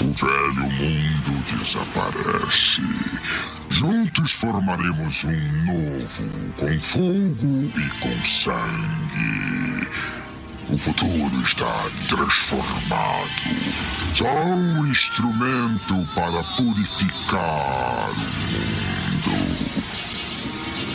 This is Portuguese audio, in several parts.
o velho mundo desaparece. Juntos formaremos um novo, com fogo e com sangue. O futuro está transformado. Só um instrumento para purificar o mundo.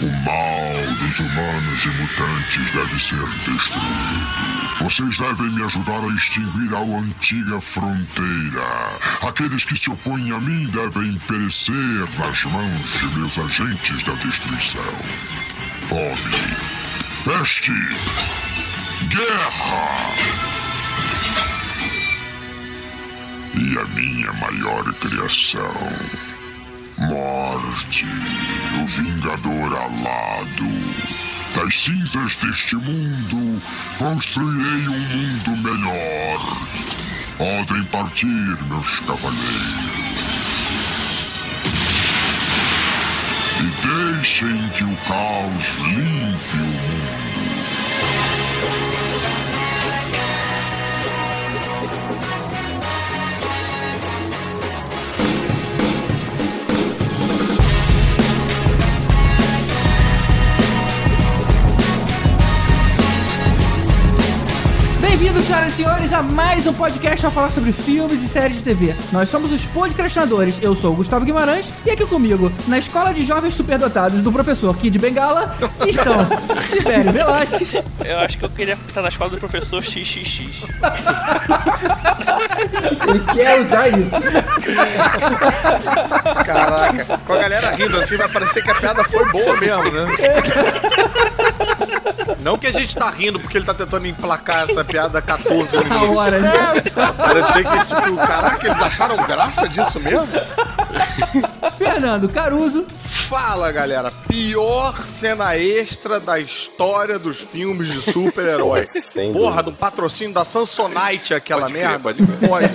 O mal dos humanos e mutantes deve ser destruído. Vocês devem me ajudar a extinguir a antiga fronteira. Aqueles que se opõem a mim devem perecer nas mãos de meus agentes da destruição. Fome, peste, guerra. E a minha maior criação. Morte, o Vingador alado. Das cinzas deste mundo, construirei um mundo melhor. Podem partir, meus cavaleiros. E deixem que o caos limpe o mundo. Bem-vindos, senhoras e senhores, a mais um podcast a falar sobre filmes e séries de TV. Nós somos os podcastinadores. Eu sou o Gustavo Guimarães e aqui comigo, na Escola de Jovens Superdotados do professor Kid Bengala, estão Tibério Velasquez, Eu acho que eu queria estar na escola do professor XXX. Ele quer usar isso. Caraca, com a galera rindo assim, vai parecer que a piada foi boa mesmo, né? Não que a gente tá rindo porque ele tá tentando emplacar essa piada há 14 a minutos. hora, né? Parecia que, tipo, caraca, eles acharam graça disso mesmo? Fernando Caruso, Fala, galera. Pior cena extra da história dos filmes de super-heróis. Porra, do patrocínio da Samsonite, aquela Pode merda. pode crer. Pode.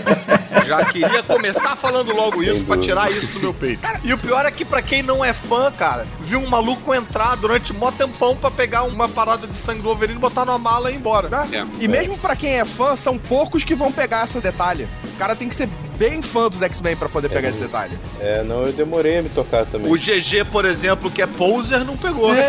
Já queria começar falando logo Sem isso pra dúvida. tirar isso do meu peito. E o pior é que pra quem não é fã, cara, viu um maluco entrar durante mó tempão pra pegar uma parada de sangue do Wolverine, botar numa mala e ir embora. Tá? É. E mesmo pra quem é fã, são poucos que vão pegar esse detalhe. O cara tem que ser bem fã dos X-Men pra poder pegar esse detalhe. É, não, eu demorei a me tocar também. O GG, por exemplo, que é poser, não pegou.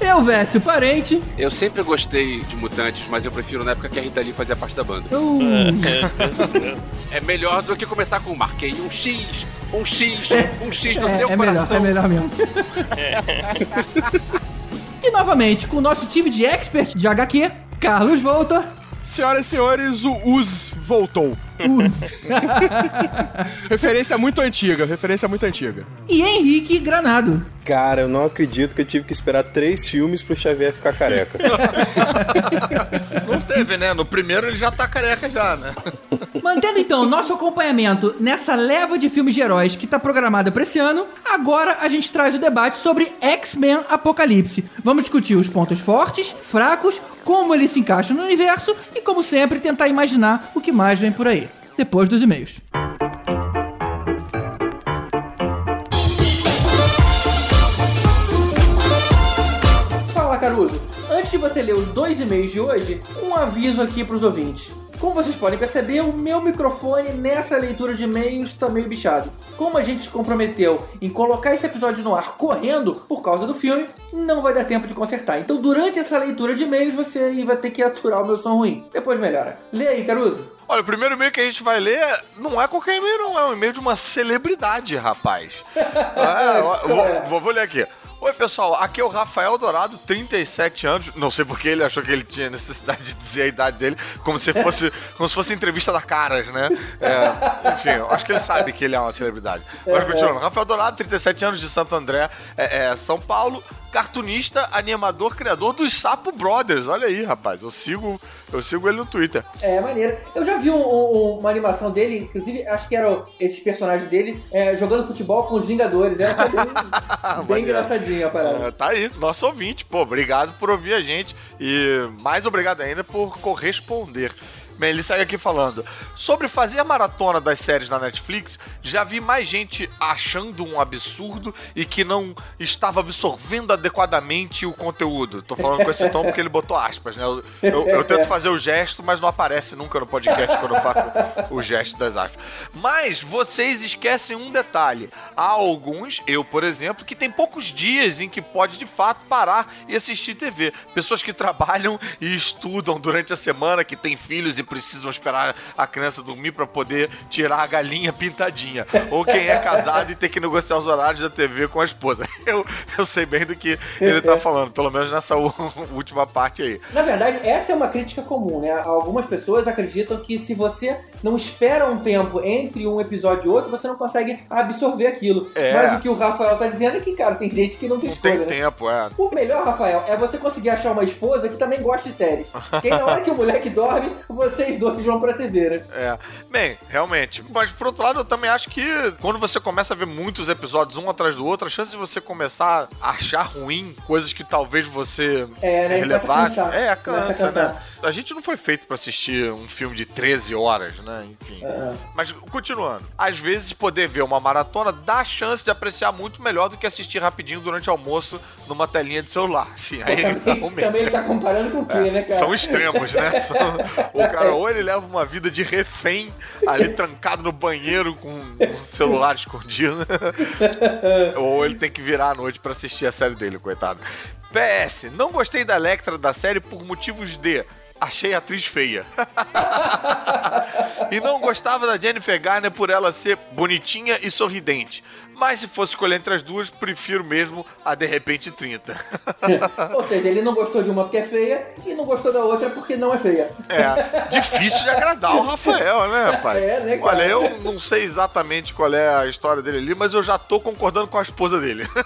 eu, Vécio Parente, Eu sempre gostei de Mutantes, mas eu prefiro na época que a Rita Lee fazia parte da banda. uh, É melhor do que começar com marquei um X, um X, um X no é, seu é melhor, coração. é melhor mesmo. e novamente, com o nosso time de experts de HQ, Carlos Voltor, Senhoras e senhores, o Uz voltou. Uz Referência muito antiga, referência muito antiga. e Henrique Granado. Cara, eu não acredito que eu tive que esperar três filmes pro Xavier ficar careca. Não teve, né? No primeiro ele já tá careca já, né? Mantendo então o nosso acompanhamento nessa leva de filmes de heróis que está programada para esse ano, agora a gente traz o debate sobre X-Men Apocalipse. Vamos discutir os pontos fortes, fracos, como eles se encaixam no universo e, como sempre, tentar imaginar o que mais vem por aí. Depois dos e-mails. Fala, Caruso. Antes de você ler os dois e-mails de hoje, um aviso aqui para os ouvintes. Como vocês podem perceber, o meu microfone nessa leitura de e-mails está meio bichado. Como a gente se comprometeu em colocar esse episódio no ar correndo por causa do filme, não vai dar tempo de consertar. Então, durante essa leitura de e-mails, você vai ter que aturar o meu som ruim. Depois melhora. Lê aí, Caruso. Olha, o primeiro e-mail que a gente vai ler não é qualquer e-mail, não. É um e-mail de uma celebridade, rapaz. É, vou, vou- vou ler aqui. Oi, pessoal. Aqui é o Rafael Dourado, 37 anos. Não sei porque ele achou que ele tinha necessidade de dizer a idade dele, como se fosse, como se fosse entrevista da Caras, né? É, enfim, acho que ele sabe que ele é uma celebridade. Mas continuando. Rafael Dourado, 37 anos, de Santo André, é, é, São Paulo. Cartunista, animador, criador dos Sapo Brothers. Olha aí, rapaz. Eu sigo, eu sigo ele no Twitter. É, maneiro. Eu já vi um- um- uma animação dele, inclusive, acho que eram esses personagens dele é, jogando futebol com os Vingadores. Era bem, bem engraçadinho a parada. É, tá aí, nosso ouvinte. Pô, obrigado por ouvir a gente e mais obrigado ainda por corresponder. Bem, ele segue aqui falando. Sobre fazer a maratona das séries na Netflix, já vi mais gente achando um absurdo e que não estava absorvendo adequadamente o conteúdo. Tô falando com esse tom porque ele botou aspas, né? Eu, eu- eu tento fazer o gesto, mas não aparece nunca no podcast quando eu faço o gesto das aspas. Mas vocês esquecem um detalhe. Há alguns, eu por exemplo, que tem poucos dias em que pode de fato parar e assistir TV. Pessoas que trabalham e estudam durante a semana, que têm filhos e precisam esperar a criança dormir para poder tirar a galinha pintadinha. Ou quem é casado e tem que negociar os horários da TV com a esposa. Eu, eu sei bem do que ele tá falando, pelo menos nessa última parte aí. Na verdade, essa é uma crítica comum, né? Algumas pessoas acreditam que se você não espera um tempo entre um episódio e outro, você não consegue absorver aquilo. É. Mas o que o Rafael tá dizendo é que, cara, tem gente que não tem Não escolha, tem né? tempo, é. O melhor, Rafael, é você conseguir achar uma esposa que também goste de séries. Que aí na hora que o moleque dorme, vocês dois vão pra TV, né? É. Bem, realmente. Mas por outro lado, eu também acho que quando você começa a ver muitos episódios um atrás do outro, a chance de você começar a achar ruim coisas que talvez você É, né? Cansar. É, cansa, cansar. né? A gente não foi feito pra assistir um filme de 13 horas, né? Enfim. É. Mas continuando, às vezes poder ver uma maratona dá a chance de apreciar muito melhor do que assistir rapidinho durante o almoço numa telinha de celular. Sim, aí Também, realmente. também ele tá comparando com o quê, né, cara? São extremos, né? São- o cara ou ele leva uma vida de refém ali trancado no banheiro com o celular escondido, ou ele tem que virar à noite pra assistir a série dele, coitado. PS, não gostei da Electra da série por motivos de achei a atriz feia. e não gostava da Jennifer Garner por ela ser bonitinha e sorridente. Mas se fosse escolher entre as duas, prefiro mesmo a de repente 30. Ou seja, ele não gostou de uma porque é feia e não gostou da outra porque não é feia. É, difícil de agradar o Rafael, né, pai? É, né, cara? Olha, eu não sei exatamente qual é a história dele ali, mas eu já tô concordando com a esposa dele.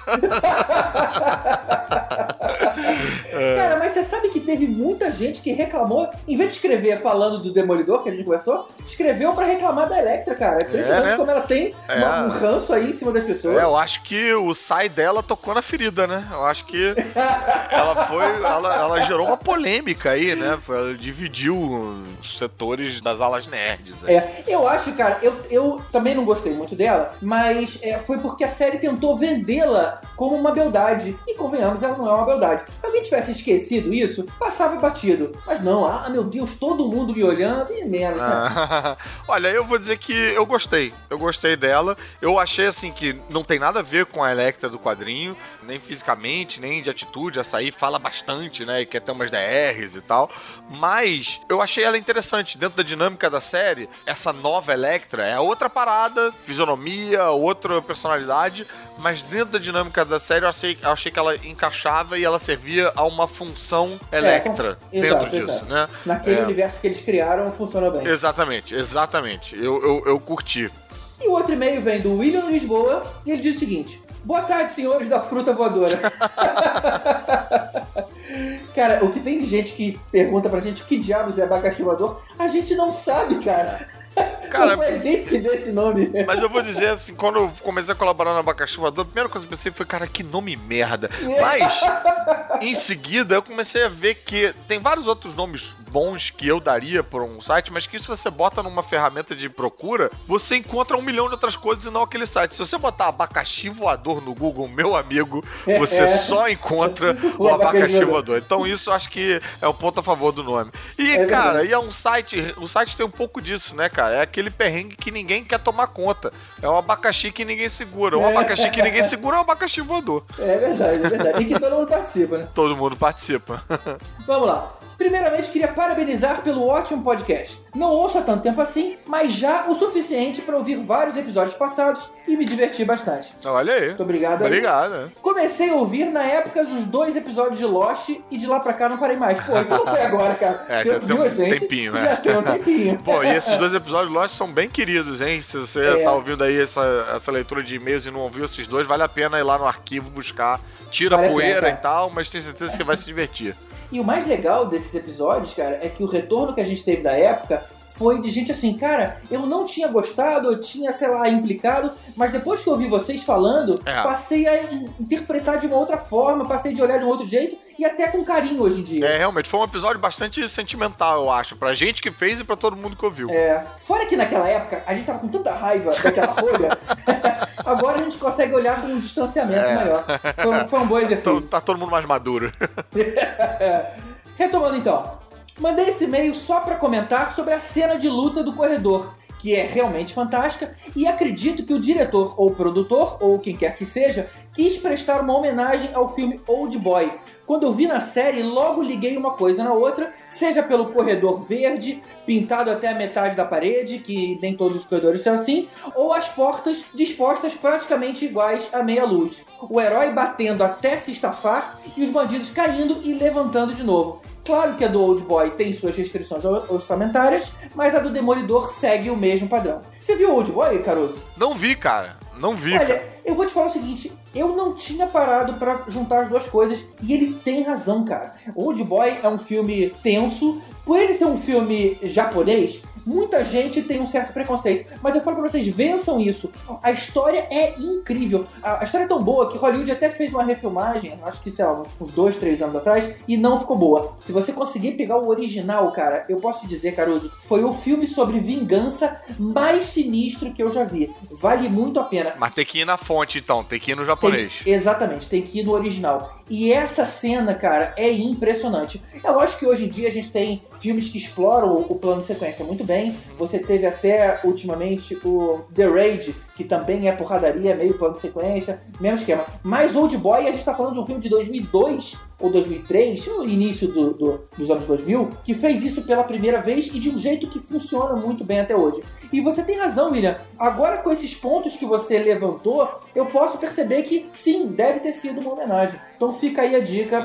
Cara, mas você sabe que teve muita gente que reclamou, em vez de escrever falando do Demolidor, que a gente conversou, escreveu pra reclamar da Electra, cara. É impressionante É, né? como ela tem É. um ranço aí em cima das pessoas. É, eu acho que o sai dela tocou na ferida, né? Eu acho que ela foi. Ela, ela gerou uma polêmica aí, né? Ela dividiu os setores das alas nerds. aí. É, eu acho, cara, eu, eu também não gostei muito dela, mas é, foi porque a série tentou vendê-la como uma beldade. E convenhamos, ela não é uma beldade. Se alguém tivesse esquecido isso, passava batido. Mas não, ah, meu Deus, todo mundo me olhando, e menos. né? Ah, Olha, eu vou dizer que eu gostei. Eu gostei dela. Eu achei assim que não tem nada a ver com a Electra do quadrinho, nem fisicamente, nem de atitude. A Açaí fala bastante, né? E quer ter umas DRs e tal. Mas eu achei ela interessante. Dentro da dinâmica da série, essa nova Electra é outra parada, fisionomia, outra personalidade. Mas dentro da dinâmica da série, eu achei, eu achei que ela encaixava e ela servia a uma função Electra com- dentro exato, disso, exato. né? Naquele É. universo que eles criaram, funcionou bem. Exatamente, exatamente. Eu, eu, eu curti. E o outro e-mail vem do William Lisboa e ele diz o seguinte: Boa tarde, senhores da fruta voadora. cara, o que tem de gente que pergunta pra gente o que diabos é abacaxi voador, a gente não sabe, cara. Cara, não foi a gente que deu esse nome. Mas eu vou dizer assim, quando eu comecei a colaborar no Abacaxi Voador, a primeira coisa que eu pensei foi, cara, que nome merda. Mas, em seguida, eu comecei a ver que tem vários outros nomes bons que eu daria por um site, mas que se você bota numa ferramenta de procura, você encontra um milhão de outras coisas e não aquele site. Se você botar abacaxi voador no Google, meu amigo, você É. só encontra O o abacaxi voador. voador. Então isso acho que é um ponto a favor do nome. E, É cara, e é um site, o site tem um pouco disso, né, cara? É aquele perrengue que ninguém quer tomar conta. É um abacaxi que ninguém segura. Um É. abacaxi que ninguém segura é um abacaxi voador. É verdade, é verdade. E que todo mundo participa, né? Todo mundo participa. Vamos lá. Primeiramente, queria parabenizar pelo ótimo podcast. Não ouço há tanto tempo assim, mas já o suficiente para ouvir vários episódios passados e me divertir bastante. Olha aí. Muito obrigado. aí. Obrigado. Comecei a ouvir na época dos dois episódios de Lost e de lá pra cá não parei mais. Pô, então não foi agora, cara. É, Você já ouviu tem um gente? tempinho, né? Já tem um tempinho. Pô, e esses dois episódios Lost são bem queridos, hein? Se você É. tá ouvindo aí essa, essa leitura de e-mails e não ouviu esses dois, vale a pena ir lá no arquivo buscar. Tira Vale pena, poeira cara. e tal, mas tenho certeza que você vai se divertir. E o mais legal desses episódios, cara, é que o retorno que a gente teve da época foi de gente assim, cara, eu não tinha gostado, eu tinha, sei lá, implicado, mas depois que eu ouvi vocês falando, É. passei a in- interpretar de uma outra forma, passei de olhar de um outro jeito e até com carinho hoje em dia. É, realmente, foi um episódio bastante sentimental, eu acho. Pra gente que fez e pra todo mundo que ouviu. É, fora que naquela época a gente tava com tanta raiva daquela rolha, agora a gente consegue olhar com um distanciamento É. maior. Foi, um- foi um bom exercício. Então tá todo mundo mais maduro. Retomando então, mandei esse e-mail só pra comentar sobre a cena de luta do corredor, que é realmente fantástica, e acredito que o diretor ou produtor, ou quem quer que seja, quis prestar uma homenagem ao filme Old Boy. Quando eu vi na série, logo liguei uma coisa na outra, seja pelo corredor verde, pintado até a metade da parede, que nem todos os corredores são assim, ou as portas dispostas praticamente iguais à meia luz. O herói batendo até se estafar e os bandidos caindo e levantando de novo. Claro que a do Old Boy tem suas restrições orçamentárias, mas a do Demolidor segue o mesmo padrão. Você viu Old Boy, Caruso? Não vi, cara. Não vi. cara. Olha, eu vou te falar o seguinte, eu não tinha parado pra juntar as duas coisas e ele tem razão, cara. Old Boy é um filme tenso, por ele ser um filme japonês, muita gente tem um certo preconceito, mas eu falo pra vocês, vençam isso. A história é incrível. A, a história é tão boa que Hollywood até fez uma refilmagem, acho que, sei lá, uns, dois, três anos atrás, e não ficou boa. Se você conseguir pegar o original, cara, eu posso te dizer, Caruso, foi o filme sobre vingança mais sinistro que eu já vi. Vale muito a pena. Mas tem que ir na fonte, então. Tem que ir no Tem- japonês. exatamente, tem que ir no original. E essa cena, cara, é impressionante. É lógico que hoje em dia a gente tem filmes que exploram o plano de sequência muito bem. Você teve até ultimamente o The Raid, que também é porradaria, meio plano de sequência, mesmo esquema. Mas Old Boy, a gente tá falando de um filme de 2002 ou 2003, o início do- do- dos anos 2000, que fez isso pela primeira vez e de um jeito que funciona muito bem até hoje. E você tem razão, William. Agora, com esses pontos que você levantou, eu posso perceber que sim, deve ter sido uma homenagem. Então fica aí a dica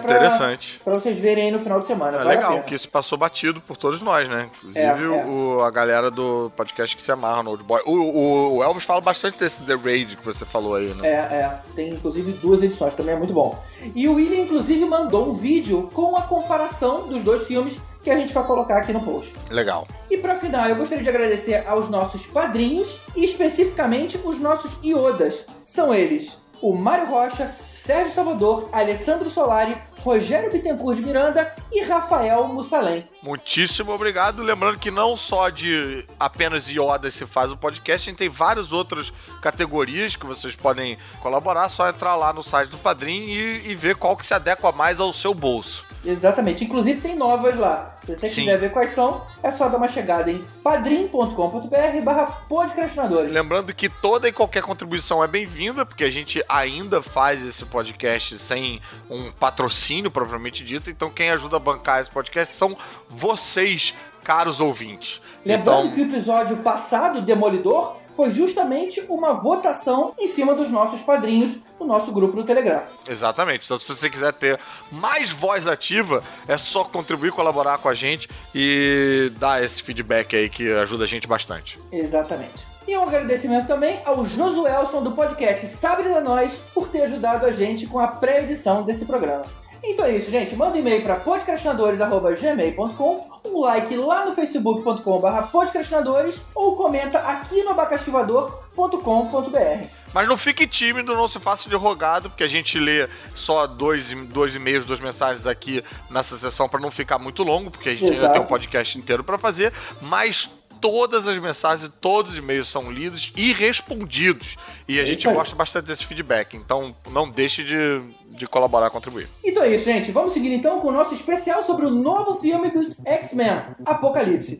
pra vocês verem aí no final de semana. É Vale legal, porque isso passou batido por todos nós, né? Inclusive É, é. O, a galera do podcast que se amarra no Old Boy. O, o- o Elvis fala bastante desse The Raid que você falou aí, né? É, é. Tem inclusive duas edições, também é muito bom. E o William, inclusive, mandou um vídeo com a comparação dos dois filmes que a gente vai colocar aqui no post. Legal. E pra final, eu gostaria de agradecer aos nossos padrinhos e especificamente os nossos iodas. São eles o Mário Rocha, Sérgio Salvador, Alessandro Solari, Rogério Bittencourt de Miranda e Rafael Mussalem. Muitíssimo obrigado. Lembrando que não só de apenas iodas se faz o podcast, a gente tem várias outras categorias que vocês podem colaborar. É só entrar lá no site do Padrim e, e ver qual que se adequa mais ao seu bolso. Exatamente. Inclusive tem novas lá. Se você Sim. quiser ver quais são, é só dar uma chegada em padrim.com.br barra podcastinadores. Lembrando que toda e qualquer contribuição é bem-vinda, porque a gente ainda faz esse podcast sem um patrocínio propriamente dito. Então, quem ajuda a bancar esse podcast são vocês, caros ouvintes. Lembrando então, que o episódio passado, Demolidor, foi justamente uma votação em cima dos nossos padrinhos do nosso grupo no Telegram. Exatamente. Então, se você quiser ter mais voz ativa, é só contribuir, colaborar com a gente e dar esse feedback aí que ajuda a gente bastante. Exatamente. E um agradecimento também ao Josuelson do podcast Sabre da Nós por ter ajudado a gente com a pré-edição desse programa. Então é isso, gente. Manda um e-mail para podcastinadores.gmail.com, um like lá no facebook.com.br podcastinadores ou comenta aqui no abacaxivador.com.br. Mas não fique tímido, não se faça de rogado, porque a gente lê só dois, dois e-mails, duas mensagens aqui nessa sessão para não ficar muito longo, porque a gente ainda Exato. tem um podcast inteiro para fazer, mas todas as mensagens, todos os e-mails são lidos e respondidos. E a É gente gosta bastante desse feedback, então não deixe de, de colaborar, contribuir. Então é isso, gente. Vamos seguir então com o nosso especial sobre o novo filme dos X-Men, Apocalipse.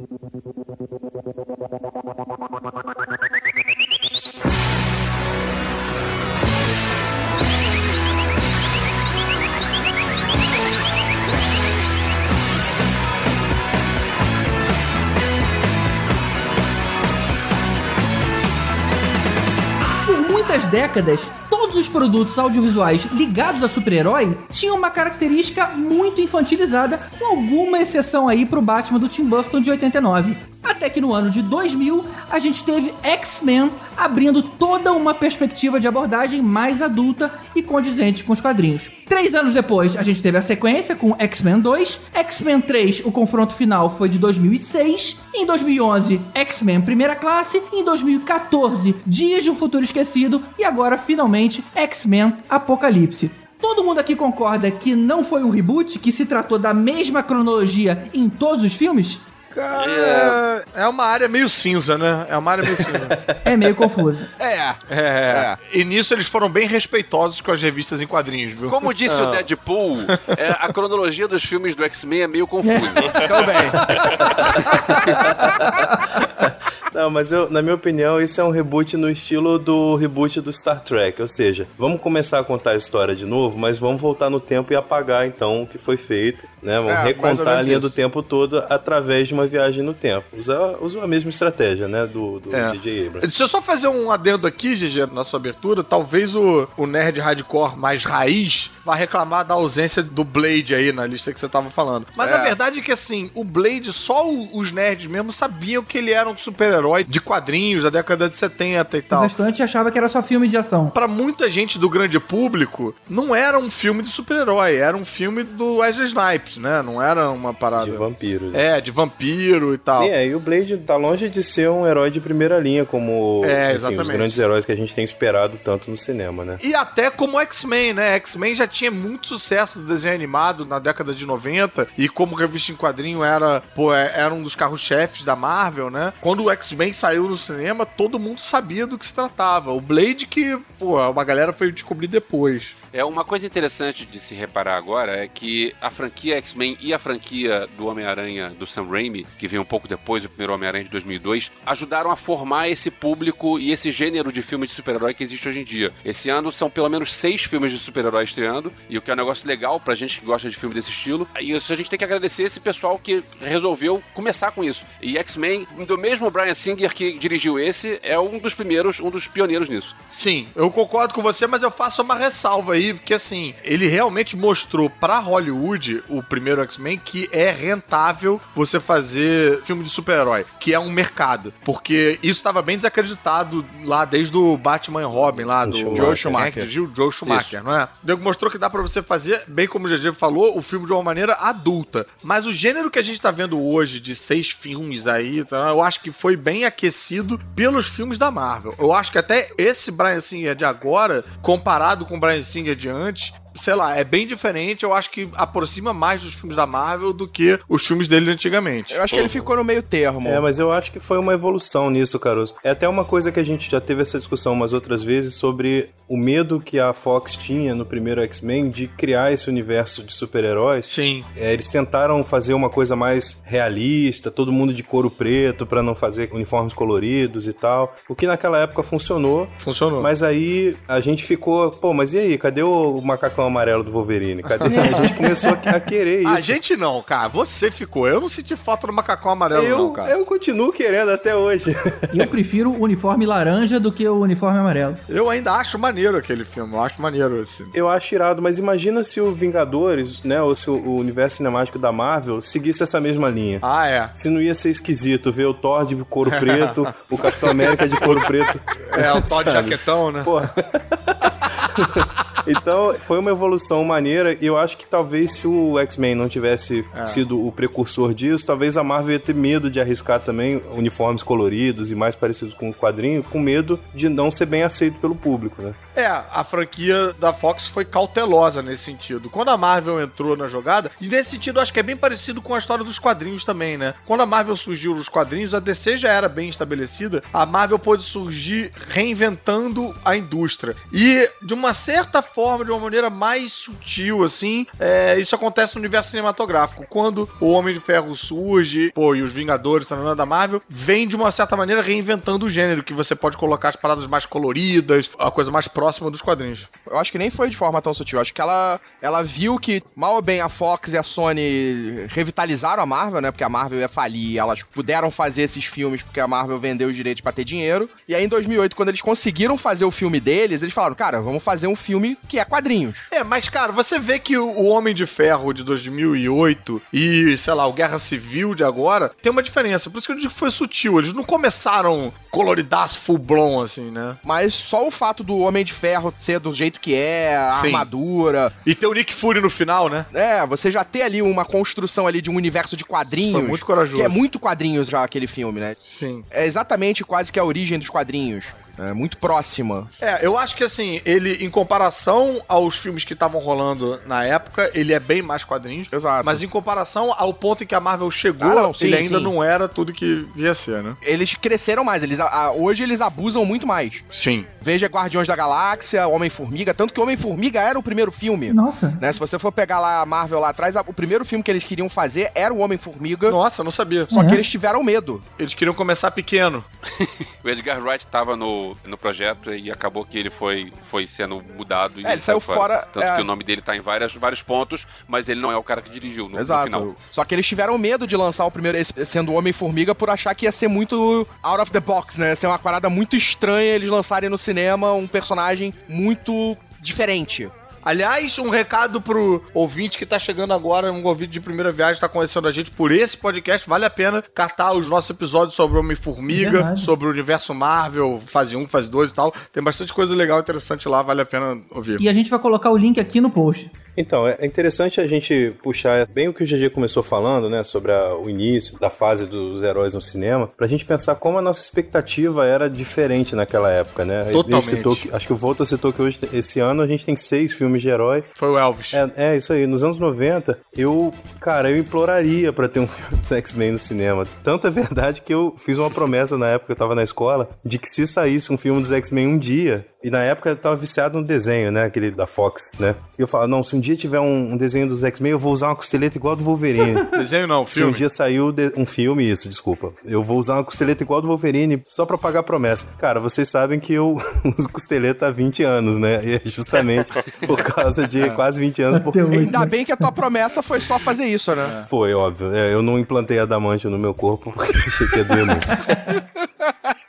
Por muitas décadas, todos os produtos audiovisuais ligados a super-herói tinham uma característica muito infantilizada, com alguma exceção aí pro Batman do Tim Burton de 89. Até que no ano de 2000, a gente teve X-Men abrindo toda uma perspectiva de abordagem mais adulta e condizente com os quadrinhos. Três anos depois, a gente teve a sequência com X-Men 2, X-Men 3, o confronto final foi de 2006, em 2011, X-Men Primeira Classe, em 2014, Dias de um Futuro Esquecido e agora, finalmente, X-Men Apocalipse. Todo mundo aqui concorda que não foi um reboot, que se tratou da mesma cronologia em todos os filmes? Cara, é uma área meio cinza, né? É uma área meio cinza. É meio confuso. É. É. E nisso eles foram bem respeitosos com as revistas em quadrinhos, viu? Como disse o Deadpool, é, a cronologia dos filmes do X-Men é meio confusa. Também. Não, mas eu, na minha opinião, isso é um reboot no estilo do reboot do Star Trek. Ou seja, vamos começar a contar a história de novo, mas vamos voltar no tempo e apagar então o que foi feito, né? Vamos É, recontar a linha isso. do tempo todo através de uma viagem no tempo. Usa, usa a mesma estratégia, né? Do, do É. J.J. Abrams. Deixa eu só fazer um adendo aqui, GG, na sua abertura. Talvez o, o nerd hardcore mais raiz vá reclamar da ausência do Blade aí na lista que você tava falando. Mas É. a verdade é que, assim, o Blade, só o- os nerds mesmo sabiam que ele era um super-herói de quadrinhos da década de 70 e O tal. restante achava que era só filme de ação. Pra muita gente do grande público, não era um filme de super-herói, era um filme do Wesley Snipes, né? Não era uma parada. De vampiros. né? É, de vampiro e tal. É, e o Blade tá longe de ser um herói de primeira linha, como É, enfim, os grandes heróis que a gente tem esperado tanto no cinema, né? E até como X-Men, né? X-Men já tinha muito sucesso do desenho animado na década de 90 e como revista em quadrinho era, pô, é- era um dos carros-chefes da Marvel, né? Quando o X-Men saiu no cinema, todo mundo sabia do que se tratava. O Blade que, pô, uma galera foi descobrir depois. É uma coisa interessante de se reparar agora é que a franquia X-Men e a franquia do Homem-Aranha do Sam Raimi, que veio um pouco depois do primeiro Homem-Aranha de 2002, ajudaram a formar esse público e esse gênero de filme de super-herói que existe hoje em dia. Esse ano são pelo menos seis filmes de super-herói estreando, e o que é um negócio legal pra gente que gosta de filme desse estilo. E isso a gente tem que agradecer esse pessoal que resolveu começar com isso. E X-Men, do mesmo Brian Singer que dirigiu esse, é um dos primeiros, um dos pioneiros nisso. Sim, eu concordo com você, mas eu faço uma ressalva aí, porque assim, ele realmente mostrou pra Hollywood, o primeiro X-Men, que é rentável você fazer filme de super-herói, que é um mercado. Porque isso estava bem desacreditado lá desde o Batman e Robin, lá do Joe Schumacher. é dirigiu? Joe Schumacher, não é? Mostrou que dá pra você fazer, bem como o GG falou, o filme de uma maneira adulta. Mas o gênero que a gente tá vendo hoje, de seis filmes aí, tá, eu acho que foi bem aquecido pelos filmes da Marvel. Eu acho que até esse Brian Singer de agora, comparado com o Brian Singer de antes, sei lá, é bem diferente. Eu acho que aproxima mais dos filmes da Marvel do que os filmes dele de antigamente. Eu acho que ele ficou no meio termo. É, mas eu acho que foi uma evolução nisso, Caruso. É até uma coisa que a gente já teve essa discussão umas outras vezes sobre o medo que a Fox tinha no primeiro X-Men de criar esse universo de super-heróis. Sim. É, eles tentaram fazer uma coisa mais realista, todo mundo de couro preto pra não fazer uniformes coloridos e tal. O que naquela época funcionou. Funcionou. Mas aí a gente ficou, pô, mas e aí? Cadê o macacão amarelo do Wolverine? Cadê? A gente começou a, a querer isso. A gente não, cara. Você ficou. Eu não senti falta do macacão amarelo, eu, não, cara. eu continuo querendo até hoje. Eu prefiro o uniforme laranja do que o uniforme amarelo. Eu ainda acho maneiro aquele filme. Eu acho maneiro esse. Eu acho irado, mas imagina se o Vingadores, né, ou se o universo cinemático da Marvel seguisse essa mesma linha. Ah, é. Se não ia ser esquisito ver o Thor de couro preto, o Capitão América de couro preto. É, o Todd sabe? Jaquetão, né? Porra. Então, foi uma evolução maneira e eu acho que talvez se o X-Men não tivesse sido o precursor disso, talvez a Marvel ia ter medo de arriscar também uniformes coloridos e mais parecidos com o quadrinho, com medo de não ser bem aceito pelo público, né? É, a franquia da Fox foi cautelosa nesse sentido. Quando a Marvel entrou na jogada, e nesse sentido acho que é bem parecido com a história dos quadrinhos também, né? Quando a Marvel surgiu nos quadrinhos, a DC já era bem estabelecida, a Marvel pôde surgir reinventando a indústria. E de uma certa forma, de uma maneira mais sutil, assim, é, isso acontece no universo cinematográfico. Quando o Homem de Ferro surge, pô, e os Vingadores também da Marvel, vem de uma certa maneira reinventando o gênero, que você pode colocar as paradas mais coloridas, a coisa mais próxima dos quadrinhos. Eu acho que nem foi de forma tão sutil. Eu acho que ela, ela viu que, mal ou bem, a Fox e a Sony revitalizaram a Marvel, né? Porque a Marvel ia falir. Elas puderam fazer esses filmes porque a Marvel vendeu os direitos pra ter dinheiro. E aí, em 2008, quando eles conseguiram fazer o filme deles, eles falaram, cara, vamos fazer um filme que é quadrinhos. É, mas, cara, você vê que o Homem de Ferro de 2008 e, sei lá, o Guerra Civil de agora tem uma diferença. Por isso que eu digo que foi sutil. Eles não começaram coloridaço full blown, assim, né? Mas só o fato do Homem de Ferro ser do jeito que é, a Sim. armadura. E ter o Nick Fury no final, né? É, você já ter ali uma construção ali de um universo de quadrinhos. Foi muito corajoso. Que é muito quadrinhos já aquele filme, né? Sim. É exatamente quase que a origem dos quadrinhos. É muito próxima. É, eu acho que assim, ele, em comparação aos filmes que estavam rolando na época, ele é bem mais quadrinhos. Exato. Mas em comparação ao ponto em que a Marvel chegou, Ah, não, sim, ele ainda sim. não era tudo que via ser, né? Eles cresceram mais, eles, a- hoje eles abusam muito mais. Sim. Veja Guardiões da Galáxia, Homem-Formiga, tanto que Homem-Formiga era o primeiro filme. Nossa. Né? Se você for pegar lá a Marvel lá atrás, a- o primeiro filme que eles queriam fazer era o Homem-Formiga, Nossa, eu não sabia. só É. que eles tiveram medo. Eles queriam começar pequeno. O Edgar Wright estava no, no projeto e acabou que ele foi, foi sendo mudado. e É, ele saiu fora, Tanto é. que o nome dele tá em várias, vários pontos, mas ele não é o cara que dirigiu no, no Exato. final. Só que eles tiveram medo de lançar o primeiro, sendo Homem-Formiga, por achar que ia ser muito out of the box, né? Ia ser uma parada muito estranha eles lançarem no cinema um personagem muito diferente. Aliás, um recado pro ouvinte que tá chegando agora, um ouvinte de primeira viagem, tá conhecendo a gente por esse podcast. Vale a pena catar os nossos episódios sobre Homem-Formiga, Verdade. sobre o universo Marvel, fase 1, fase 2 e tal. Tem bastante coisa legal e interessante lá, vale a pena ouvir. E a gente vai colocar o link aqui no post. Então, é interessante a gente puxar bem o que o GG começou falando, né, sobre a- o início da fase dos heróis no cinema, pra gente pensar como a nossa expectativa era diferente naquela época, né? Ele Totalmente. citou acho que o Volta citou que hoje, esse ano, a gente tem seis filmes de herói. Foi o Elvis. É, é, isso aí. Nos anos 90, eu, cara, eu imploraria pra ter um filme dos X-Men no cinema. Tanto é verdade que eu fiz uma promessa na época que eu tava na escola, de que se saísse um filme dos X-Men um dia, e na época eu tava viciado no desenho, né, aquele da Fox, né? E eu falava, não, se um dia tiver um, um desenho dos X-Men, eu vou usar uma costeleta igual a do Wolverine. Desenho não, Se um filme. dia saiu de- um filme, isso, desculpa. Eu vou usar uma costeleta igual a do Wolverine só pra pagar a promessa. Cara, vocês sabem que eu uso costeleta há 20 anos, né? E é justamente por causa de quase 20 anos. Por... Ainda bem que a tua promessa foi só fazer isso, né? Foi, óbvio. É, eu não implantei adamante no meu corpo porque achei que ia doer muito.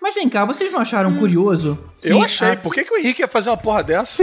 Mas vem cá, vocês não acharam curioso? que Eu achei. Por que, que o Henrique ia fazer uma porra dessa?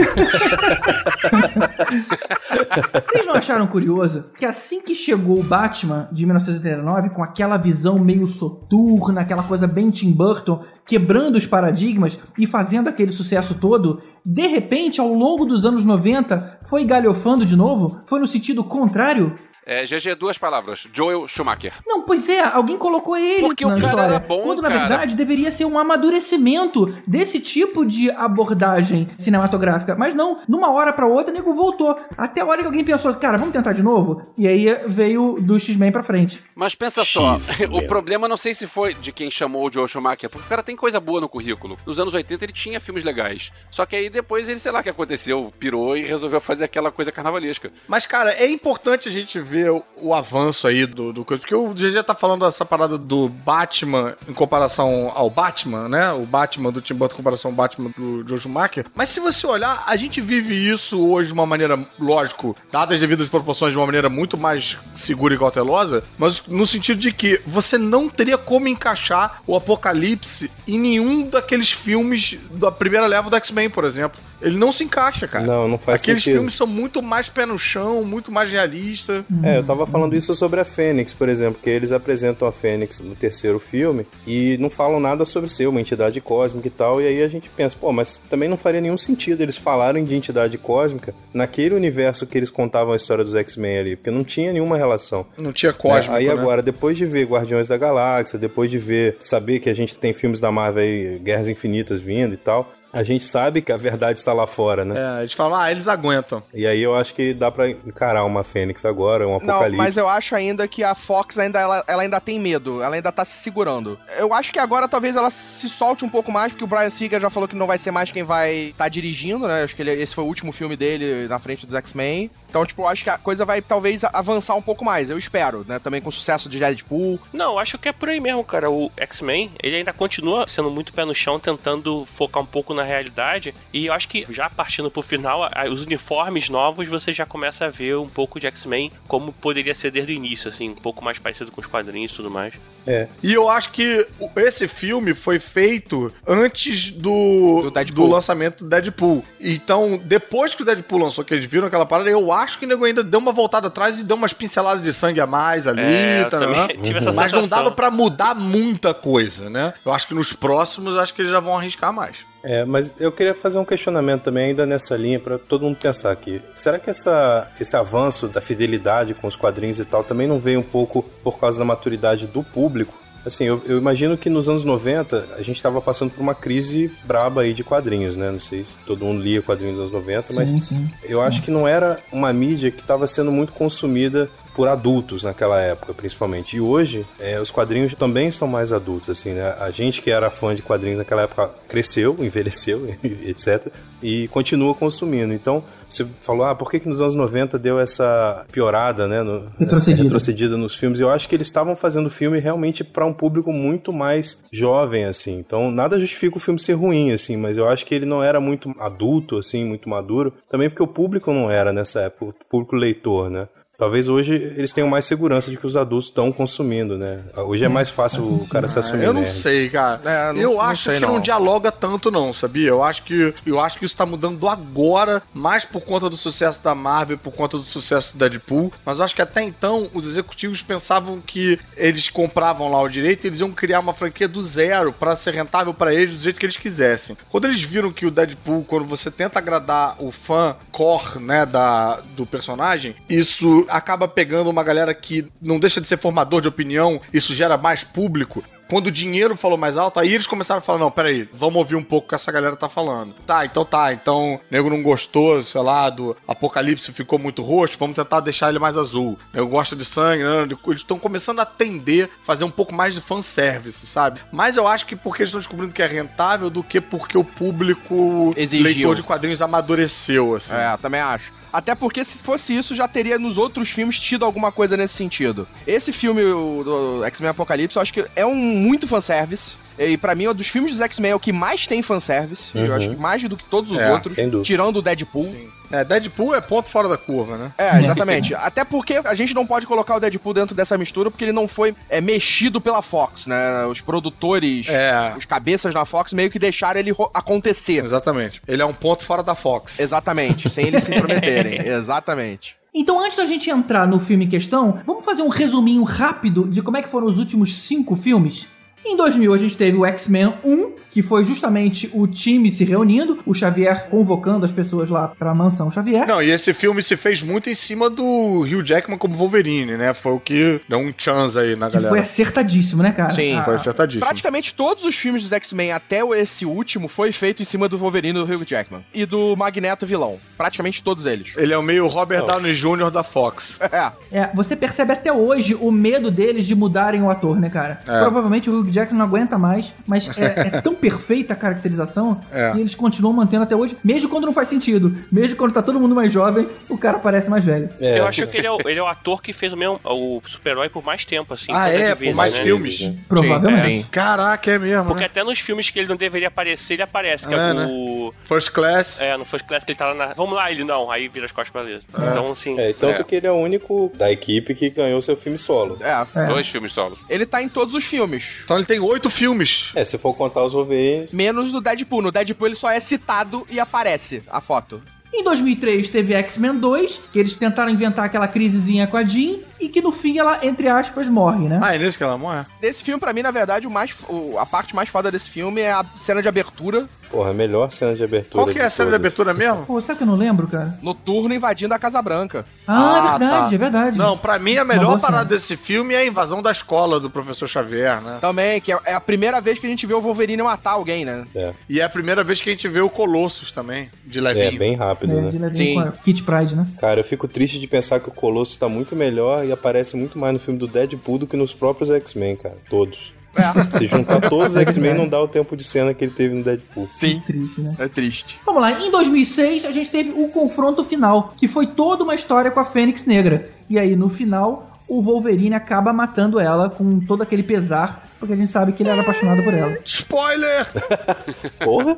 Vocês não acharam curioso que assim que chegou o Batman de 1989, com aquela visão meio soturna, aquela coisa bem Tim Burton, quebrando os paradigmas e fazendo aquele sucesso todo, de repente, ao longo dos anos 90, foi galhofando de novo? Foi no sentido contrário? É, GG, duas palavras. Joel Schumacher. Não, pois é, alguém colocou ele Porque na o cara história. era bom, quando na cara. verdade deveria ser um amadurecimento desse tipo de abordagem cinematográfica. Mas não, numa hora pra outra, o nego voltou. Até a hora que alguém pensou, cara, vamos tentar de novo? E aí veio do X-Men pra frente. Mas pensa só, o problema não sei se foi de quem chamou o Joel Schumacher, porque o cara tem coisa boa no currículo. Nos anos 80 ele tinha filmes legais. Só que aí depois ele, sei lá o que aconteceu, pirou e resolveu fazer aquela coisa carnavalesca. Mas, cara, é importante a gente ver o, avanço aí do, do. Porque o GG tá falando essa parada do Batman em comparação ao Batman, né? O Batman do Tim Burton em comparação ao Batman do Joe Schumacher. Mas se você olhar, a gente vive isso hoje de uma maneira, lógico, dadas as devidas proporções, de uma maneira muito mais segura e cautelosa, mas no sentido de que você não teria como encaixar o Apocalipse em nenhum daqueles filmes da primeira leva do X-Men, por exemplo. Ele não se encaixa, cara. Não, não faz Aqueles sentido. filmes são muito mais pé no chão, muito mais realista. É, eu tava falando isso sobre a Fênix, por exemplo, que eles apresentam a Fênix no terceiro filme e não falam nada sobre ser uma entidade cósmica e tal, e aí a gente pensa, pô, mas também não faria nenhum sentido eles falarem de entidade cósmica naquele universo que eles contavam a história dos X-Men ali, porque não tinha nenhuma relação. Não tinha cósmico, Né? Aí né? agora, depois de ver Guardiões da Galáxia, depois de ver, saber que a gente tem filmes da Marvel aí, Guerras Infinitas vindo e tal, a gente sabe que a verdade está lá fora, né? É, eles falam, ah, eles aguentam. E aí eu acho que dá pra encarar uma Fênix agora, um Não, apocalipse. mas eu acho ainda que a Fox ainda ela, ela ainda tem medo, ela ainda tá se segurando. Eu acho que agora talvez ela se solte um pouco mais, porque o Brian Singer já falou que não vai ser mais quem vai estar dirigindo, né? Acho que ele- esse foi o último filme dele na frente dos X-Men. Então, tipo, eu acho que a coisa vai talvez avançar um pouco mais, eu espero, né? Também com o sucesso de Deadpool. Não, acho que é por aí mesmo, cara. O X-Men, ele ainda continua sendo muito pé no chão, tentando focar um pouco na realidade. E eu acho que já partindo pro final, os uniformes novos, você já começa a ver um pouco de X-Men como poderia ser desde o início, assim, um pouco mais parecido com os quadrinhos e tudo mais. É. E eu acho que esse filme foi feito antes do, Do Deadpool. lançamento do Deadpool. Então, depois que o Deadpool lançou, que eles viram aquela parada, eu acho que o nego ainda deu uma voltada atrás e deu umas pinceladas de sangue a mais ali. É, tá, também né? tive essa Mas não dava pra mudar muita coisa, né? Eu acho que nos próximos, acho que eles já vão arriscar mais. É, mas eu queria fazer um questionamento também ainda nessa linha pra todo mundo pensar aqui. Será que essa, esse avanço da fidelidade com os quadrinhos e tal também não veio um pouco por causa da maturidade do público? Assim, eu, eu imagino que nos anos 90 a gente estava passando por uma crise braba aí de quadrinhos, né? Não sei se todo mundo lia quadrinhos nos anos 90, mas Sim, sim. eu acho que não era uma mídia que estava sendo muito consumida por adultos naquela época, principalmente. E hoje, é, os quadrinhos também estão mais adultos, assim, né? A gente que era fã de quadrinhos naquela época cresceu, envelheceu, etc. E continua consumindo. Então, você falou, ah, por que, que nos anos 90 deu essa piorada, né? No, Retrocedida. retrocedida nos filmes? Eu acho que eles estavam fazendo filme realmente para um público muito mais jovem, assim. Então, nada justifica o filme ser ruim, assim, mas eu acho que ele não era muito adulto, assim, muito maduro. Também porque o público não era nessa época, o público leitor, né? Talvez hoje eles tenham mais segurança de que os adultos estão consumindo, né? Hoje é mais fácil o cara se assumir Eu não nerd. sei, cara. É, não- eu não acho sei, que não. não. dialoga tanto, não, sabia? Eu acho que eu acho que isso tá mudando agora, mais por conta do sucesso da Marvel, por conta do sucesso do Deadpool. Mas eu acho que até então os executivos pensavam que eles compravam lá o direito e eles iam criar uma franquia do zero pra ser rentável pra eles do jeito que eles quisessem. Quando eles viram que o Deadpool, quando você tenta agradar o fã core, né, da, do personagem, isso acaba pegando uma galera que não deixa de ser formador de opinião, isso gera mais público. Quando o dinheiro falou mais alto, aí eles começaram a falar: não, peraí, vamos ouvir um pouco o que essa galera tá falando. Tá, então tá, então o nego não gostou, sei lá, do Apocalipse ficou muito roxo, vamos tentar deixar ele mais azul. Eu gosto de sangue, né? eles estão começando a atender, fazer um pouco mais de fanservice, sabe? Mas eu acho que porque eles estão descobrindo que é rentável do que porque o público Exigiu. leitor de quadrinhos amadureceu, assim. É, também acho. Até porque se fosse isso, já teria nos outros filmes tido alguma coisa nesse sentido. Esse filme o, do X-Men Apocalipse, eu acho que é um muito fanservice. E pra mim, é um dos filmes dos X-Men é o que mais tem fanservice. Uhum. Eu acho que mais do que todos os É, outros, tirando o Deadpool. Sim. É, Deadpool é ponto fora da curva, né? É, exatamente. Até porque a gente não pode colocar o Deadpool dentro dessa mistura porque ele não foi é, mexido pela Fox, né? Os produtores, É. os cabeças da Fox meio que deixaram ele acontecer. Exatamente. Ele é um ponto fora da Fox. Exatamente, sem eles se intrometerem. Exatamente. Então, antes da gente entrar no filme em questão, vamos fazer um resuminho rápido de como é que foram os últimos cinco filmes? Em 2000 a gente teve o X-Men 1, que foi justamente o time se reunindo, o Xavier convocando as pessoas lá pra mansão Xavier. Não, e esse filme se fez muito em cima do Hugh Jackman como Wolverine, né? Foi o que deu um chance aí na Que galera. foi acertadíssimo, né, cara? Sim, Ah, Foi acertadíssimo. Praticamente todos os filmes dos X-Men, até esse último, foi feito em cima do Wolverine do Hugh Jackman. E do Magneto vilão. Praticamente todos eles. Ele é o meio Robert Downey Jr. da Fox. É. É, você percebe até hoje o medo deles de mudarem o ator, né, cara? É. Provavelmente o Hugh Jackman não aguenta mais, mas é, é tão perfeita caracterização É. que eles continuam mantendo até hoje, mesmo quando não faz sentido. Mesmo quando tá todo mundo mais jovem, o cara parece mais velho. É, Eu acho que ele é, o, ele é o ator que fez o mesmo o super-herói por mais tempo, assim. Ah, é? Por mais né? filmes? né? Provavelmente. Sim, sim. Caraca, é mesmo, Porque né? até nos filmes que ele não deveria aparecer, ele aparece. Que é, É, o. First Class. É, no First Class que ele tá lá na. Vamos lá, ele não. Aí vira as costas pra beleza. Então, assim. É, e tanto é. que ele é o único da equipe que ganhou seu filme solo. É. É. Dois filmes solos. Ele tá em todos os filmes. Então ele tem oito filmes. É, se for contar os Wolverines. Menos no Deadpool. No Deadpool ele só é citado e aparece a foto. Em 2003 teve X-Men 2, que eles tentaram inventar aquela crisezinha com a Jean e que no fim ela, entre aspas, morre, né? Ah, é nesse que ela morre? Desse filme, pra mim, na verdade, o mais, o- a parte mais foda desse filme é a cena de abertura, Porra, a melhor cena de abertura. Qual que é a cena de abertura mesmo? Pô, será que eu não lembro, cara? noturno invadindo a Casa Branca. Ah, Ah, é verdade, tá. é verdade. Não, pra mim a melhor parada cena. desse filme é a invasão da escola do professor Xavier, né? Também, que é, é a primeira vez que a gente vê o Wolverine matar alguém, né? É, E é a primeira vez que a gente vê o Colossus também, de é levinho. bem rápido, É, né? de levinho Sim. com a Kit Pride, né? Cara, eu fico triste de pensar que o Colosso tá muito melhor e aparece muito mais no filme do Deadpool do que nos próprios X-Men, cara. Todos. É, Se juntar todos os X-Men, não dá o tempo de cena que ele teve no Deadpool. sim. Triste, né? É triste. Vamos lá, em 2006 a gente teve o confronto final, que foi toda uma história com a Fênix Negra. E aí no final o Wolverine acaba matando ela com todo aquele pesar, porque a gente sabe que ele era apaixonado por ela. Spoiler! Porra!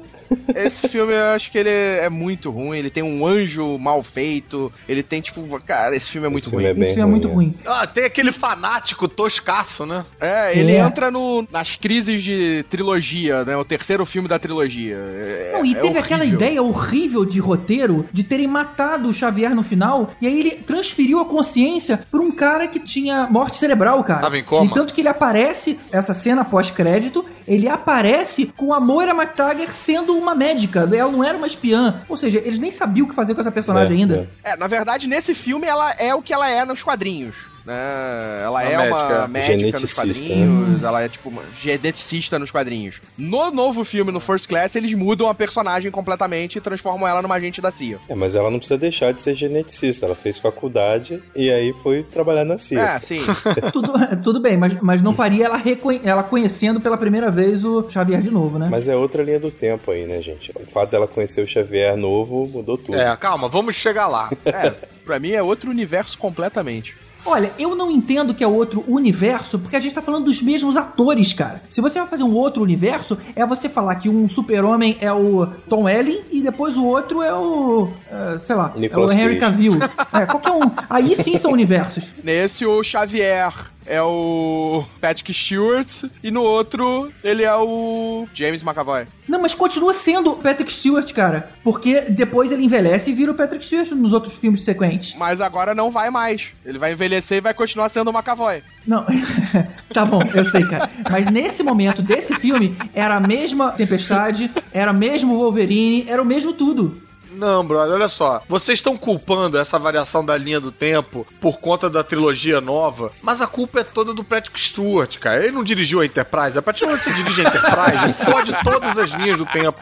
Esse filme eu acho que ele é muito ruim. Ele tem um anjo mal feito. Ele tem, tipo, cara, esse filme é muito Esse filme ruim. é Esse filme é muito ruim, ruim. Ah, tem aquele fanático toscaço, né? É, ele É. entra no, nas crises de trilogia, né? O terceiro filme da trilogia. É, Não, e é teve aquela horrível. ideia horrível de roteiro de terem matado o Xavier no final, e aí ele transferiu a consciência pra um cara que tinha morte cerebral, cara. Tava em coma. E tanto que ele aparece, essa cena pós-crédito, ele aparece com a Moira McTaggart sendo uma médica. Ela não era uma espiã. Ou seja, eles nem sabiam o que fazer com essa personagem É, ainda. é. É, na verdade, nesse filme ela é o que ela é nos quadrinhos. né? Ela é Uma uma médica nos quadrinhos, ela é tipo uma geneticista nos quadrinhos. No novo filme, no First Class, eles mudam a personagem completamente e transformam ela numa agente da CIA. É, mas ela não precisa deixar de ser geneticista. Ela fez faculdade e aí foi trabalhar na CIA. É, sim. tudo, tudo bem, mas, mas não faria ela, ela conhecendo pela primeira vez o Xavier de novo, né? Mas é outra linha do tempo aí, né, gente? O fato dela conhecer o Xavier novo mudou tudo. É, calma, vamos chegar lá. É, pra mim é outro universo completamente. Olha, eu não entendo que é outro universo, porque a gente tá falando dos mesmos atores, cara. Se você vai fazer um outro universo, é você falar que um super-homem é o Tom Welling e depois o outro é o. eh, sei lá, Nicolas é o Henry. Cavill. é, qualquer um. Aí sim são universos. Nesse, o Xavier é o Patrick Stewart e no outro, ele é o James McAvoy. Não, mas continua sendo o Patrick Stewart, cara. Porque depois ele envelhece e vira o Patrick Stewart nos outros filmes sequentes. Mas agora não vai mais. Ele vai envelhecer e vai continuar sendo o McAvoy. Não, tá bom, eu sei, cara. Mas nesse momento desse filme, era a mesma Tempestade, era o mesmo Wolverine, era o mesmo tudo. Não, brother, olha só. Vocês estão culpando essa variação da linha do tempo por conta da trilogia nova, mas a culpa é toda do Patrick Stewart, cara. Ele não dirigiu a Enterprise. A partir do momento que você dirige a Enterprise, fode todas as linhas do tempo.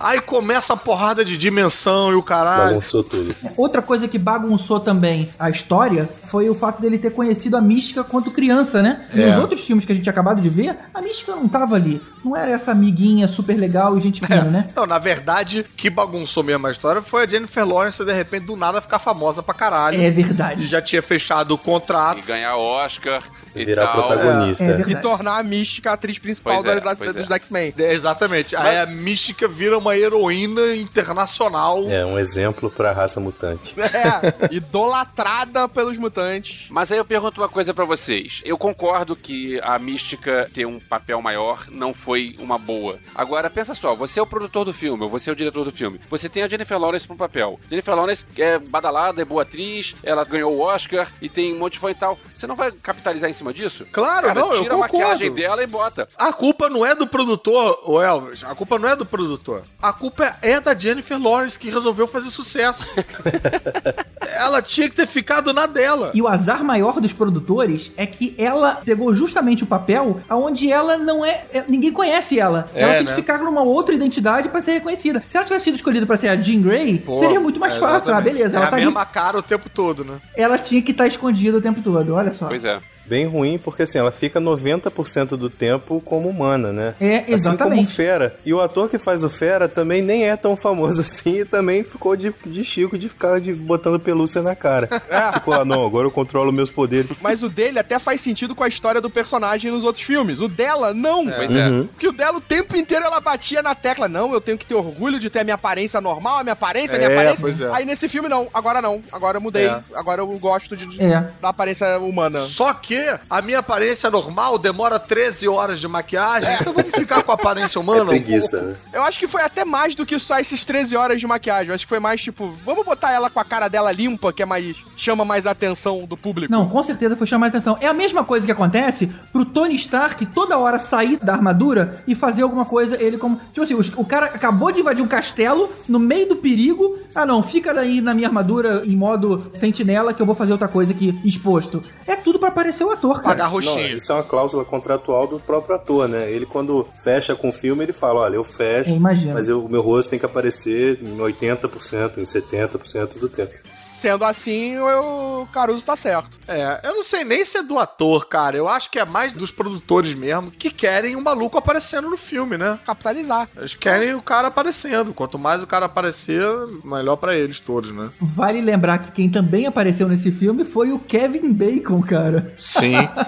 Aí começa a porrada de dimensão e o caralho. Bagunçou tudo. Outra coisa que bagunçou também a história foi o fato dele ter conhecido a Mística quando criança, né? E É. Nos outros filmes que a gente acabado de ver, a Mística não tava ali. Não era essa amiguinha super legal e gente fina, né? Não, na verdade, que bagunçou mesmo a história foi a Jennifer Lawrence de repente do nada ficar famosa pra caralho. É E verdade. já tinha fechado o contrato. E ganhar Oscar e Virar tal. protagonista. É É. verdade. E tornar a Mística a atriz principal Pois é, da- da- pois é. dos X-Men. É, exatamente. Aí a Mística vira uma heroína internacional. É um exemplo pra raça mutante. É, idolatrada pelos mutantes. Mas aí eu pergunto uma coisa pra vocês. Eu concordo que a Mística ter um papel maior não foi uma boa. Agora, pensa só, você é o produtor do filme, ou você é o diretor do filme. Você tem a Jennifer Lawrence pro papel. Jennifer Lawrence é badalada, é boa atriz, ela ganhou o Oscar e tem um monte de fã e tal. Você não vai capitalizar em cima disso? Claro, Cara, não, eu tira a concordo. maquiagem dela e bota. A culpa não é do produtor, o Elvis. A culpa não é do produtor. A culpa é da Jennifer Lawrence que resolveu fazer sucesso. Ela tinha que ter ficado na dela. E o azar maior dos produtores é que ela pegou justamente o papel onde ela não é. é- ninguém conhece ela. É, ela tem né? que ficar numa outra identidade pra ser reconhecida. Se ela tivesse sido escolhida pra ser a Jean Grey, Pô, seria muito mais é, fácil. Ah, beleza, É ela a tá ali. mesma cara o tempo todo, né? Ela tinha que estar escondida o tempo todo, olha só. Pois é. Bem ruim, porque assim, ela fica 90% do tempo como humana, né? É, Assim exatamente. como Fera. E o ator que faz o Fera também nem é tão famoso assim e também ficou de, de Chico de ficar de, botando pelúcia na cara. Ficou lá, não, agora eu controlo meus poderes. Mas o dele até faz sentido com a história do personagem nos outros filmes. O dela, não. Pois é. Uhum. Porque o dela o tempo inteiro ela batia na tecla. Não, eu tenho que ter orgulho de ter a minha aparência normal, a minha aparência, a minha É, aparência. pois é. Aí nesse filme não, agora não. Agora eu mudei. É. Agora eu gosto de, É. da aparência humana. Só que a minha aparência normal demora 13 horas de maquiagem. Então vamos ficar com a aparência humana. É um preguiça, pouco. né? Eu acho que foi até mais do que só esses 13 horas de maquiagem. Eu acho que foi mais tipo, vamos botar ela com a cara dela limpa, que é mais. chama mais a atenção do público. Não, com certeza foi chamar a atenção. É a mesma coisa que acontece pro Tony Stark toda hora sair da armadura e fazer alguma coisa, ele como. Tipo assim, o cara acabou de invadir um castelo no meio do perigo. Ah, não, fica aí na minha armadura em modo sentinela que eu vou fazer outra coisa aqui exposto. É tudo pra aparecer o ator, cara. Pagar Não, roxinho. isso é uma cláusula contratual do próprio ator, né? Ele, quando fecha com o filme, ele fala: olha, eu fecho, Eu imagino. mas eu- o meu rosto tem que aparecer em 80%, em 70% do tempo. Sendo assim, o Caruso tá certo. É, eu não sei nem se é do ator, cara. Eu acho que é mais dos produtores mesmo que querem um maluco aparecendo no filme, né? Capitalizar. Eles querem o cara aparecendo. Quanto mais o cara aparecer, melhor pra eles todos, né? Vale lembrar que quem também apareceu nesse filme foi o Kevin Bacon, cara. Sim.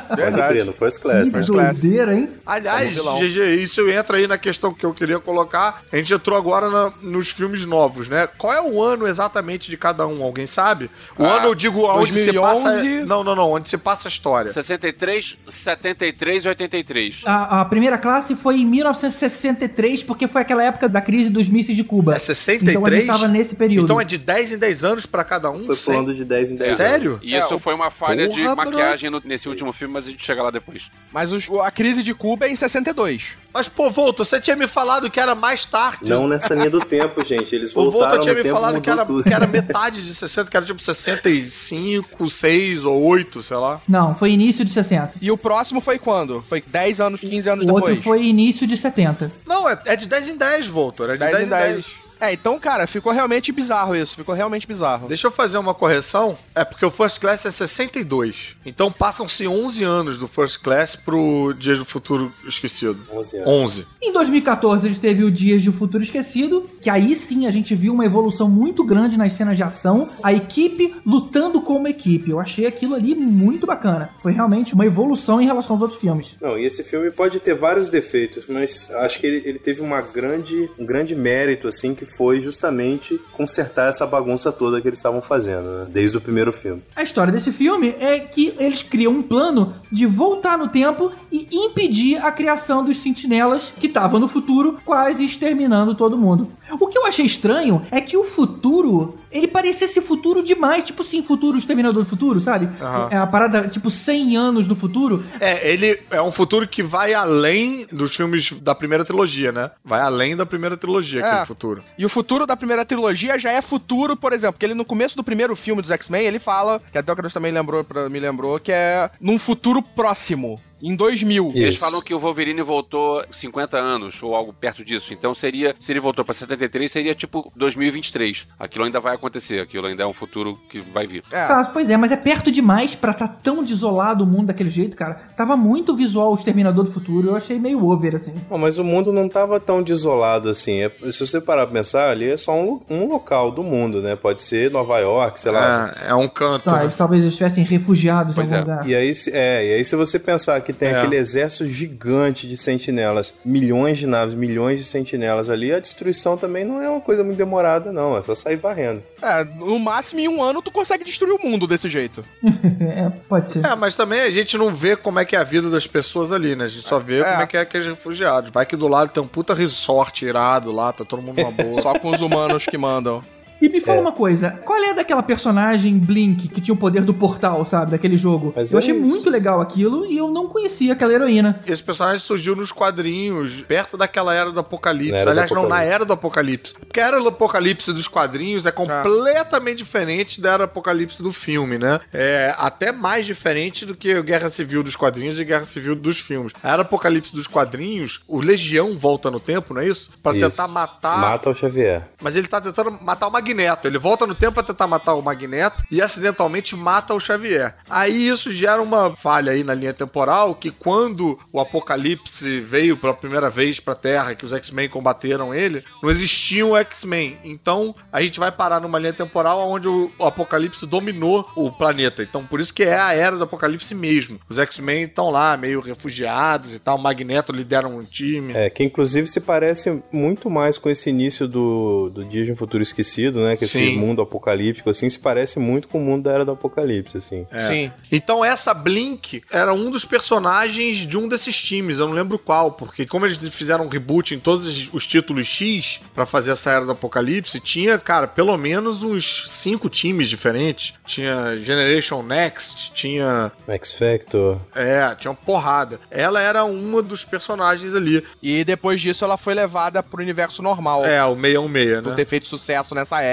Pode crer, no First Class, que né? Class. doideira, hein? Aliás. GG, isso entra aí na questão que eu queria colocar. A gente entrou agora na- nos filmes novos, né? Qual é o ano exatamente de cada um? Alguém sabe? O Ah, ano eu digo onde se 2011. passa. Não, não, não. Onde se passa a história. 63, 73 e 83. A, a primeira classe foi em 1963, porque foi aquela época da crise dos mísseis de Cuba. É 63? Então a gente tava nesse período. Então é de 10 em 10 anos pra cada um? Foi pulando de 10 em 10 Sério? E isso É, foi uma falha de Porra, maquiagem no- nesse último filme, mas a gente chega lá depois. Mas os- a crise de Cuba é em 62. Mas, pô, Volto, você tinha me falado que era mais tarde. Não nessa linha do tempo, gente. Eles O voltaram Volta tinha me falado que era, que era metade de 60, que era tipo 65, 6 ou 8, sei lá. Não, foi início de 60. E o próximo foi quando? Foi 10 anos, 15 anos O depois? outro foi início de 70. Não, é, é de 10 em 10, Voltor. É de 10, 10 em em 10. 10. É, então, cara, ficou realmente bizarro isso. Ficou realmente bizarro. Deixa eu fazer uma correção. É porque o First Class é 62. Então passam-se 11 anos do First Class pro Dias do Futuro Esquecido. 11 anos. 11. Em 2014, a gente teve o Dias de Futuro Esquecido, que aí sim a gente viu uma evolução muito grande nas cenas de ação, a equipe lutando como equipe. Eu achei aquilo ali muito bacana. Foi realmente uma evolução em relação aos outros filmes. Não, e esse filme pode ter vários defeitos, mas acho que ele, ele teve uma grande, um grande mérito, assim, que foi justamente consertar essa bagunça toda que eles estavam fazendo, né? Desde o primeiro filme. A história desse filme é que eles criam um plano de voltar no tempo e impedir a criação dos sentinelas que estavam no futuro, quase exterminando todo mundo. O que eu achei estranho é que o futuro, ele parecia ser futuro demais, tipo assim, futuro exterminador do futuro, sabe? Aham. É a parada, tipo, 100 anos do futuro. É, ele é um futuro que vai além dos filmes da primeira trilogia, né? Vai além da primeira trilogia, É. aquele futuro. E o futuro da primeira trilogia já é futuro, por exemplo, porque ele no começo do primeiro filme dos X-Men, ele fala, que até o Carlos também lembrou, pra- me lembrou, que é num futuro próximo, em 2000. Eles Isso. falam que o Wolverine voltou 50 anos, ou algo perto disso. Então seria, se ele voltou pra 73, seria tipo 2023. Aquilo ainda vai acontecer, aquilo ainda é um futuro que vai vir. É. Tá, pois é, mas é perto demais pra tá tão desolado o mundo daquele jeito, cara. Tava muito visual o Exterminador do Futuro, eu achei meio over, assim. Não, mas o mundo não tava tão desolado assim. É- se você parar pra pensar, ali é só um, um local do mundo, né? Pode ser Nova York, sei lá. É, é um canto. Tá, né? eles talvez estivessem refugiados Pois em algum é. lugar. E aí, se- é, e aí se você pensar que tem É. aquele exército gigante de sentinelas, milhões de naves, milhões de sentinelas ali, a destruição também não é uma coisa muito demorada, não. É só sair varrendo. É, no máximo em um ano tu consegue destruir o mundo desse jeito. é, pode ser. É, mas também a gente não vê como é que é a vida das pessoas ali, né? A gente só vê É. como é que é aqueles refugiados. Vai que do lado tem um puta resort irado lá, tá todo mundo numa boa. Só com os humanos que mandam. E me fala uma coisa, qual é daquela personagem Blink que tinha o poder do portal, sabe, daquele jogo? Mas eu é achei isso. muito legal aquilo e eu não conhecia aquela heroína. Esse personagem surgiu nos quadrinhos, perto daquela era do Apocalipse. Na era do Aliás, não, na Apocalipse. era do Apocalipse. Porque a era do Apocalipse dos quadrinhos é completamente diferente da era do Apocalipse do filme, né? É até mais diferente do que a Guerra Civil dos quadrinhos e Guerra Civil dos filmes. A era do Apocalipse dos quadrinhos, o Legião volta no tempo, não é isso? Pra Isso. tentar matar. Mata o Xavier. Mas ele tá tentando matar o Magneto. Ele volta no tempo pra tentar matar o Magneto e acidentalmente mata o Xavier. Aí isso gera uma falha aí na linha temporal que quando o Apocalipse veio pela primeira vez pra Terra, que os X-Men combateram ele, não existiam X-Men. Então a gente vai parar numa linha temporal onde o Apocalipse dominou o planeta. Então por isso que é a era do Apocalipse mesmo. Os X-Men estão lá meio refugiados e tal. O Magneto lidera um time. É, que inclusive se parece muito mais com esse início do, do de um Futuro Esquecido, né? Que esse Sim. mundo apocalíptico, assim, se parece muito com o mundo da Era do Apocalipse, assim. Sim. Então essa Blink era um dos personagens de um desses times, eu não lembro qual, porque como eles fizeram um reboot em todos os- os títulos X pra fazer essa era do apocalipse, tinha, cara, pelo menos uns cinco times diferentes. Tinha Generation Next, tinha, X Factor. é, tinha uma porrada. Ela era uma dos personagens ali. E depois disso ela foi levada pro universo normal. É, o 616, Por né? ter feito sucesso nessa época.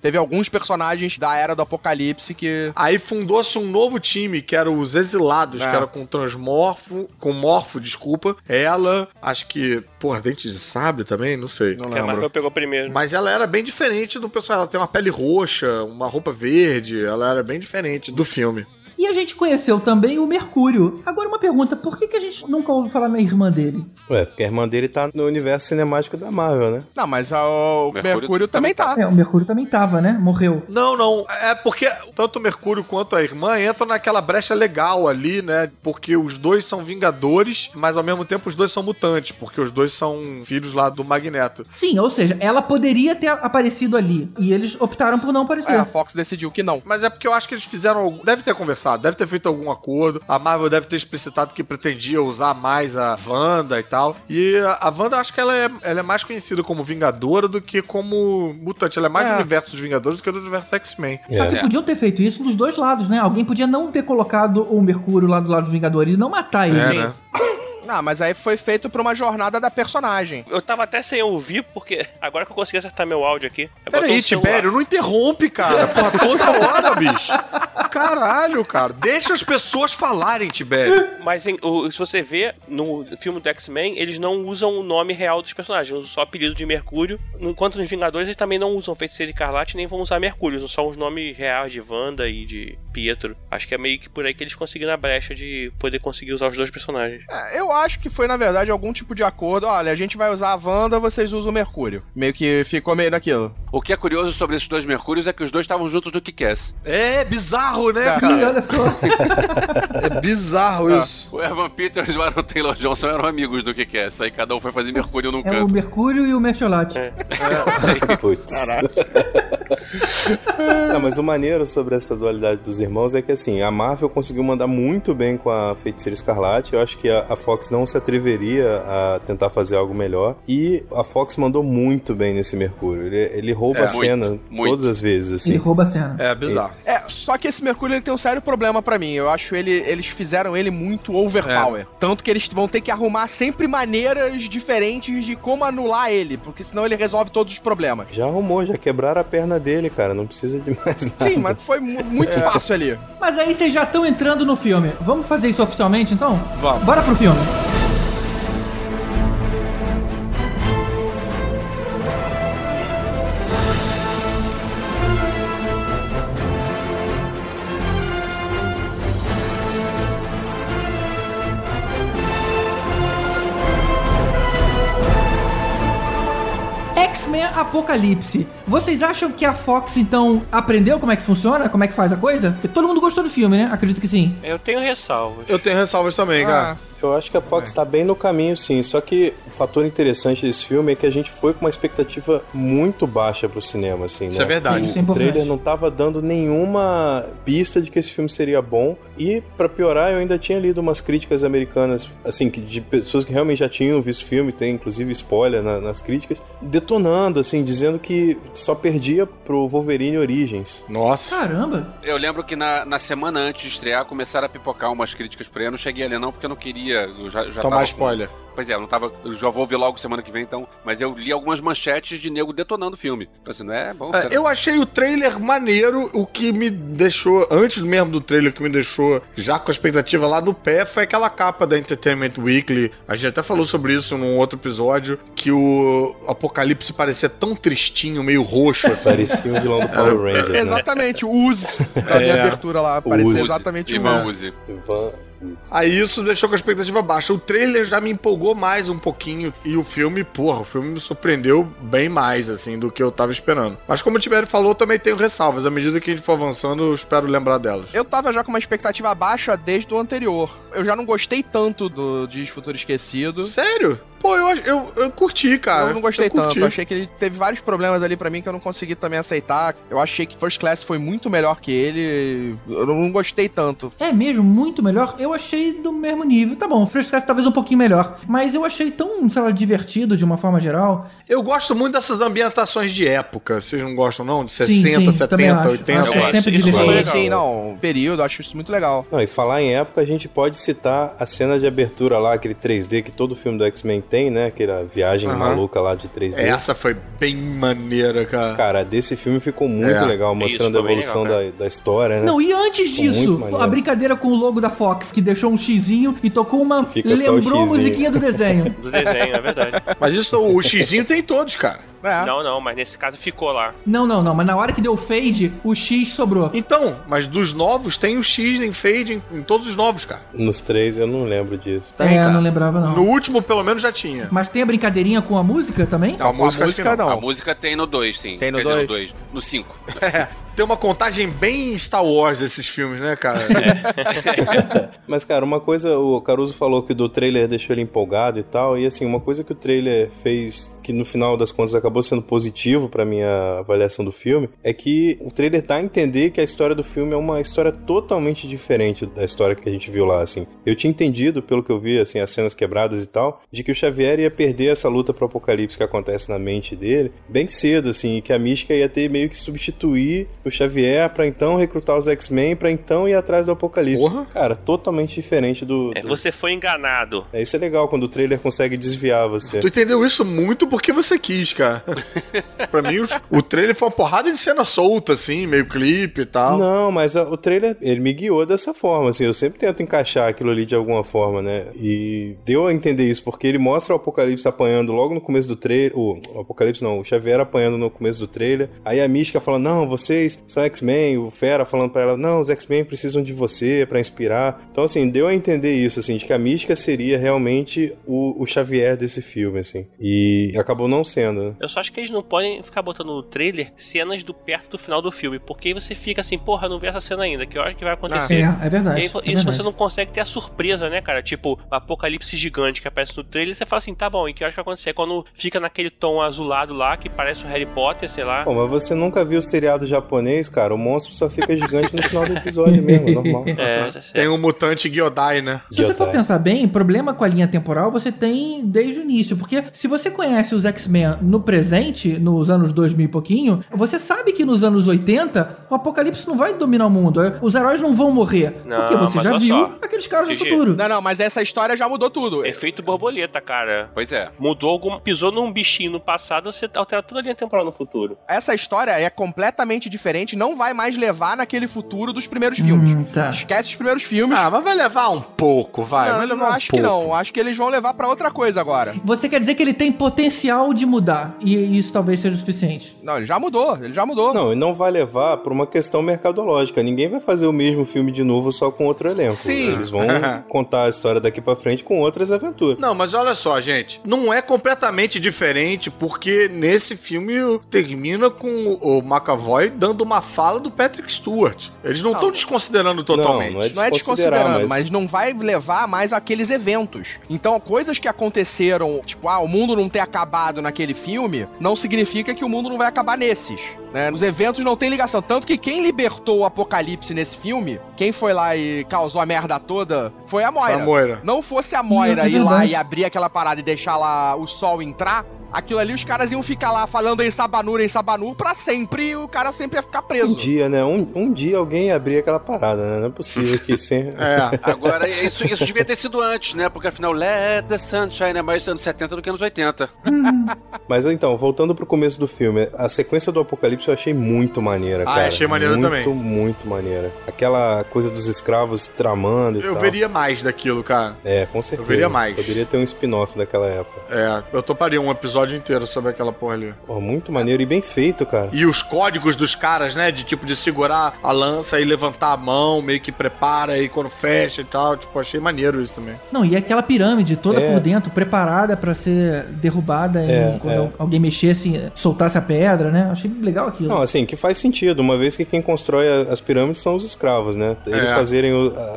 Teve alguns personagens da era do apocalipse que. Aí fundou-se um novo time, que era os Exilados, É. que era com Transmorfo, com Morfo, desculpa. Ela, acho que, porra, Dente de Sabre também, não sei. Não a lembro. Marvel pegou primeiro. Mas ela era bem diferente do personagem. Ela tem uma pele roxa, uma roupa verde. Ela era bem diferente do filme. E a gente conheceu também o Mercúrio. Agora uma pergunta, por que, que a gente nunca ouve falar na irmã dele? Ué, porque a irmã dele tá no universo cinemático da Marvel, né? Não, mas a- o Mercúrio Mercúrio, também tá. É, o Mercúrio também tava, né? Morreu. Não, não. É porque tanto o Mercúrio quanto a irmã entram naquela brecha legal ali, né? Porque os dois são vingadores, mas ao mesmo tempo os dois são mutantes, porque os dois são filhos lá do Magneto. Sim, ou seja, ela poderia ter aparecido ali. E eles optaram por não aparecer. É, a Fox decidiu que não. Mas é porque eu acho que eles fizeram. Deve ter conversado, deve ter feito algum acordo. A Marvel deve ter explicitado que pretendia usar mais a Wanda e tal. E a Wanda, eu acho que ela é, ela é mais conhecida como Vingadora do que como mutante. Ela é mais É. do universo dos Vingadores do que do universo X-Men. Só que É. podiam ter feito isso dos dois lados, né? Alguém podia não ter colocado o Mercúrio lá do lado dos Vingadores e não matar ele. É, né? Não, mas aí foi feito pra uma jornada da personagem. Eu tava até sem ouvir, porque agora que eu consegui acertar meu áudio aqui. Peraí. Tibério, não interrompe, cara. Porra, toda hora, bicho. Caralho, cara. Deixa as pessoas falarem, Tibério. Mas em- o- se você vê no filme do X-Men, eles não usam o nome real dos personagens, usam só o apelido de Mercúrio. Enquanto nos Vingadores, eles também não usam Feiticeiro Escarlate nem vão usar Mercúrio, usam só os nomes reais de Wanda e de Pietro. Acho que é meio que por aí que eles conseguiram a brecha de poder conseguir usar os dois personagens. É, eu acho que foi, na verdade, algum tipo de acordo. Olha, a gente vai usar a Wanda, vocês usam o Mercúrio. Meio que ficou meio daquilo. O que é curioso sobre esses dois Mercúrios é que os dois estavam juntos no Kick-Ass. É bizarro, né, É. Ih, cara? olha só. É bizarro Ah. isso. O Evan Peters e o Aaron Taylor Johnson eram amigos do Kick-Ass. Aí cada um foi fazer Mercúrio num É o canto. Mercúrio e o Mercholate. Putz. Não, mas o maneiro sobre essa dualidade dos irmãos é que assim, a Marvel conseguiu mandar muito bem com a Feiticeira Escarlate. Eu acho que a, a Fox não se atreveria a tentar fazer algo melhor. E a Fox mandou muito bem nesse Mercúrio. Ele, ele rouba É, a cena muito, muito. todas as vezes, Ele assim. rouba a cena. É bizarro. É, só que esse Mercúrio ele tem um sério problema pra mim. Eu acho ele, eles fizeram ele muito overpower. Tanto que eles vão ter que arrumar sempre maneiras diferentes de como anular ele, porque senão ele resolve todos os problemas. Já arrumou, já quebraram a perna dele, cara. Não precisa de mais nada. Sim, mas foi mu- muito fácil ali. Mas aí vocês já estão entrando no filme. Vamos fazer isso oficialmente então? Vamos. Bora pro filme. Apocalipse. Vocês acham que a Fox então aprendeu como é que funciona? Como é que faz a coisa? Porque todo mundo gostou do filme, né? Acredito que sim. Eu tenho ressalvas. Eu tenho ressalvas também, cara. Eu acho que a Fox tá bem no caminho, sim. Só que o fator interessante desse filme é que a gente foi com uma expectativa muito baixa pro cinema, assim, Isso né? é verdade. Isso é O importante. trailer não tava dando nenhuma pista de que esse filme seria bom. E, pra piorar, eu ainda tinha lido umas críticas americanas, assim, que de pessoas que realmente já tinham visto o filme, tem inclusive spoiler na- nas críticas, detonando, assim, dizendo que só perdia pro Wolverine Origins. Nossa. Caramba! Eu lembro que na, na semana antes de estrear começaram a pipocar umas críticas por aí. Eu não cheguei a ler, não, porque eu não queria. Eu já, já Tomar tava- spoiler. Pois é, eu não tava. Eu já vou ver logo semana que vem, então. Mas eu li algumas manchetes de nego detonando o filme. Então, assim, não é bom. É, eu achei o trailer maneiro, o que me deixou, antes mesmo do trailer, o que me deixou já com a expectativa lá no pé foi aquela capa da Entertainment Weekly. A gente até falou sobre isso num outro episódio, que o Apocalipse parecia tão tristinho, meio roxo, assim. Parecia um vilão do Power Rangers, né? exatamente, o Uzi da minha É. abertura lá. Parecia Uzi. exatamente o Ivan Uzi. Uzi. Ivan- Aí isso deixou com a expectativa baixa. O trailer já me empolgou mais um pouquinho. E o filme, porra, o filme me surpreendeu bem mais, assim, do que eu tava esperando. Mas como o Tibério falou, também tenho ressalvas. À medida que a gente for avançando, eu espero lembrar delas. Eu tava já com uma expectativa baixa desde o anterior. Eu já não gostei tanto do Dias Futuro Esquecido. Sério? Pô, eu, eu, eu curti, cara. eu não gostei curti. tanto. Eu achei que ele teve vários problemas ali pra mim que eu não consegui também aceitar. Eu achei que First Class foi muito melhor que ele. Eu não gostei tanto. É mesmo, muito melhor. Eu achei do mesmo nível. Tá bom, Fresh Cast talvez um pouquinho melhor. Mas eu achei tão, sei lá, divertido de uma forma geral. Eu gosto muito dessas ambientações de época. Vocês não gostam, não? De Sim, 60, sim, também 70, acho. 80. Acho que é Eu sempre acho isso divertido. Sim, sim, não. Período, eu acho isso muito legal. Não, e falar em época, a gente pode citar a cena de abertura lá, aquele 3D que todo filme do X-Men tem, né? Aquela viagem Aham. maluca lá de 3D. Essa foi bem maneira, cara. Cara, desse filme ficou muito É. legal, mostrando Isso, a evolução legal, da, da história, né? Não, e antes disso, a brincadeira com o logo da Fox, que deixou um xizinho e tocou uma. Fica lembrou a musiquinha do desenho. Do desenho, é verdade. Mas isso, o xizinho tem todos, cara. É. Não, não, mas nesse caso ficou lá. Não, não, não, mas na hora que deu fade, o X sobrou. Então, mas dos novos tem o X em fade em, em todos os novos, cara. Nos três, eu não lembro disso. Tem, é, cara. não lembrava não. No último, pelo menos, já tinha. Mas tem a brincadeirinha com a música também? Não, a música, música, acho que não. A música tem no 2, sim. Tem? No 2. No 5. É, tem uma contagem bem Star Wars desses filmes, né, cara? Mas, cara, uma coisa, o Caruso falou que do trailer deixou ele empolgado e tal, e assim, uma coisa que o trailer fez, que no final das contas acabou sendo positivo pra minha avaliação do filme, é que o trailer dá a entender que a história do filme é uma história totalmente diferente da história que a gente viu lá, assim. Eu tinha entendido, pelo que eu vi, assim, as cenas quebradas e tal, de que o Xavier ia perder essa luta pro apocalipse que acontece na mente dele bem cedo, assim, e que a mística ia ter meio que substituir o Xavier pra então recrutar os X-Men, pra então ir atrás do Apocalipse. Porra. Cara, totalmente diferente do, É, do- você foi enganado. É, isso é legal quando o trailer consegue desviar você. Tu entendeu isso muito porque você quis, cara. pra mim, o, o trailer foi uma porrada de cena solta, assim, meio clipe e tal. Não, mas a- o trailer, ele me guiou dessa forma, assim, eu sempre tento encaixar aquilo ali de alguma forma, né? E deu a entender isso, porque ele mostra o Apocalipse apanhando logo no começo do trailer, o, o Apocalipse não, o Xavier apanhando no começo do trailer, aí a Mística falando, não, vocês são X-Men, o Fera falando pra ela, não, os X-Men precisam de você pra inspirar. Então, assim, deu a entender isso, assim, de que a Mística seria realmente o, o Xavier desse filme, assim. E acabou não sendo, né? Eu só acho que eles não podem ficar botando no trailer cenas do perto do final do filme, porque aí você fica assim, porra, não vi essa cena ainda, que hora que vai acontecer? É, é verdade. E aí, é isso verdade. você não consegue ter a surpresa, né, cara? Tipo, o apocalipse gigante que aparece no trailer, você fala assim, tá bom, e que hora que vai acontecer? Quando fica naquele tom azulado lá, que parece o Harry Potter, sei lá. Pô, mas você nunca viu o seriado japonês, cara? O monstro só fica gigante no final do episódio mesmo, normal. É. Tem um mutante Gyodai, né? Se você for pensar bem, problema com a linha temporal você tem desde o início. Porque se você conhece os X-Men no presente, nos anos 2000 e pouquinho, você sabe que nos anos 80 o apocalipse não vai dominar o mundo. Os heróis não vão morrer. Não, porque você já viu só. aqueles caras no Gigi. futuro. Não, não, mas essa história já mudou tudo. Efeito borboleta, cara. Pois é. Mudou algum. Pisou num bichinho no passado, você altera toda a linha temporal no futuro. Essa história é completamente diferente, não vai mais levar naquele futuro dos primeiros filmes. Hum, tá. Esquece os primeiros filmes. Ah, mas vai levar um pouco, vai. vai não, levar não, um acho pouco. que não. Acho que eles vão levar pra outra coisa agora. Você quer dizer que ele tem potencial de mudar. E isso talvez seja o suficiente. Não, ele já mudou, ele já mudou. Não, e não vai levar por uma questão mercadológica. Ninguém vai fazer o mesmo filme de novo só com outro elenco. Sim. Eles vão contar a história daqui pra frente com outras aventuras. Não, mas olha só, gente. Não é completamente diferente, porque nesse filme termina com o McAvoy dando uma fala do Patrick Stewart. Eles não estão desconsiderando totalmente. Não, não é Não é desconsiderando, mas- mas... não vai levar mais aqueles eventos. Então, coisas que aconteceram, tipo, ah, o mundo não ter acabado naquele filme, não significa que o mundo não vai acabar nesses. Né? Os eventos não têm ligação. Tanto que quem libertou o apocalipse nesse filme, quem foi lá e causou a merda toda, foi a Moira. A Moira. Não fosse a Moira É ir lá e abrir aquela parada e deixar lá o sol entrar, aquilo ali os caras iam ficar lá falando em Sabanur, em Sabanur, pra sempre e o cara sempre ia ficar preso. Um dia, né? Um, um dia alguém ia abrir aquela parada, né? Não é possível que sem. É. Agora, isso, isso devia ter sido antes, né? Porque afinal, Let the Sunshine é mais anos 70 do que anos 80. Mas então, voltando pro começo do filme, a sequência do Apocalipse eu achei muito maneira, Ah, cara. achei maneira muito, também. Muito, muito maneira. Aquela coisa dos escravos tramando e Eu tal. veria mais daquilo, cara. É, com certeza. veria mais. Poderia ter um spin-off daquela época. É, eu toparia um episódio inteiro sobre aquela porra ali. Pô, muito maneiro e bem feito, cara. E os códigos dos caras, né? De tipo de segurar a lança e levantar a mão, meio que prepara e quando fecha e tal. Tipo, achei maneiro isso também. Não, e aquela pirâmide toda É. por dentro, preparada pra ser derrubada em- É, quando é. alguém mexesse, soltasse a pedra, né? Achei legal aquilo. Não, assim, que faz sentido, uma vez que quem constrói as pirâmides são os escravos, né? Eles É. fazerem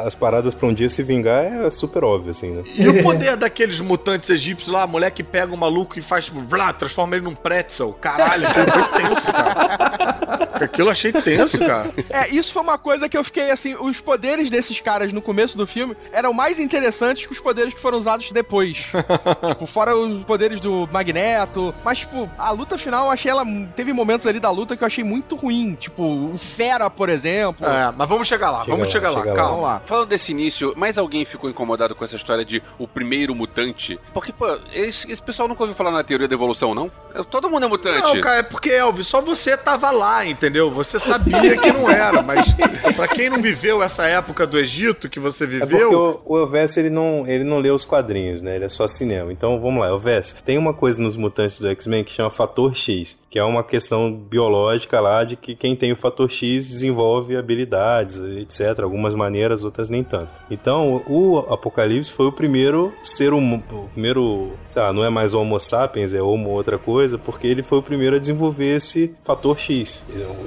as paradas pra um dia se vingar é super óbvio, assim, né? E o poder daqueles mutantes egípcios lá, a mulher que pega o maluco e faz, vlá, transforma ele num pretzel. Caralho, aquilo foi tenso, cara. Aquilo eu achei tenso, cara. É, isso foi uma coisa que eu fiquei assim. Os poderes desses caras no começo do filme eram mais interessantes que os poderes que foram usados depois. tipo, fora os poderes do Magneto. Mas, tipo, a luta final eu achei ela. Teve momentos ali da luta que eu achei muito ruim. Tipo, o Fera, por exemplo. É, mas vamos chegar lá, Chega vamos lá, chegar lá, chega lá. calma. Lá. Falando desse início, mais alguém ficou incomodado com essa história de o primeiro mutante? Porque, pô, esse, esse pessoal nunca ouviu falar na teoria da evolução, não? Todo mundo é mutante. Não, cara, é porque, Elvis, só você tava lá, entendeu? Você sabia que não era, mas pra quem não viveu essa época do Egito que você É porque viveu, o, o Elvis, ele não, ele não lê os quadrinhos, né? Ele é só cinema. Então, vamos lá, Elvis, tem uma coisa nos mutantes do X-Men que chama fator X, que é uma questão biológica lá de que quem tem o fator X desenvolve habilidades, etc. Algumas maneiras, outras nem tanto. Então, o Apocalipse foi o primeiro ser humano, o primeiro, sei lá, não é mais Homo sapiens, é Homo outra coisa, porque ele foi o primeiro a desenvolver esse fator X,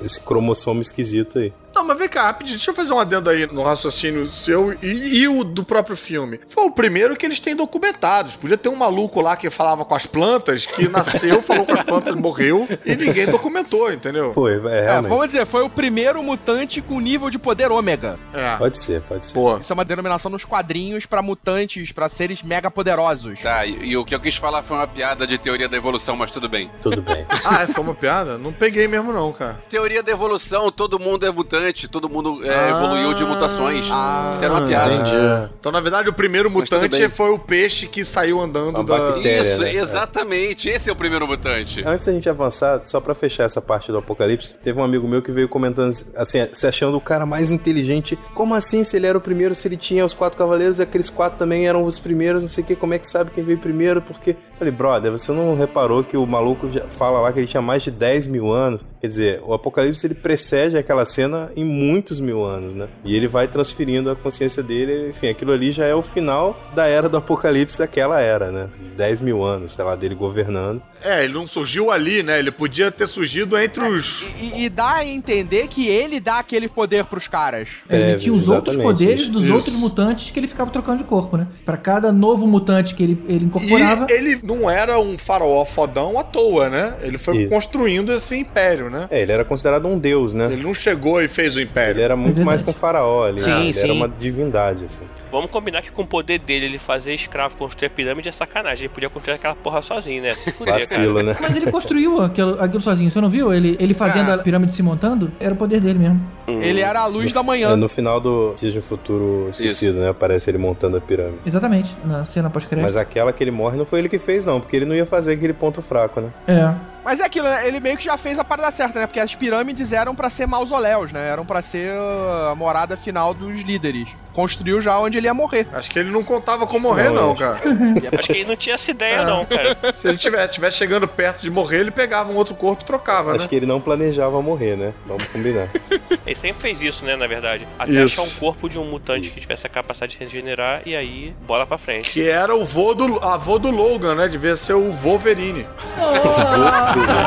esse cromossomo esquisito aí. Não, mas vem cá, rapidinho, deixa eu fazer um adendo aí no raciocínio seu e, e o do próprio filme. Foi o primeiro que eles têm documentados. Podia ter um maluco lá que falava com as plantas, que nasceu, falou com as plantas, morreu, e ninguém documentou, entendeu? Foi, é, É, vamos dizer, foi o primeiro mutante com nível de poder ômega. É. Pode ser, pode ser. Pô, Isso é uma denominação nos quadrinhos pra mutantes, pra seres mega poderosos. Tá, e, e o que eu quis falar foi uma piada de teoria da evolução, mas tudo tudo bem. Tudo bem. Ah, foi uma piada? Não peguei mesmo não, cara. Teoria da evolução, todo mundo é mutante, todo mundo é, Ah. evoluiu de mutações. Ah, Isso era uma piada. Entendi. Então, na verdade, o primeiro Mas mutante foi o peixe que saiu andando A da... bactéria. Isso, né? exatamente. Esse é o primeiro mutante. Antes da gente avançar, só pra fechar essa parte do apocalipse, teve um amigo meu que veio comentando assim, se achando o cara mais inteligente. Como assim, se ele era o primeiro, se ele tinha os quatro cavaleiros e aqueles quatro também eram os primeiros, não sei o que, como é que sabe quem veio primeiro? Porque. Falei, brother, você não reparou que o maluco já fala lá que ele tinha mais de 10 mil anos? Quer dizer, o apocalipse ele precede aquela cena em muitos mil anos, né? E ele vai transferindo a consciência dele, enfim, aquilo ali já é o final da era do apocalipse daquela era, né? 10 mil anos, sei lá, dele governando. É, ele não surgiu ali, né? Ele podia ter surgido entre os... E, e dá a entender que ele dá aquele poder pros caras. Ele É, tinha os outros poderes isso. dos Isso. outros mutantes que ele ficava trocando de corpo, né? Pra cada novo mutante que ele, ele incorporava. E ele não era um faraó fodão à toa, né? Ele foi Isso. construindo esse império, né? É, ele era considerado um deus, né? Ele não chegou e fez o Ele império. era muito É mais verdade. que um faraó ali. Sim, né? Ele sim. era uma divindade, assim. Vamos combinar que com o poder dele, ele fazer escravo construir a pirâmide é sacanagem. Ele podia construir aquela porra sozinho, né? Se fuder, cara. Vacilo, né? Mas ele construiu aquilo, aquilo sozinho, você não viu? Ele, ele fazendo Ah. a pirâmide se montando, era o poder dele mesmo. Ele era a luz da É, manhã. no final do Dias de um Futuro Esquecido, né? Aparece ele montando a pirâmide. Exatamente, na cena pós-crédito. Mas aquela que ele morre não foi ele que fez, não, porque ele não ia fazer aquele ponto fraco, né? É. Mas é aquilo, né? Ele meio que já fez a parada certa, né? Porque as pirâmides eram pra ser mausoléus, né? Eram pra ser uh, a morada final dos líderes. Construiu já onde ele ia morrer. Acho que ele não contava com morrer, Não, não, cara. Acho que ele não tinha essa ideia, É. não, cara. Se ele tivesse estiver chegando perto de morrer, ele pegava um outro corpo e trocava, Acho né? que ele não planejava morrer, né? Vamos combinar. Ele sempre fez isso, né, na verdade. Até Isso. achar um corpo de um mutante que tivesse a capacidade de regenerar e aí bola pra frente. Que era o vô do, avô do Logan, né? Devia ser o Wolverine. tudo.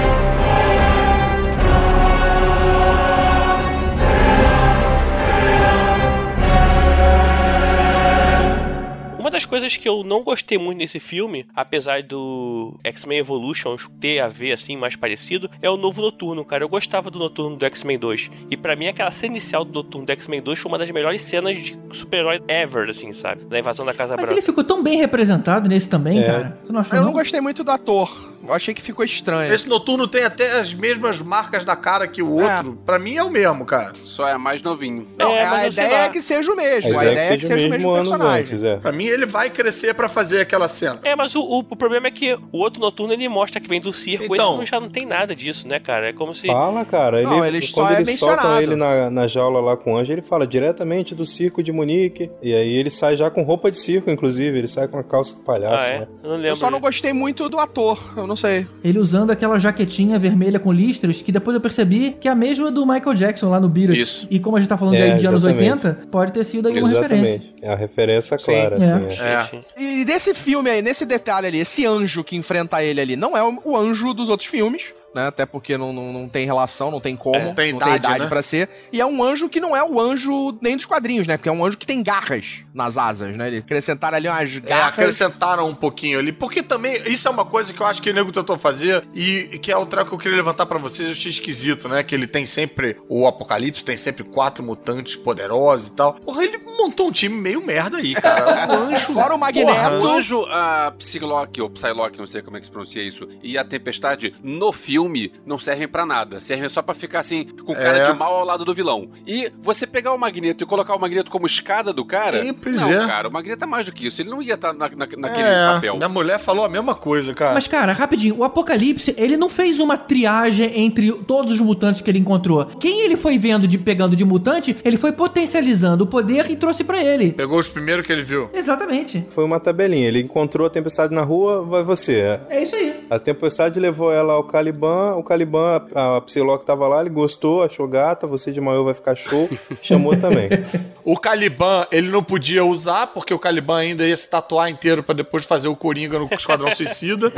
Uma das coisas que eu não gostei muito nesse filme, apesar do X-Men Evolution ter a ver assim mais parecido, é o novo Noturno, cara. Eu gostava do Noturno do X-Men 2. E pra mim aquela cena inicial do Noturno do X-Men 2 foi uma das melhores cenas de super-herói ever, assim, sabe? Da invasão da Casa Mas Branca. ele ficou tão bem representado nesse também, É. cara. Você não achou Eu não? não gostei muito do ator. Eu achei que ficou estranho. Esse noturno tem até as mesmas marcas da cara que o É. outro. Pra mim é o mesmo, cara. Só é mais novinho. Não, É, a ideia é que seja o mesmo. A, Mas ideia é que seja o mesmo anos personagem. antes, é. Pra mim ele vai crescer pra fazer aquela cena. É, mas o, o, o problema é que o outro noturno ele mostra que vem do circo, Então. esse não, já não tem nada disso, né, cara? É como se. Fala, cara. Ele, Não, ele só quando é eles soltam mencionado. ele na, na jaula lá com o anjo, ele fala diretamente do circo de Munique. E aí ele sai já com roupa de circo, inclusive. Ele sai com a calça de palhaço, Ah, é? né? Eu não lembro. Eu só não gostei muito do ator. Eu não sei. Ele usando aquela jaquetinha vermelha com listras, que depois eu percebi que é a mesma do Michael Jackson lá no Beatles. Isso. E como a gente tá falando É, aí de anos exatamente. 80, pode ter sido aí uma referência. Exatamente. É a referência Sim. clara, É. assim. é. É. Gente, E desse filme aí, nesse detalhe ali, esse anjo que enfrenta ele ali, não é o anjo dos outros filmes. Né? Até porque não, não, não tem relação, não tem como, É, tem não idade, tem idade né? pra ser. E é um anjo que não é o anjo nem dos quadrinhos, né? Porque é um anjo que tem garras nas asas, né? Ele acrescentaram ali umas É, garras. acrescentaram um pouquinho ali. Porque também, isso é uma coisa que eu acho que o nego tentou fazer e que é outra que eu queria levantar pra vocês, eu achei esquisito, né? Que ele tem sempre, o Apocalipse tem sempre quatro mutantes poderosos e tal. Porra, ele montou um time meio merda aí, cara. O anjo. Fora o Magneto. O anjo, a Psylocke, ou Psylocke, não sei como é que se pronuncia isso, e a Tempestade, no filme, não servem pra nada. Servem só pra ficar assim, com cara É. de mal ao lado do vilão. E você pegar o Magneto e colocar o Magneto como escada do cara. Sim, não, é. cara, o Magneto é mais do que isso. Ele não ia estar na, na- naquele é, papel. Minha mulher falou a mesma coisa, cara. Mas, cara, rapidinho, o Apocalipse, ele não fez uma triagem entre todos os mutantes que ele encontrou. Quem ele foi vendo de pegando de mutante, ele foi potencializando o poder e trouxe pra ele. Pegou os primeiros que ele viu. Exatamente. Foi uma tabelinha. Ele encontrou a tempestade na rua, vai você. É isso aí. A tempestade levou ela ao Caliban. O Caliban, a, a Psylocke tava lá, ele gostou, achou gata. Você de maior vai ficar show. Chamou também. O Caliban, ele não podia usar, porque o Caliban ainda ia se tatuar inteiro pra depois fazer o Coringa no Esquadrão Suicida.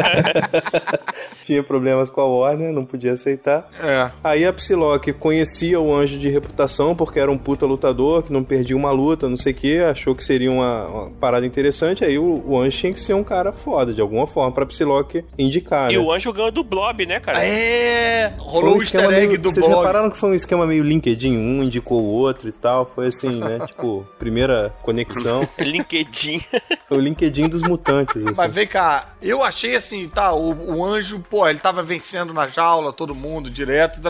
tinha problemas com a Warner, não podia aceitar. É. Aí a Psylocke conhecia o anjo de reputação porque era um puta lutador que não perdia uma luta, não sei o que, achou que seria uma, uma parada interessante. Aí o, o, anjo tinha que ser um cara foda, de alguma forma, pra Psylocke indicar. E né? o anjo ganhou do Blob, né, cara? É, Foi rolou um o esquema easter egg meio- do Vocês blog. repararam que foi um esquema meio LinkedIn, um indicou o outro e tal, foi assim, né? tipo, primeira conexão, LinkedIn. foi o LinkedIn dos mutantes, assim. Mas vem cá, eu achei assim, tá, o, o anjo, pô, ele tava vencendo na jaula, todo mundo, direto,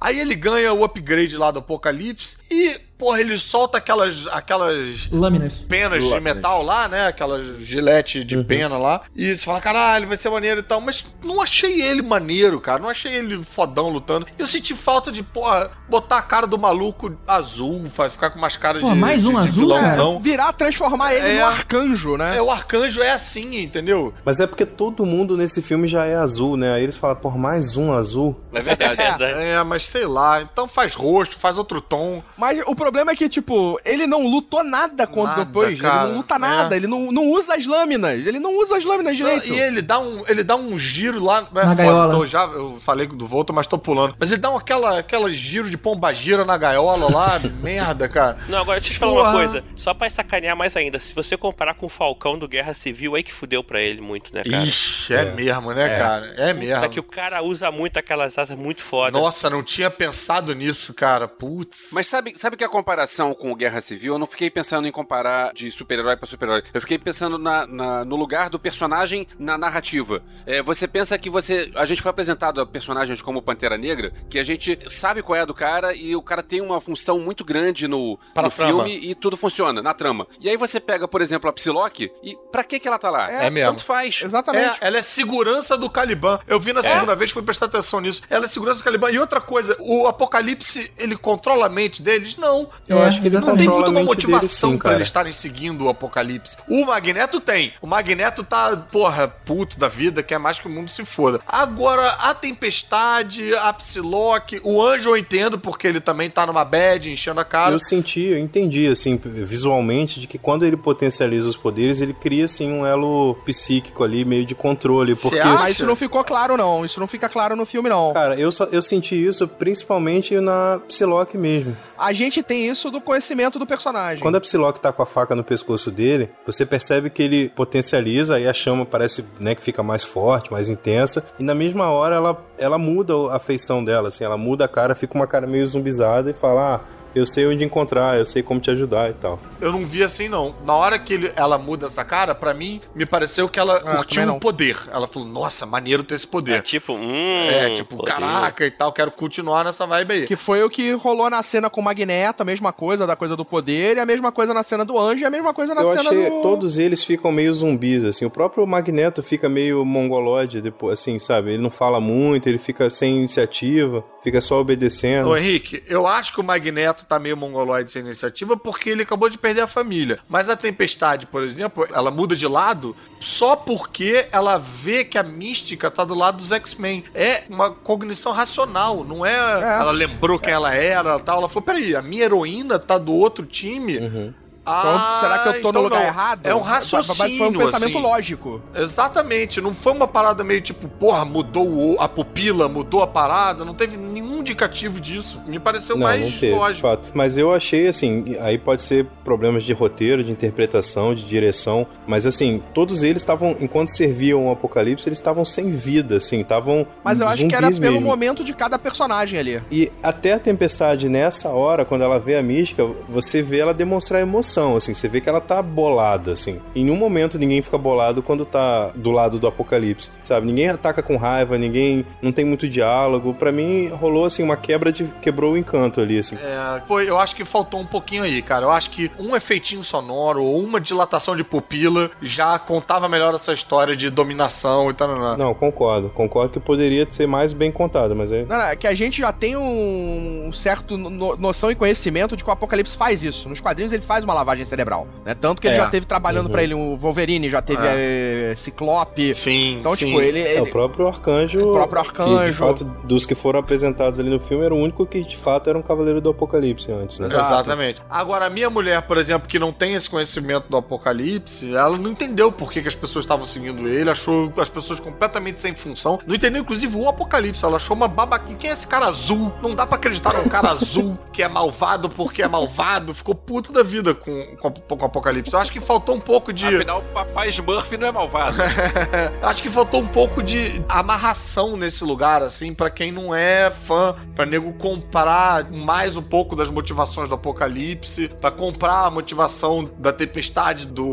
aí ele ganha o upgrade lá do Apocalipse e, porra, ele solta aquelas, aquelas Lâminas. penas de metal lá, né, aquelas gilete de pena lá, e você fala, caralho, vai ser maneiro e tal, mas não achei ele maneiro, cara, não achei ele fodão lutando. Eu senti falta de, porra, botar a cara do maluco azul, ficar com umas caras Pô, de, mais um de, de azul, vilãozão. Virar, transformar ele É. num arcanjo, né? É, o arcanjo é assim, entendeu? Mas é porque todo mundo nesse filme já é azul, né? Aí eles falam, por mais um azul. É verdade. É, né? é, mas sei lá. Então faz rosto, faz outro tom. Mas o problema é que, tipo, ele não lutou nada quando Nada, depois. cara, ele não luta é. nada, ele não, não usa as lâminas. Ele não usa as lâminas direito. E ele dá um, ele dá um giro lá. É, Na foda, gaiola. tô já, eu falei do Volta, mas tô pulando. Mas ele dá um, aquela, aquela giro de pomba gira na gaiola lá. merda, cara. Não, agora deixa eu te falar uma coisa. Só pra sacanear mais ainda, se você comparar com o Falcão do Guerra Civil, aí que fudeu pra ele muito, né, cara? Ixi, é, mesmo, né, cara? É mesmo. Tá que o cara usa muito aquelas asas muito foda. Nossa, não tinha pensado nisso, cara. Putz. Mas sabe, sabe que a comparação com o Guerra Civil, eu não fiquei pensando em comparar de super-herói pra super-herói. Eu fiquei pensando na, na- no lugar do personagem na narrativa. É, você pensa que você. A gente foi apresentado a personagens como Pantera Negra, que a gente sabe qual é a do cara e o cara tem uma função muito grande no, Para no a trama. filme e tudo funciona na trama. E aí você pega, por exemplo, a Psylocke e pra que que ela tá lá? É mesmo. Tanto faz. Exatamente. É, ela é segurança do Caliban. Eu vi na segunda vez, fui prestar atenção nisso. Ela é segurança do Caliban. E outra coisa, o Apocalipse, ele controla a mente deles? Não. Eu É, acho que ele Não tem a uma motivação dele, sim, pra cara. eles estarem seguindo o Apocalipse. O Magneto tem. O Magneto tá, porra, puto da vida, quer mais que o mundo se foda. Agora, a Tempestade, a Psylocke, o Anjo eu entendo, porque ele também tá numa bad, enchendo a cara. Eu senti, eu entendi, assim, visualmente, de que quando ele potencializa os poderes, ele cria, assim, um elo psíquico ali, meio de controle. Porque? Mas isso não ficou claro, não. Isso não fica claro no filme, não. cara, eu, só, eu senti isso principalmente na Psylocke mesmo. A gente tem isso do conhecimento do personagem. Quando a Psylocke tá com a faca no pescoço dele, você percebe que ele potencializa e a chama parece, né, que fica mais forte, mais intensa. E na mesma hora ela, ela muda a feição dela, assim, ela muda a cara, fica uma cara meio zumbizada e fala, ah, eu sei onde encontrar, eu sei como te ajudar e tal. Eu não vi assim, não. Na hora que ele- ela muda essa cara, pra mim, me pareceu que ela Ah, curtiu não. poder. Ela falou, nossa, maneiro ter esse É poder. tipo, hum. É, tipo, poder. caraca e tal, quero continuar nessa vibe aí. Que foi o que rolou na cena com o Magneto, a mesma coisa da coisa do poder, e a mesma coisa na cena do anjo, e a mesma coisa na eu cena achei do. todos eles ficam meio zumbis, assim. O próprio Magneto fica meio mongolode, depois, assim, sabe? Ele não fala muito, ele fica sem iniciativa, fica só obedecendo. Ô Henrique, eu acho que o Magneto tá meio mongoloide sem iniciativa porque ele acabou de perder a família. Mas a Tempestade, por exemplo, ela muda de lado só porque ela vê que a mística tá do lado dos X-Men. É uma cognição racional, não é, Ela lembrou quem ela era e tal. Ela falou: peraí, a minha heroína tá do outro time. Uhum. Ah, Então, será que eu tô então no lugar não. errado? É um Mas raciocínio. foi um pensamento assim. lógico. Exatamente, não foi uma parada meio tipo, porra, mudou o- a pupila, mudou a parada, não teve nenhum indicativo disso. Me pareceu Não, mais não teve, lógico. fato. Mas eu achei, assim, aí pode ser problemas de roteiro, de interpretação, de direção, mas assim, todos eles estavam, enquanto serviam o Apocalipse, eles estavam sem vida, assim, estavam Mas eu acho que era pelo mesmo. momento de cada personagem ali. E até a Tempestade, nessa hora, quando ela vê a mística, você vê ela demonstrar emoção, assim, você vê que ela tá bolada, assim. Em nenhum momento ninguém fica bolado quando tá do lado do Apocalipse, sabe? Ninguém ataca com raiva, ninguém não tem muito diálogo. Pra mim, rolou, assim, uma quebra de... quebrou o encanto ali, assim. É, pô, eu acho que faltou um pouquinho aí, cara. Eu acho que um efeitinho sonoro ou uma dilatação de pupila já contava melhor essa história de dominação e tal. Não, Não, concordo. Concordo que poderia ser mais bem contado, mas é... Não, não, é que a gente já tem um certo no- noção e conhecimento de que o Apocalipse faz isso. Nos quadrinhos ele faz uma lavagem cerebral, né? Tanto que ele É. já teve trabalhando Uhum. pra ele o Wolverine, já teve eh, Ciclope. Sim, Então, sim. tipo, ele, É, ele- o próprio Arcanjo. O próprio Que, de Arcanjo. fato, dos que foram apresentados ali no filme, era o único que de fato era um Cavaleiro do Apocalipse antes, né? Exato. Exatamente. Agora, a minha mulher, por exemplo, que não tem esse conhecimento do apocalipse, ela não entendeu por que, que as pessoas estavam seguindo ele, achou as pessoas completamente sem função. Não entendeu, inclusive, o apocalipse. Ela achou uma babaquinha. Quem é esse cara azul? Não dá pra acreditar num cara azul que é malvado porque é malvado. Ficou puto da vida com, com, com o apocalipse. Eu acho que faltou um pouco de. Afinal, o papai Smurf não é malvado. Acho que faltou um pouco de amarração nesse lugar, assim, pra quem não é fã, pra nego comprar mais um pouco das motivações do Apocalipse, pra comprar a motivação da tempestade do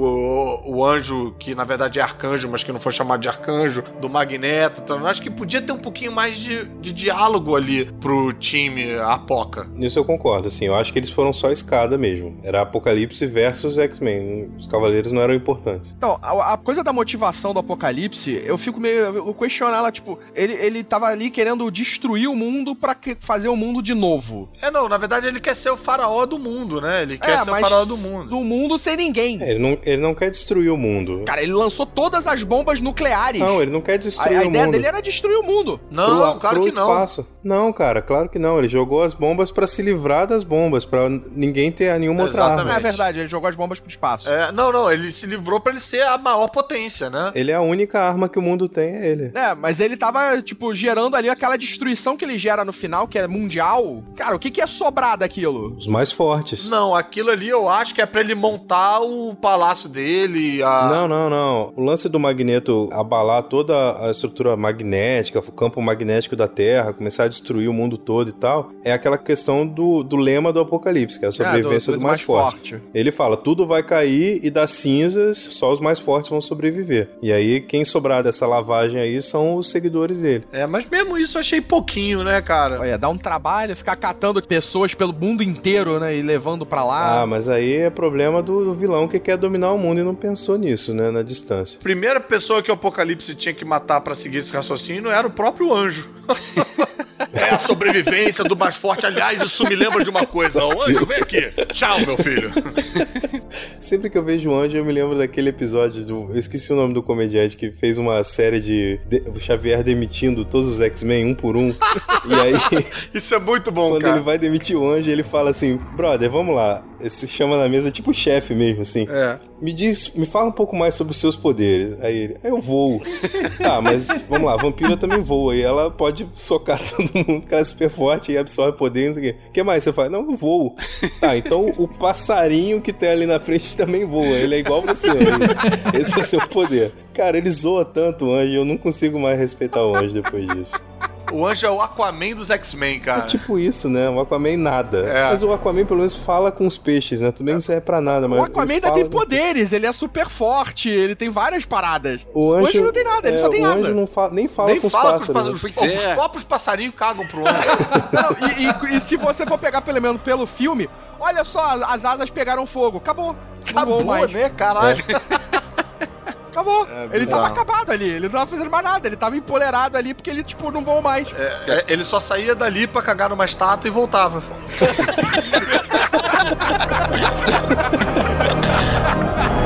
o anjo, que na verdade é arcanjo, mas que não foi chamado de arcanjo, do Magneto. Então, eu acho que podia ter um pouquinho mais de, de diálogo ali pro time Apoca. Nisso eu concordo, assim, eu acho que eles foram só escada mesmo. Era Apocalipse versus X-Men. Os Cavaleiros não eram importantes. Então, a, a coisa da motivação do Apocalipse, eu fico meio. Eu questiono ela, tipo, ele, ele tava ali querendo destruir o mundo pra que- fazer o mundo de novo. É, não, na verdade ele quer ser o faraó do mundo, né? Ele quer é, ser o faraó do mundo. do mundo sem ninguém. É, ele, não, ele não quer destruir o mundo. Cara, ele lançou todas as bombas nucleares. Não, ele não quer a, destruir a o ideia mundo. dele era destruir o mundo. Não, pro, claro pro que não. espaço. Não, cara, claro que não. Ele jogou as bombas pra se livrar das bombas, pra ninguém ter nenhuma outra Exatamente. arma. É verdade, ele jogou as bombas pro espaço. É, não, não, ele se livrou pra ele ser a maior potência, né? Ele é a única arma que o mundo tem, é ele. É, mas ele tava, tipo, gerando ali aquela destruição que ele gera no final, que é mundial. Cara, o que, que é sobrar daquilo? Os mais fortes. Não, aquilo ali eu acho que é pra ele montar o palácio dele, a... Não, não, não. O lance do Magneto abalar toda a estrutura magnética, o campo magnético da Terra, começar a destruir o mundo todo e tal, é aquela questão do, do lema do Apocalipse, que é a sobrevivência do, mais, forte. Ele fala, tudo vai cair e das cinzas, só os mais fortes vão sobreviver. E aí, quem sobrar dessa lavagem aí são os seguidores dele. É, mas mesmo isso eu achei pouquinho, né, cara? Olha, dá um trabalho ficar catando pessoas pelo mundo inteiro, né? E levando pra lá. Ah, mas aí é problema do, do vilão que quer dominar o mundo e não pensou nisso, né, na distância. Primeira pessoa que o Apocalipse tinha que matar pra seguir esse raciocínio era o próprio anjo. é a sobrevivência do mais forte. Aliás, isso me lembra de uma coisa. O anjo, vem aqui. Tchau, meu filho. Sempre que eu vejo o Anjo, eu me lembro daquele episódio do. Eu esqueci o nome do comediante que fez uma série de. de- o Xavier demitindo todos os X-Men um por um. e aí, Isso é muito bom, quando cara. ele vai demitir o Anjo, ele fala assim: brother, vamos lá. Se chama na mesa tipo chefe mesmo, assim. É. Me diz, me fala um pouco mais sobre os seus poderes. Aí ele, eu voo. tá, mas vamos lá, vampira também voa. E ela pode socar todo mundo, porque ela é super forte e absorve poder, não sei o quê. O que mais você fala? Não, eu voo. Tá, então o passarinho que tem ali na frente também voa. Ele é igual você. É esse, esse é seu poder. Cara, ele zoa tanto o anjo, eu não consigo mais respeitar o anjo depois disso. O anjo é o Aquaman dos X-Men, É cara. tipo isso, né? O Aquaman nada. É. Mas o Aquaman pelo menos fala com os peixes, né? Tudo bem que não serve pra nada, mas. o Aquaman ainda fala- tem poderes, ele é super forte, ele tem várias paradas. O anjo, não tem nada, ele é, só tem o asa. anjo não fa- nem fala Nem com os fala com os pássaros. pássaros. né? Os é. próprios passarinhos cagam pro anjo. Não, e, e- e se você for pegar pelo menos pelo filme, olha só, as asas pegaram fogo. Acabou. Não Acabou, mais. né? Caralho. Acabou. É ele bizarro. tava acabado ali, ele não tava fazendo mais nada, ele tava empolerado ali porque ele, tipo, não voou mais. É, ele só saía dali pra cagar numa estátua e voltava.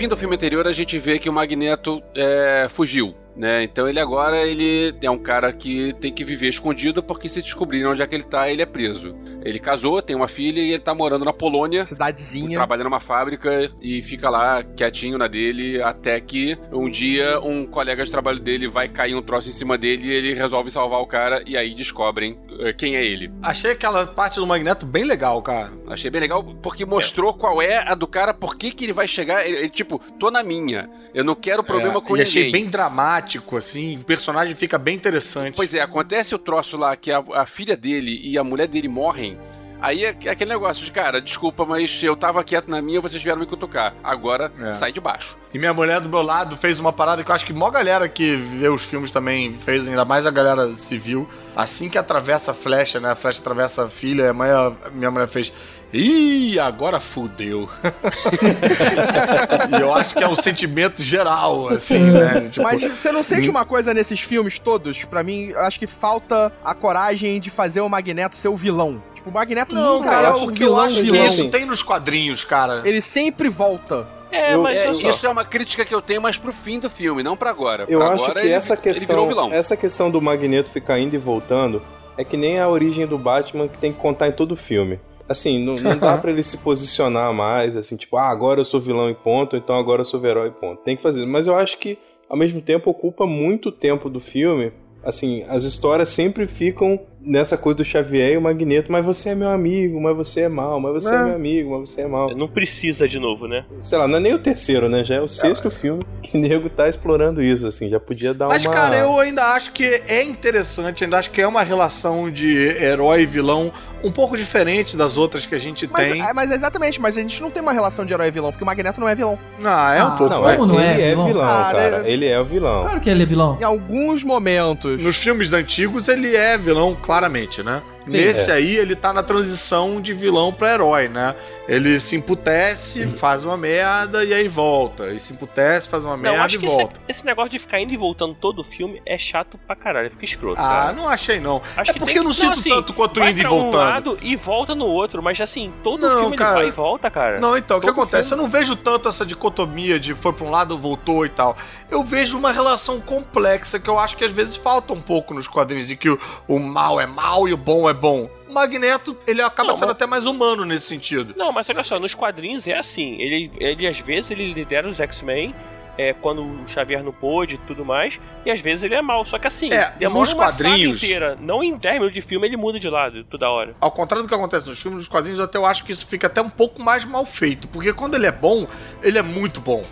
fim do filme anterior, a gente vê que o Magneto é, fugiu. Né? Então ele agora ele é um cara que tem que viver escondido porque se descobrirem onde é que ele tá, ele é preso. Ele casou, tem uma filha e ele tá morando na Polônia. Cidadezinha. Trabalha numa fábrica e fica lá quietinho na dele até que um dia um colega de trabalho dele vai cair um troço em cima dele e ele resolve salvar o cara e aí descobrem eh, quem é ele. Achei aquela parte do Magneto bem legal, cara. Achei bem legal porque mostrou qual é a do cara, por que que ele vai chegar. Ele, ele, tipo, tô na minha. Eu não quero problema É, com e ninguém. achei bem dramático, assim. O personagem fica bem interessante. Pois é, acontece o troço lá que a, a filha dele e a mulher dele morrem. Aí é é aquele negócio de, cara, desculpa, mas eu tava quieto na minha, vocês vieram me cutucar. Agora, É. sai de baixo. E minha mulher do meu lado fez uma parada que eu acho que mó galera que vê os filmes também fez, ainda mais a galera civil. Assim que atravessa a flecha, né? A flecha atravessa a filha, a mãe, a minha mulher fez. Ih, agora fudeu. e eu acho que é um sentimento geral, assim, né? Tipo, Mas você não sente uma coisa nesses filmes todos? Pra mim, eu acho que falta a coragem de fazer o Magneto ser o vilão. Tipo, o Magneto não, nunca cara, é o eu vilão acho que vilão. isso tem nos quadrinhos, cara. Ele sempre volta. É, Eu- mas É, isso é uma crítica que eu tenho, mas pro fim do filme, não pra agora. Eu Pra acho agora que ele- essa Ele virou questão, vilão. essa questão do Magneto ficar indo e voltando é que nem a origem do Batman que tem que contar em todo filme. Assim, não, não dá pra ele se posicionar mais, assim, tipo, ah, agora eu sou vilão e ponto, então agora eu sou herói e ponto. Tem que fazer. Mas eu acho que, ao mesmo tempo, ocupa muito tempo do filme. Assim, as histórias sempre ficam nessa coisa do Xavier e o Magneto, mas você é meu amigo, mas você é mal, mas você é, É. meu amigo, mas você é mal. Não precisa de novo, né? Sei lá, não é nem o terceiro, né? Já é o sexto filme que o nego tá explorando isso, assim, já podia dar Mas, uma... cara, eu ainda acho que é interessante, ainda acho que é uma relação de herói e vilão um pouco diferente das outras que a gente Mas, tem. é, mas exatamente, mas a gente não tem uma relação de herói e vilão, porque o Magneto não é vilão. Não, é um Ah, pouco. Não, vai. Como não é ele é vilão? vilão, Cara, cara. Ele é o vilão. Claro que ele é vilão. Em alguns momentos. Nos filmes antigos ele é vilão, claramente, né? Sim. Nesse É. aí ele tá na transição de vilão pra herói, né? Ele se emputece, faz uma merda e aí volta. Ele se emputece, faz uma Não, merda acho e que esse, volta. esse negócio de ficar indo e voltando todo o filme é chato pra caralho, fica escroto. Ah, cara. não achei não. Acho é que porque eu não que- sinto assim, tanto quanto indo e pra um voltando. lado e volta no outro, mas assim, todo Não, filme cara. ele vai e volta, cara. Não, então, o que acontece? filme- Eu não vejo tanto essa dicotomia de foi pra um lado, voltou e tal. Eu vejo uma relação complexa que eu acho que às vezes falta um pouco nos quadrinhos, e que o, o mal é mal e o bom é bom. O Magneto, ele acaba Não, sendo mas- até mais humano nesse sentido. Não, mas olha só, nos quadrinhos é assim. Ele, ele às vezes ele lidera os X-Men. É, quando o Xavier não pôde e tudo mais, e às vezes ele é mal. Só que assim, É, demora nos uma quadrinhos- inteira. Não em 10 minutos de filme ele muda de lado toda hora. Ao contrário do que acontece nos filmes, nos quadrinhos, até eu acho que isso fica até um pouco mais mal feito. Porque quando ele é bom, ele é muito bom.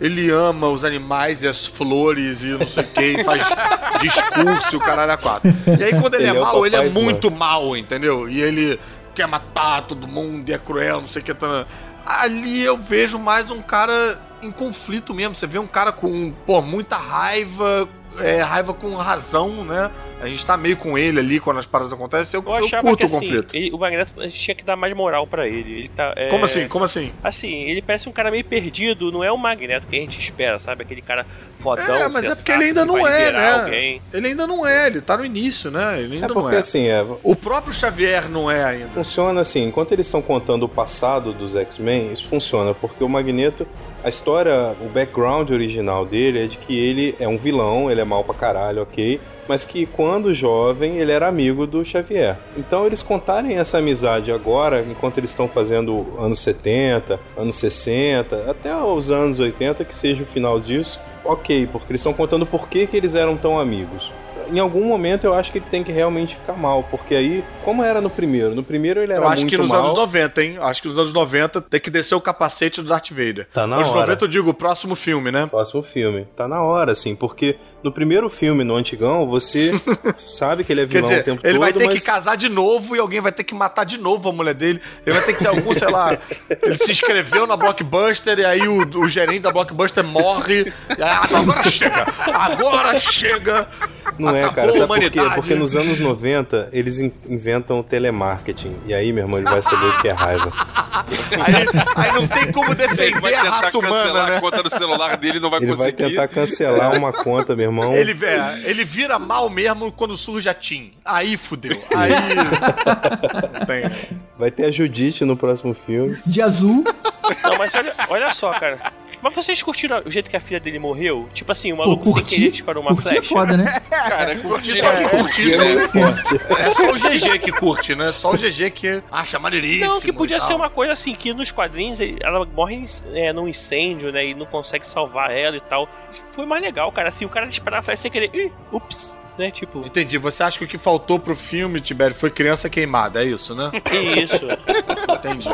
Ele ama os animais e as flores e não sei o que, e faz discurso e o caralho a quatro. E aí quando ele, Ele é é mal, ele é muito mal, entendeu? E ele quer matar todo mundo e é cruel, não sei o que. Tá... Ali eu vejo mais um cara em conflito mesmo. Você vê um cara com, pô, muita raiva, é, raiva com razão, né? A gente tá meio com ele ali quando as paradas acontecem. Eu, Eu eu curto que o assim, conflito. ele- o Magneto a gente tinha que dar mais moral pra ele. Ele tá. é, Como assim? Como assim? Assim, ele parece um cara meio perdido, não é o Magneto que a gente espera, sabe? Aquele cara fodão. É, mas é sensato, porque ele ainda que não é, né? Alguém. Ele ainda não é, ele tá no início, né? Ele ainda É não porque é. assim, é, O próprio Xavier não é ainda. funciona assim, enquanto eles estão contando o passado dos X-Men, isso funciona, porque o Magneto, a história, o background original dele é de que ele é um vilão, ele é mal pra caralho, ok, mas que quando jovem ele era amigo do Xavier. Então eles contarem essa amizade agora, enquanto eles estão fazendo anos 70, anos 60, até os anos 80, que seja o final disso, ok, porque eles estão contando por que, que eles eram tão amigos. Em algum momento eu acho que ele tem que realmente ficar mal, porque aí, como era no primeiro? No primeiro ele era Eu acho muito que nos mal. anos 90, hein? Acho que nos anos 90 tem que descer o capacete do Darth Vader. Tá na anos hora. 90 eu digo, o próximo filme, né? Próximo filme. Tá na hora, assim, porque no primeiro filme, no antigão, você sabe que ele é vilão dizer, o tempo ele todo, vai ter mas... que casar de novo e alguém vai ter que matar de novo a mulher dele. Ele vai ter que ter algum, sei lá. Ele se inscreveu na Blockbuster e aí o, o gerente da Blockbuster morre. E, ah, agora chega! Agora chega! Não é, Acabou cara, a sabe por quê? Porque nos anos 90 eles in- inventam o telemarketing. E aí, meu irmão, ele vai saber o que é raiva. Aí, aí não tem como Ele defender vai a tentar raça cancelar humana, a né? conta do celular dele e não vai Ele vai conseguir. tentar cancelar uma conta, meu irmão. Ele, é, ele vira mal mesmo quando surge a Tim. Aí fudeu. Aí. Tem. Vai ter a Judite no próximo filme. De azul. Não, mas olha, olha só, cara. Mas vocês curtiram o jeito que a filha dele morreu? Tipo assim, o Pô, maluco sem curti. querer disparou uma Curti é flecha. foda, né? Cara, curtir Só que curtir É é, é só o GG que curte, né? Só o GG que acha maneiríssimo. Não, que podia ser uma coisa assim, que nos quadrinhos ela morre é, num incêndio, né? E não consegue salvar ela e tal. Foi mais legal, cara. Assim, o cara disparar a flecha sem querer. Ih, ups, né? Tipo, Entendi. Você acha que o que faltou pro filme, Tibério, foi criança queimada, é isso, né? que isso. Entendi.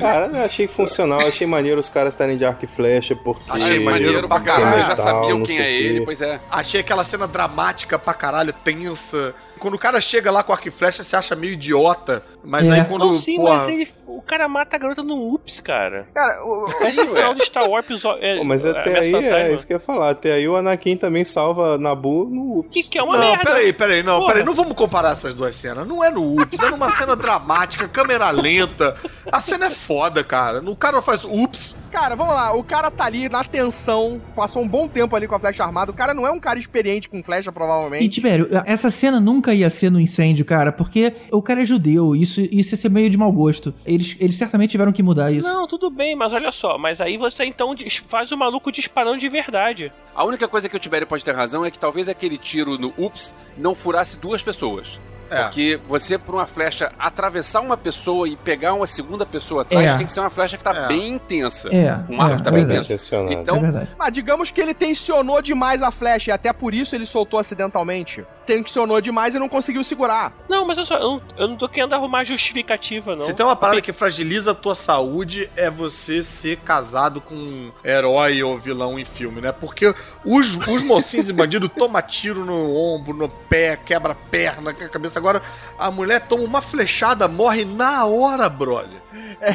Cara, eu achei funcional, achei maneiro os caras estarem de arco e flecha, porque... Achei maneiro pra caralho. Já sabiam quem é ele, pois é. Achei aquela cena dramática pra caralho, tensa. Quando o cara chega lá com arco e flecha, você acha meio idiota, Mas É. aí quando. Não, sim, porra, mas ele, o cara mata a garota no Ups, cara. Cara, o- Mas no final do Star Wars episódio. É, Pô, mas é, até aí é isso que eu ia falar. Até aí o Anakin também salva Nabu no Ups. Que, que é uma não, merda. peraí, peraí, não, Porra. peraí, não vamos comparar essas duas cenas. Não é no ups, é numa cena dramática, câmera lenta. A cena é foda, cara. O cara faz ups. Cara, vamos lá, o cara tá ali na tensão, passou um bom tempo ali com a flecha armada. O cara não é um cara experiente com flecha, E, provavelmente. Tibério, essa cena nunca ia ser no incêndio, cara, porque o cara é judeu, isso, isso ia ser meio de mau gosto. Eles, eles certamente tiveram que mudar isso. Não, tudo bem, mas olha só. Mas aí você então faz o maluco disparando de verdade. A única coisa que o Tibério pode ter razão é que talvez aquele tiro no Ups não furasse duas pessoas. É. Porque você, por uma flecha, atravessar uma pessoa e pegar uma segunda pessoa atrás, É. tem que ser uma flecha que tá É. bem intensa. É, Um arco é, que tá é bem verdade. intenso. Então, é verdade. Mas digamos que ele tensionou demais a flecha e até por isso ele soltou acidentalmente. Tensionou demais e não conseguiu segurar. Não, mas olha só, eu não, eu não tô querendo arrumar justificativa, não. Se tem uma parada que fragiliza a tua saúde, é você ser casado com um herói ou vilão em filme, né? Porque os, os mocinhos e bandidos tomam tiro no ombro, no pé, quebra a perna, quebra a cabeça. Agora, a mulher toma uma flechada, morre na hora, brother.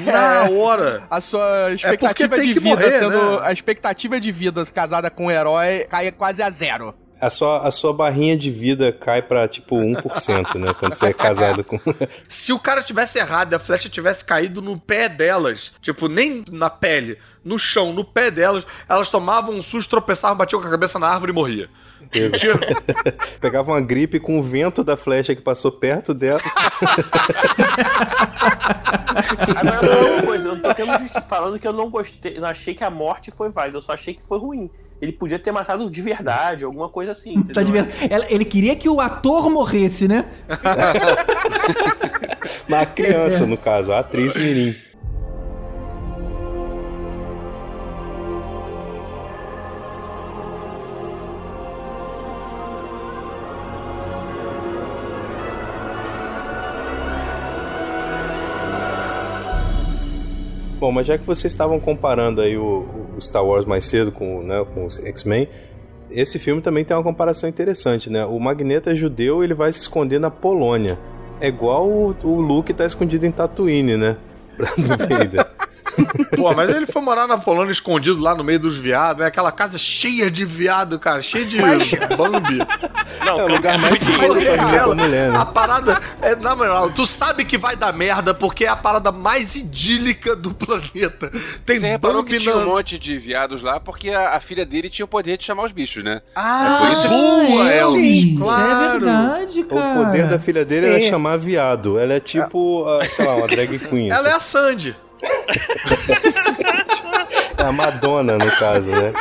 Na hora. A sua expectativa tem de que vida morrer, sendo. né? A expectativa de vida casada com um herói cai quase a zero. A sua, a sua barrinha de vida cai pra tipo 1%, né? Quando você é casado com. Se o cara tivesse errado e a flecha tivesse caído no pé delas, tipo, nem na pele, no chão, no pé delas, elas tomavam um susto, tropeçavam, batiam com a cabeça na árvore e morria. Tiro. Pegava uma gripe com o vento da flecha que passou perto dela. Agora, justi- falando que eu não gostei, não achei que a morte foi válida, eu só achei que foi ruim. Ele podia ter matado de verdade, alguma coisa assim. Tá de ver- Ela- Ele queria que o ator morresse, né? Na criança, no caso, a atriz Mirim. Bom, mas já que vocês estavam comparando aí o, o Star Wars mais cedo com, né, com os X-Men, esse filme também tem uma comparação interessante, né? O Magneto é judeu ele vai se esconder na Polônia. É igual o, o Luke tá escondido em Tatooine, né? Pra do. Pô, mas ele foi morar na Polônia escondido lá no meio dos viados, né? Aquela casa cheia de viado, cara, cheia de Bambi. Não, É o lugar mais de- seguro Mas pra com mulher, A né? parada, é, na moral, tu sabe que vai dar merda porque é a parada mais idílica do planeta. Tem Você Bambi tinha um monte de viados lá porque a, a filha dele tinha o poder de chamar os bichos, né? Ah, por isso que- boa, é, Elvis, isso claro. é verdade, O cara. poder da filha dele era É. chamar viado. Ela é tipo, ah, sei lá, uma drag queen. Ela é assim. a Sandy. É a Madonna, no caso, né?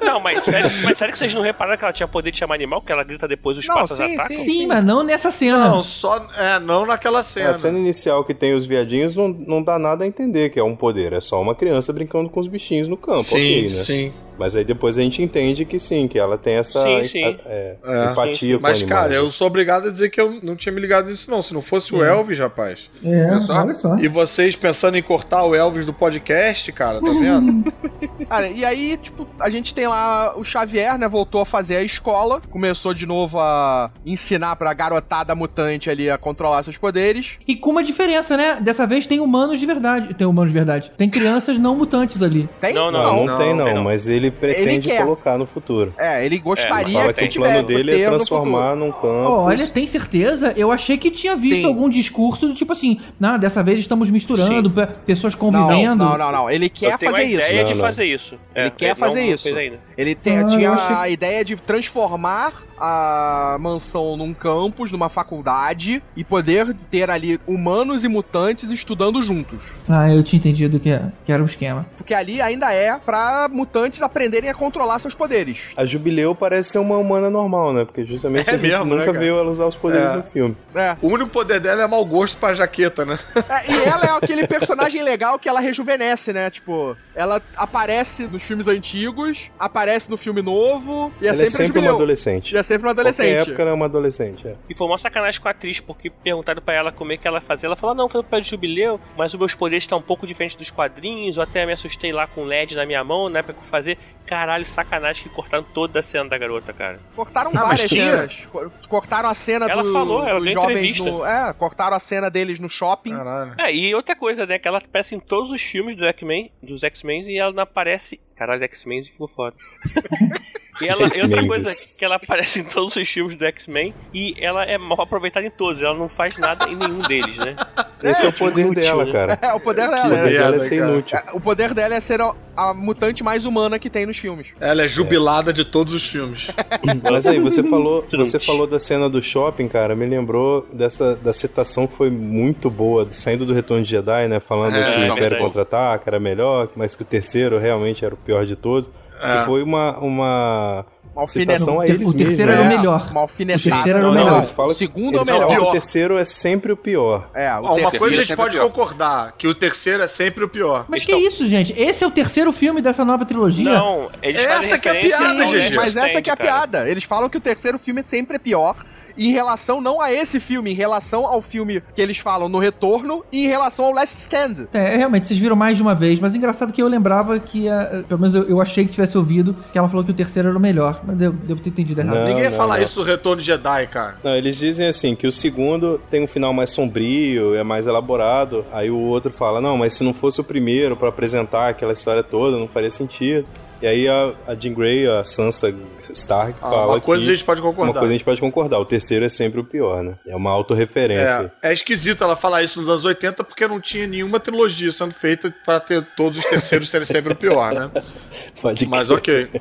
Não, mas sério, mas sério que vocês não repararam que ela tinha poder de chamar animal? Que ela grita depois os Não, patos sim, atacam? sim. Sim, mas não nessa cena. Não, só. É, não naquela É, cena. a cena inicial que tem os viadinhos não, não dá nada a entender que é um poder. É só uma criança brincando com os bichinhos no campo, sim, ok, né? sim. Mas aí depois a gente entende que sim, que ela tem essa Sim, sim. é, É. empatia com Mas, o animal. cara, eu sou obrigado a dizer que eu não tinha me ligado nisso, não. Se não fosse o Elvis, rapaz. É, só. olha só. E vocês pensando em cortar o Elvis do podcast, cara, tá vendo? Cara, e aí, tipo, a gente tem lá o Xavier, né? Voltou a fazer a escola, começou de novo a ensinar pra garotada mutante ali a controlar seus poderes. E com uma diferença, né? Dessa vez tem humanos de verdade. Tem humanos de verdade. Tem crianças não mutantes ali. Tem? Não, Não, não, Não, tem não, tem não. mas ele pretende quer. colocar no futuro. É, ele É, gostaria Fala que que o tiver plano dele é transformar num campo. Olha, tem certeza? Eu achei que tinha visto Sim. algum discurso do tipo assim, não, dessa vez estamos misturando pe- pessoas Não, convivendo. não, não, não. Ele quer fazer a ideia isso. Não, de não. fazer isso. Ele É, quer não fazer isso. Ele Ah, tinha achei- a ideia de transformar a mansão num campus, numa faculdade, e poder ter ali humanos e mutantes estudando juntos. Ah, eu tinha entendido que, é- que era um esquema. Porque ali ainda é pra mutantes aprenderem a controlar seus poderes. A Jubileu parece ser uma humana normal, né? Porque justamente É a gente mesmo, né, nunca cara? viu ela usar os poderes É. no filme. É. O único poder dela é mau gosto pra jaqueta, né? É, e ela é aquele personagem legal que ela rejuvenesce, né? Tipo, ela aparece nos filmes antigos, aparece no filme novo, e é ela sempre, é sempre uma adolescente. E é sempre uma Qualquer adolescente. época ela é uma adolescente, é. E foi uma sacanagem com a atriz, porque perguntaram pra ela como é que ela fazia. Ela falou: "Ah, não, foi para de jubileu, mas os meus poderes estão um pouco diferentes dos quadrinhos. Eu até me assustei lá com LED na minha mão, né, pra fazer. Caralho, sacanagem que cortaram toda a cena da garota, cara. Cortaram Ah, várias cenas. Co- Cortaram a cena Ela do, falou, ela dos jovens no. É, cortaram a cena deles no shopping. Caralho. É, e outra coisa, né, que ela aparece em todos os filmes do X-Men, dos X-Men e ela não aparece. Caralho, X-Men ficou foda. e ela, e outra coisa, que ela aparece em todos os filmes do X-Men e ela é mal aproveitada em todos, ela não faz nada em nenhum deles, né? Esse é, o poder inútil, dela, né? cara. É, o poder O dela. poder é- dela é merda, ser cara. inútil. O poder dela é ser a, a mutante mais humana que tem nos filmes. Ela é jubilada de todos os filmes. Mas aí, você falou, você falou da cena do shopping, cara, me lembrou dessa da citação que foi muito boa, saindo do Retorno de Jedi, né? Falando É, que o Império. Contra-Ataca era melhor, mas que o terceiro realmente era o pior de todos. É. Que foi uma, uma Uma alfinetada. citação a eles o terceiro mesmos. era o né? melhor. Uma alfinetada. O terceiro era o Não, melhor. Falam o segundo é o falam melhor. o terceiro é sempre o pior. É, o Ó, uma coisa a gente sempre pode concordar, que o terceiro é sempre o pior. Mas Eles que isso, gente? Esse é o terceiro filme dessa nova trilogia? Não, eles Essa fazem que é a piada, ao gente. Last Mas essa Stand, que é a cara. piada. Eles falam que o terceiro filme sempre é pior. Em relação não a esse filme, em relação ao filme que eles falam no Retorno e em relação ao Last Stand. É, realmente, vocês viram mais de uma vez, mas engraçado que eu lembrava que, a- pelo menos eu, eu achei que tivesse ouvido, que ela falou que o terceiro era o melhor, mas devo, devo ter entendido errado. Não, Ninguém ia não, falar não. isso do Retorno de Jedi, cara. Não, eles dizem assim, que o segundo tem um final mais sombrio, é mais elaborado. Aí o outro fala, não, mas se não fosse o primeiro pra apresentar aquela história toda, não faria sentido. E aí a, a Jean Grey, a Sansa Stark, Ah, fala uma coisa que a gente pode uma concordar. coisa a gente pode concordar, o terceiro é sempre o pior, né? É uma autorreferência. É, é esquisito ela falar isso nos anos 80 porque não tinha nenhuma trilogia sendo feita pra ter todos os terceiros serem sempre o pior, né? Pode Mas crer. ok.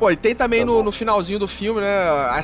Pô, e tem também Tá no, no finalzinho do filme, né? a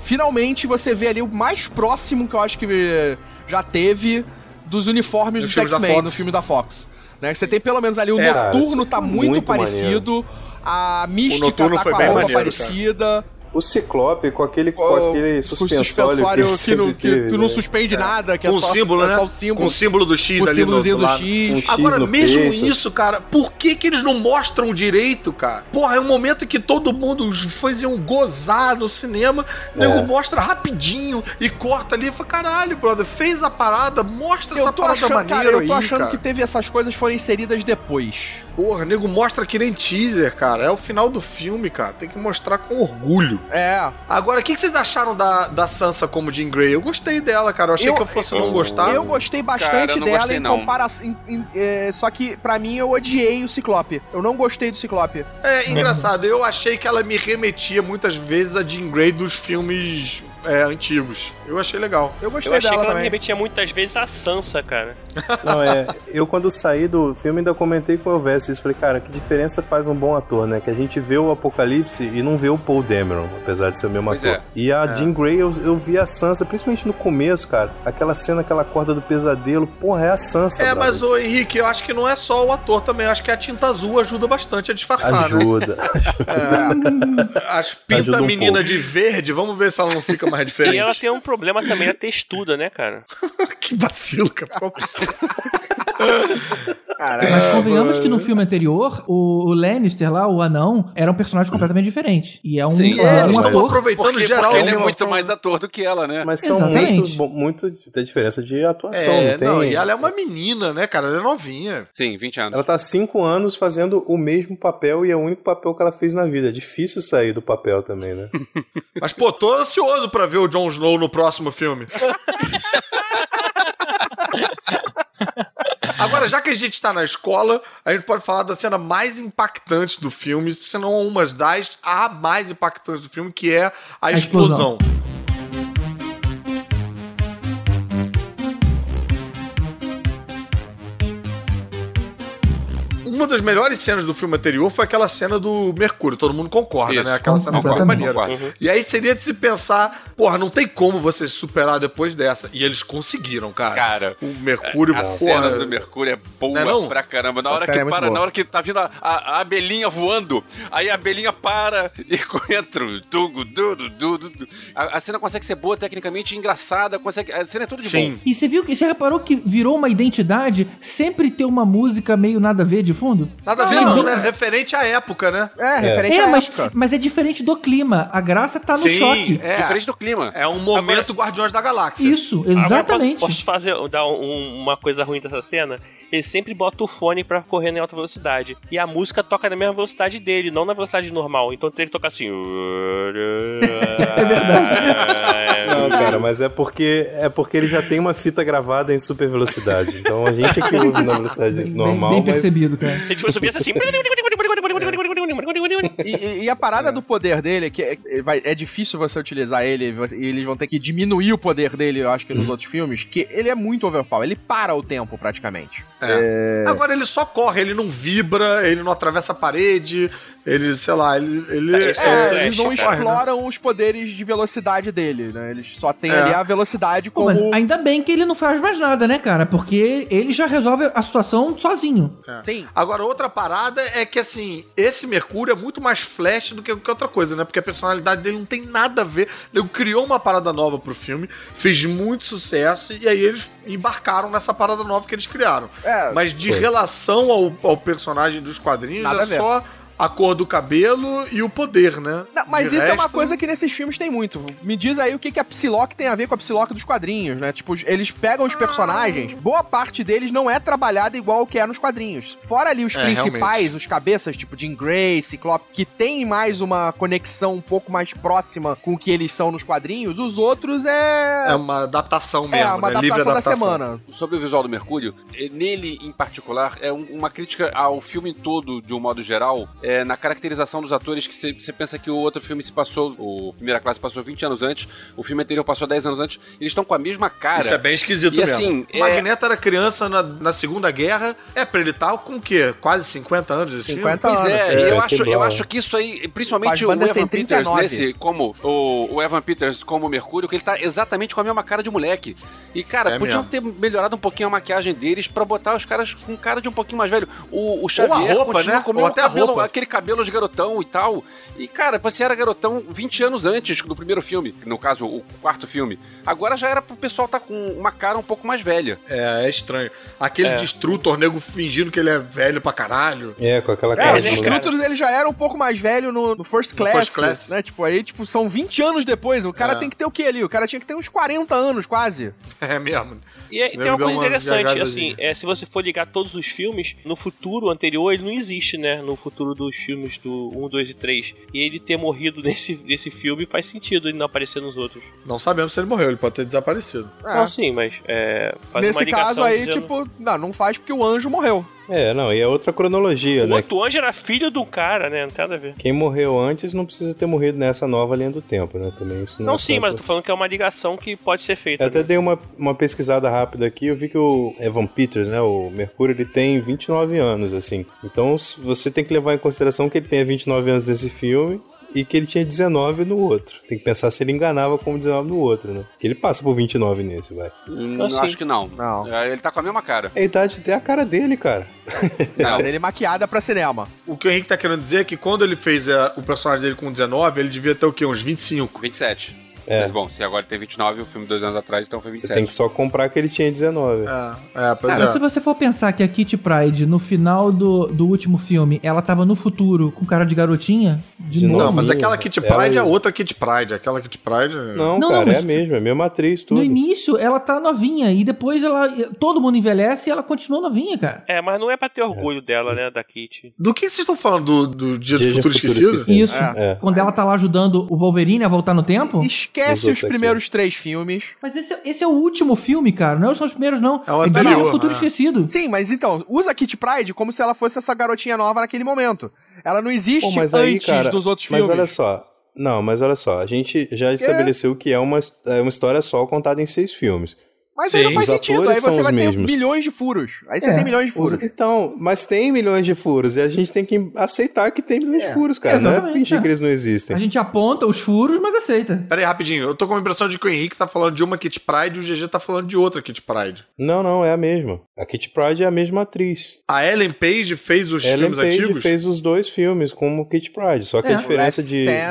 finalmente você vê ali o mais próximo que eu acho que já teve dos uniformes dos filme da X-Men no filme da Fox. Né? Você tem pelo menos ali o É, Noturno isso tá muito, muito parecido. A Mística tá com a roupa maneiro, parecida. O Ciclope com aquele, com O- aquele O suspensório, suspensório que, que, teve, que não né? suspende nada, que é Com o só, símbolo, é né? só o símbolo. Com o símbolo do X o ali símbolozinho do, do. X. Um X Agora, no mesmo peito. isso, cara, por que que eles não mostram direito, cara? Porra, é um momento que todo mundo, fãs iam gozar no cinema, o nego É. mostra rapidinho e corta ali e fala, caralho, brother, fez a parada, mostra Eu essa tô parada achando, maneira cara, eu tô aí, achando cara. que teve essas coisas foram inseridas depois. Porra, nego mostra que nem teaser, cara. É o final do filme, cara. Tem que mostrar com orgulho. É. Agora, o que, que vocês acharam da, da Sansa como Jean Grey? Eu gostei dela, cara. Eu achei Eu- que eu fosse não eu- gostar. Eu gostei Cara, bastante eu não dela gostei, em não. comparação. em- em- é, só que, pra mim, eu odiei o Ciclope. Eu não gostei do Ciclope. É engraçado, eu achei que ela me remetia muitas vezes a Jean Grey dos filmes é, antigos. Eu achei legal. Eu Eu gostei achei que dela ela me também. remetia muitas vezes a Sansa, cara. Não, é. Eu, quando saí do filme, ainda comentei com o Elvis isso. Falei, cara, que diferença faz um bom ator, né? Que a gente vê o Apocalipse e não vê o Paul Dameron, apesar de ser o mesmo Pois ator. é. E a Jean Grey, eu, eu vi a Sansa, principalmente no começo, cara. Aquela cena, aquela corda do pesadelo. Porra, é a Sansa. É, mas, ô Henrique, eu acho que não é só o ator também. Eu acho que a tinta azul ajuda bastante a disfarçar, né? Ajuda. As pinta Ajuda a um menina pouco. de verde, vamos ver se ela não fica mais diferente. E ela tem um problema também na textuda, né, cara? que vacilo, cara. Caralho. Mas convenhamos que no filme anterior, o, o Lannister lá, o anão, era um personagem completamente diferente. E é um, Sim, é É, um estão ator. aproveitando Porque, geral. porque ele é né? muito mais ator do que ela, né? Mas são Exatamente. muito, muito. Tem diferença de atuação, É, não tem? não, e ela é uma menina, né, cara? Ela é novinha. Sim, 20 anos. Ela tá há cinco anos fazendo o mesmo papel e é o único papel que ela fez na vida. É difícil sair do papel também, né? Mas, pô, tô ansioso pra ver o Jon Snow no próximo filme. Agora, já que a gente tá na escola, a gente pode falar da cena mais impactante do filme, se não uma das, a mais impactante do filme, que é a, explosão. explosão. Uma das melhores cenas do filme anterior foi aquela cena do Mercúrio, todo mundo concorda, Isso, né? Aquela cena foi maneira. Concordo. E aí seria de se pensar, porra, não tem como você se superar depois dessa. E eles conseguiram, cara. Cara, o Mercúrio, a porra. cena do Mercúrio é boa Não é não? pra caramba. Na hora que é para, boa. na hora que tá vindo a, a, a abelhinha voando, aí a abelhinha para e entra. A, a cena consegue ser boa tecnicamente, engraçada, consegue. A cena é tudo de Sim. bom. E você viu que você reparou que virou uma identidade sempre ter uma música meio nada a ver de fundo? Nada a ver, não, bem- né? Referente à época, né? É, referente É, à mas, época. mas é diferente do clima. A graça tá no Sim, choque. É, Diferente do clima. é um momento Guardiões da Galáxia. Isso, Agora, exatamente. posso fazer dar um- uma coisa ruim dessa cena? ele sempre bota o fone pra correr em alta velocidade. E a música toca na mesma velocidade dele, não na velocidade normal. Então tem que tocar assim. É verdade. Não, cara, mas é porque é porque ele já tem uma fita gravada em super velocidade. Então a gente é que ouve na velocidade Bem- normal, bem, mas percebido, cara. Se fosse subir assim. E, e- e a parada do poder dele é que é, é- vai- é difícil você utilizar ele, você- e eles vão ter que diminuir o poder dele, eu acho que nos outros filmes, que ele é muito overpower, ele para o tempo praticamente. É. Agora ele só corre, ele não vibra, ele não atravessa a parede, ele, sei lá, ele. ele É, é eles não exploram os poderes de velocidade dele, né? Eles só têm É. ali a velocidade Pô, como. mas ainda bem que ele não faz mais nada, né, cara? Porque ele já resolve a situação sozinho. Sim. Agora, outra parada é que, assim, esse Mercúrio é muito mais flash do que qualquer outra coisa, né? Porque a personalidade dele não tem nada a ver. Ele criou uma parada nova pro filme, fez muito sucesso, e aí eles embarcaram nessa parada nova que eles criaram. É, Mas de relação ao, ao personagem dos quadrinhos, Nada a é ver. A cor do cabelo e o poder, né? Não, mas De isso é uma resto- coisa que nesses filmes tem muito. Me diz aí o que, que a Psylocke tem a ver com a Psylocke dos quadrinhos, né? Tipo, eles pegam os personagens, boa parte deles não é trabalhada igual o que é nos quadrinhos. Fora ali os É, principais, realmente. os cabeças, tipo Jean Grey, Ciclope, que tem mais uma conexão um pouco mais próxima com o que eles são nos quadrinhos, os outros é... É uma adaptação É, mesmo, uma né? Livre adaptação da adaptação. semana. Sobre o visual do Mercúrio, nele em particular, é um- uma crítica ao filme todo, de um modo geral, é, na caracterização dos atores, que você pensa que o outro filme se passou, o Primeira Classe passou 20 anos antes, o filme anterior passou 10 anos antes, eles estão com a mesma cara. Isso é bem esquisito E mesmo. assim, O é- Magneto era criança na, na Segunda Guerra. É pra ele estar com o quê? Quase 50 anos desse 50 Pois anos. é, é, eu, acho, eu acho que isso aí, principalmente o Evan Peters 39. nesse, como o, o Evan Peters como Mercúrio, que ele tá exatamente com a mesma cara de moleque. E, cara, É podiam mesmo. ter melhorado um pouquinho a maquiagem deles pra botar os caras com cara de um pouquinho mais velho. O, o Xavier roupa, continua né? com o Ou mesmo até a cabelo, roupa. Aquele cabelo de garotão e tal. E, cara, você era garotão 20 anos antes do primeiro filme, no caso, o quarto filme. Agora já era pro pessoal tá com uma cara um pouco mais velha. É, é estranho. Aquele É. destrutor, nego fingindo que ele é velho pra caralho. É, com aquela É, cara os cara? Struthers, ele já era um pouco mais velho no, no First Class, First Class. né? Tipo, aí, tipo, são 20 anos depois. O cara É. tem que ter o quê ali? O cara tinha que ter uns 40 anos, quase. É mesmo. E é- tem uma coisa uma interessante, assim, é, se você for ligar todos os filmes, no futuro anterior ele não existe, né? No futuro dos filmes do 1, 2 e 3. E ele ter morrido nesse, nesse filme faz sentido ele não aparecer nos outros. Não sabemos se ele morreu, ele pode ter desaparecido. É. Não, sim, mas é, faz Nesse caso aí, dizendo- tipo, não, não faz porque o anjo morreu. É, não, e é outra cronologia, O né? outro anjo era filho do cara, né? Não tem nada a ver. Quem morreu antes não precisa ter morrido nessa nova linha do tempo, né? Também isso não, Não, é sim, mas eu tô falando que é uma ligação que pode ser feita. Eu até dei uma, uma pesquisada rápida aqui, eu vi que o Evan Peters, né, o Mercúrio, ele tem 29 anos, assim. Então você tem que levar em consideração que ele tenha 29 anos nesse filme e que ele tinha 19 no outro. Tem que pensar se ele enganava como 19 no outro, né? Que ele passa por 29 nesse, vai. Hum, Assim. Acho que não. Não. É, Ele tá com a mesma cara. É a idade até a cara dele, cara. Ela dele maquiada pra cinema. O que o Henrique tá querendo dizer é que quando ele fez é, o personagem dele com 19, ele devia ter o quê? Uns 25. 27. É. Mas, bom, se agora tem 29, o filme dois anos atrás, então foi Você 27. tem que só comprar que ele tinha 19. É, é, pois Cara, é. se você for pensar que a Kitty Pride, no final do, do último filme, ela tava no futuro com cara de garotinha, de, De novo. Não, mas aquela Kit ela- Pride é outra Kit Pride. Aquela Kit Pride. Não, Não, cara, não, mas- é a mesma, é a mesma atriz, tudo. No início, ela tá novinha, e depois ela. Todo mundo envelhece e ela continua novinha, cara. É, mas não é pra ter orgulho dela, né, da Kitty. Do que vocês estão falando? Do, do Dia do Dia de Futuro, Futuro Esquecido? Esquecido. Isso. É. Quando ela tá lá ajudando o Wolverine a voltar no tempo. Esquece Os primeiros três filmes. Mas esse, é- esse é o último filme, cara. Não são os primeiros, não. É o Dia anterior, do Futuro né? Esquecido. Sim, mas então, usa Kit Pride como se ela fosse essa garotinha nova naquele momento. Ela não existe Pô, mas aí, antes cara, dos outros Mas filmes. olha só. Não, mas olha só, a gente já estabeleceu que é uma, é uma história só contada em seis filmes. Mas aí não Sim, faz sentido. Aí você vai ter mesmos. milhões de furos. Aí você É, tem milhões de furos. Os- Então, mas tem milhões de furos e a gente tem que aceitar que tem milhões de furos, cara. Não é Exatamente, fingir é. que eles não existem. A gente aponta os furos, mas aceita. Pera aí, rapidinho. Eu tô com a impressão de que o Henrique tá falando de uma Kit Pride e o GG tá falando de outra Kit Pride. Não, não, é a mesma. A Kitty Pryde é a mesma atriz. A Ellen Page fez os Ellen filmes Page antigos? fez os dois filmes como Kitty Pryde, só que É. a diferença Last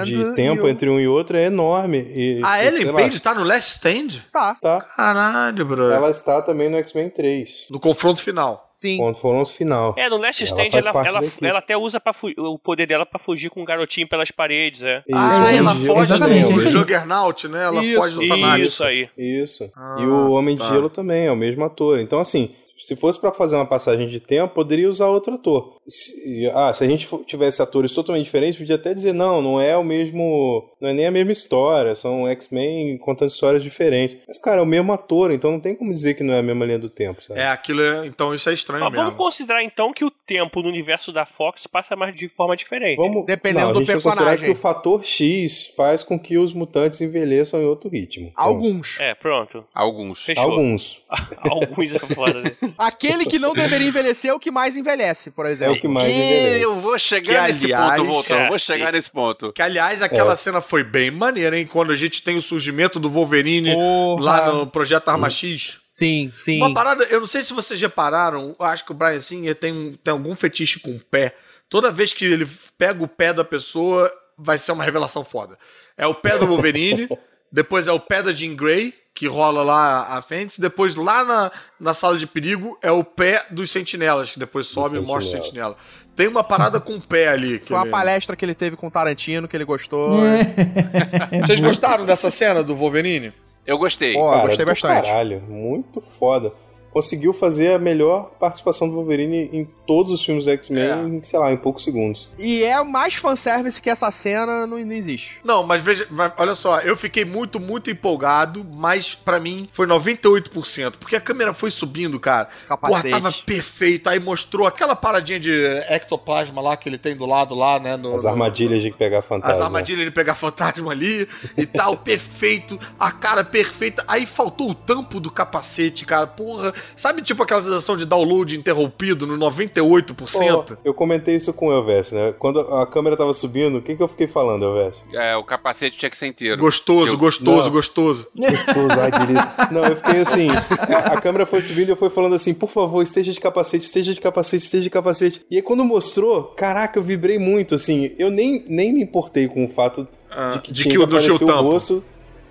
de, de tempo o- entre um e outro é enorme. E, A e, Ellen sei lá, Page tá no Last Stand? Tá, tá. Caralho, bro. Ela está também no X-Men 3, No confronto final. sim. os final. É, no Last Ela Stand ela, ela, equipe. ela até usa pra o poder dela pra fugir com um garotinho pelas paredes, é. Isso, ah, ela foge Exatamente, do. Juggernaut, né? Ela Isso, foge do fanático. Isso aí. Isso. Ah, e o Homem tá. de Gelo também, é o mesmo ator. Então, assim, Se fosse pra fazer uma passagem de tempo, poderia usar outro ator. Se, ah, se a gente tivesse atores totalmente diferentes, podia até dizer, não, não é o mesmo. Não é nem a mesma história, são X-Men contando histórias diferentes. Mas, cara, é o mesmo ator, então não tem como dizer que não é a mesma linha do tempo, sabe? É, aquilo é. Então isso é estranho Mas mesmo. vamos considerar então que o tempo no universo da Fox passa mais de forma diferente. Vamos, Dependendo não, a do considerar personagem. que o fator X faz com que os mutantes envelheçam em outro ritmo. Alguns. É, pronto. Alguns. Fechou. Alguns. Alguns é foda, né? Aquele que não deveria envelhecer é o que mais envelhece, por É exemplo. o que mais E envelhece. eu vou chegar Que, nesse aliás, ponto, voltando. cara, vou chegar nesse ponto. Que, aliás, aquela É. cena foi bem maneira, hein? Quando a gente tem o surgimento do Wolverine Porra. lá no Projeto Arma X. Sim, sim. Uma parada, eu não sei se vocês repararam, eu acho que o Brian Singer tem, tem algum fetiche com o pé. Toda vez que ele pega o pé da pessoa, vai ser uma revelação foda. É o pé do Wolverine, depois é o pé da Jean Grey, que rola lá à frente, depois lá na, na sala de perigo é o pé dos sentinelas, que depois sobe e mostra o sentinela. sentinela. Tem uma parada com o pé ali. que Foi uma palestra que ele teve com o Tarantino, que ele gostou. É. Vocês gostaram dessa cena do Wolverine? Eu gostei. Pô, eu Cara, gostei do bastante. Caralho, muito foda. Conseguiu fazer a melhor participação do Wolverine em todos os filmes do X-Men, É. em, sei lá, em poucos segundos. E é mais fanservice que essa cena não, não existe. Não, mas veja, mas olha só, eu fiquei muito, muito empolgado, mas pra mim foi 98%, porque a câmera foi subindo, cara. Porra, Capacete. tava perfeito, aí mostrou aquela paradinha de ectoplasma lá que ele tem do lado lá, né, no, As no- armadilhas de pegar fantasma. as armadilhas de pegar fantasma ali e tal, perfeito, a cara perfeita. Aí faltou o tampo do capacete, cara. Porra, sabe tipo aquela sensação de download interrompido no 98%? Pô, eu comentei isso com o Elvis, né? Quando a câmera tava subindo, o que, que eu fiquei falando, Elvis? É, o capacete tinha que ser inteiro. Gostoso, Eu- gostoso, Não. gostoso. Gostoso, ai, delícia. Não, eu fiquei assim. A, a câmera foi subindo e eu fui falando assim: por favor, esteja de capacete, esteja de capacete, esteja de capacete. E aí quando mostrou, caraca, eu vibrei muito, assim. Eu nem, nem me importei com o fato de que de tinha que que, o- o rosto.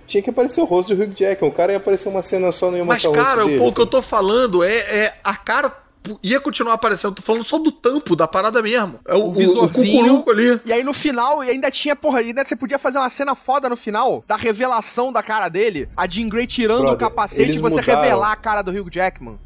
Tinha que aparecer o rosto do Hugh Jackman. O cara ia aparecer uma cena só, não ia Mas, mostrar o rosto cara, dele. pô, o que eu tô falando é, é a cara ia continuar aparecendo. Tô falando só do tampo da parada mesmo. É o, O o, o visorzinho. cucuruco ali. E aí no final, e ainda tinha, porra, ainda você podia fazer uma cena foda no final, da revelação da cara dele, a Jean Grey tirando Brother, o capacete e você mudaram. revelar a cara do Hugh Jackman.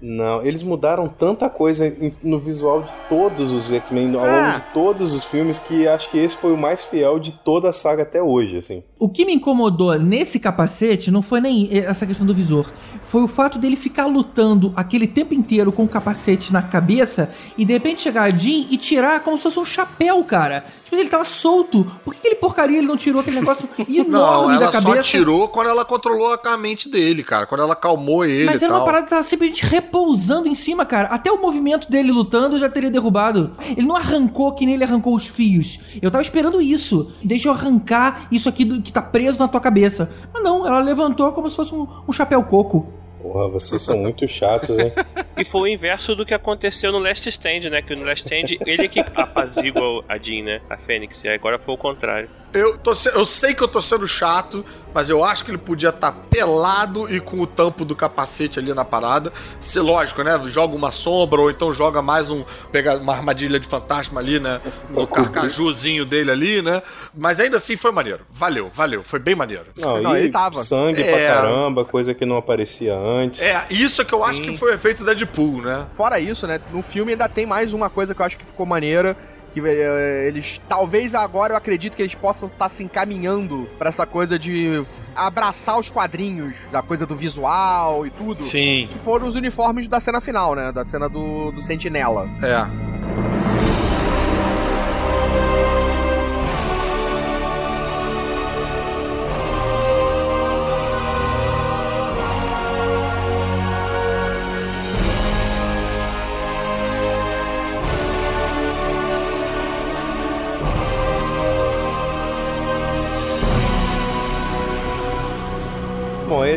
Não, eles mudaram tanta coisa no visual de todos os X-Men ao Ah. longo de todos os filmes que acho que esse foi o mais fiel de toda a saga até hoje, assim. O que me incomodou nesse capacete não foi nem essa questão do visor. Foi o fato dele ficar lutando aquele tempo inteiro com o capacete na cabeça e de repente chegar a Jean e tirar como se fosse um chapéu, cara. Tipo, ele tava solto. Por que aquele porcaria ele não tirou aquele negócio Não, enorme ela da cabeça? só tirou quando ela controlou a mente dele, cara. Quando ela acalmou ele Mas e era tal. uma parada que tava simplesmente repousando em cima, cara. Até o movimento dele lutando eu já teria derrubado. Ele não arrancou que nem ele arrancou os fios. Eu tava esperando isso. Deixa eu arrancar isso aqui do- que tá preso na tua cabeça. Mas não, ela levantou como se fosse um, um chapéu coco. Porra, vocês são muito chatos, hein? E foi o inverso do que aconteceu no Last Stand, né? Que no Last Stand ele é que apazigua a Jean, né? A Fênix. E agora foi o contrário. Eu, tô se- eu sei que eu tô sendo chato, mas eu acho que ele podia estar pelado e com o tampo do capacete ali na parada. Se lógico, né? Joga uma sombra ou então joga mais um. Pega uma armadilha de fantasma ali, né? No carcajuzinho dele ali, né? Mas ainda assim foi maneiro. Valeu, valeu. Foi bem maneiro. Não, Não, e ele tava. sangue É. pra caramba, coisa que não aparecia antes. É, isso que eu acho Sim. que foi o efeito Deadpool, né? Fora isso, né, no filme ainda tem mais uma coisa que eu acho que ficou maneira. Que eh, eles. Talvez agora eu acredito que eles possam estar se encaminhando pra essa coisa de abraçar os quadrinhos, da coisa do visual e tudo. Sim. Que foram os uniformes da cena final, né? Da cena do, do Sentinela. É.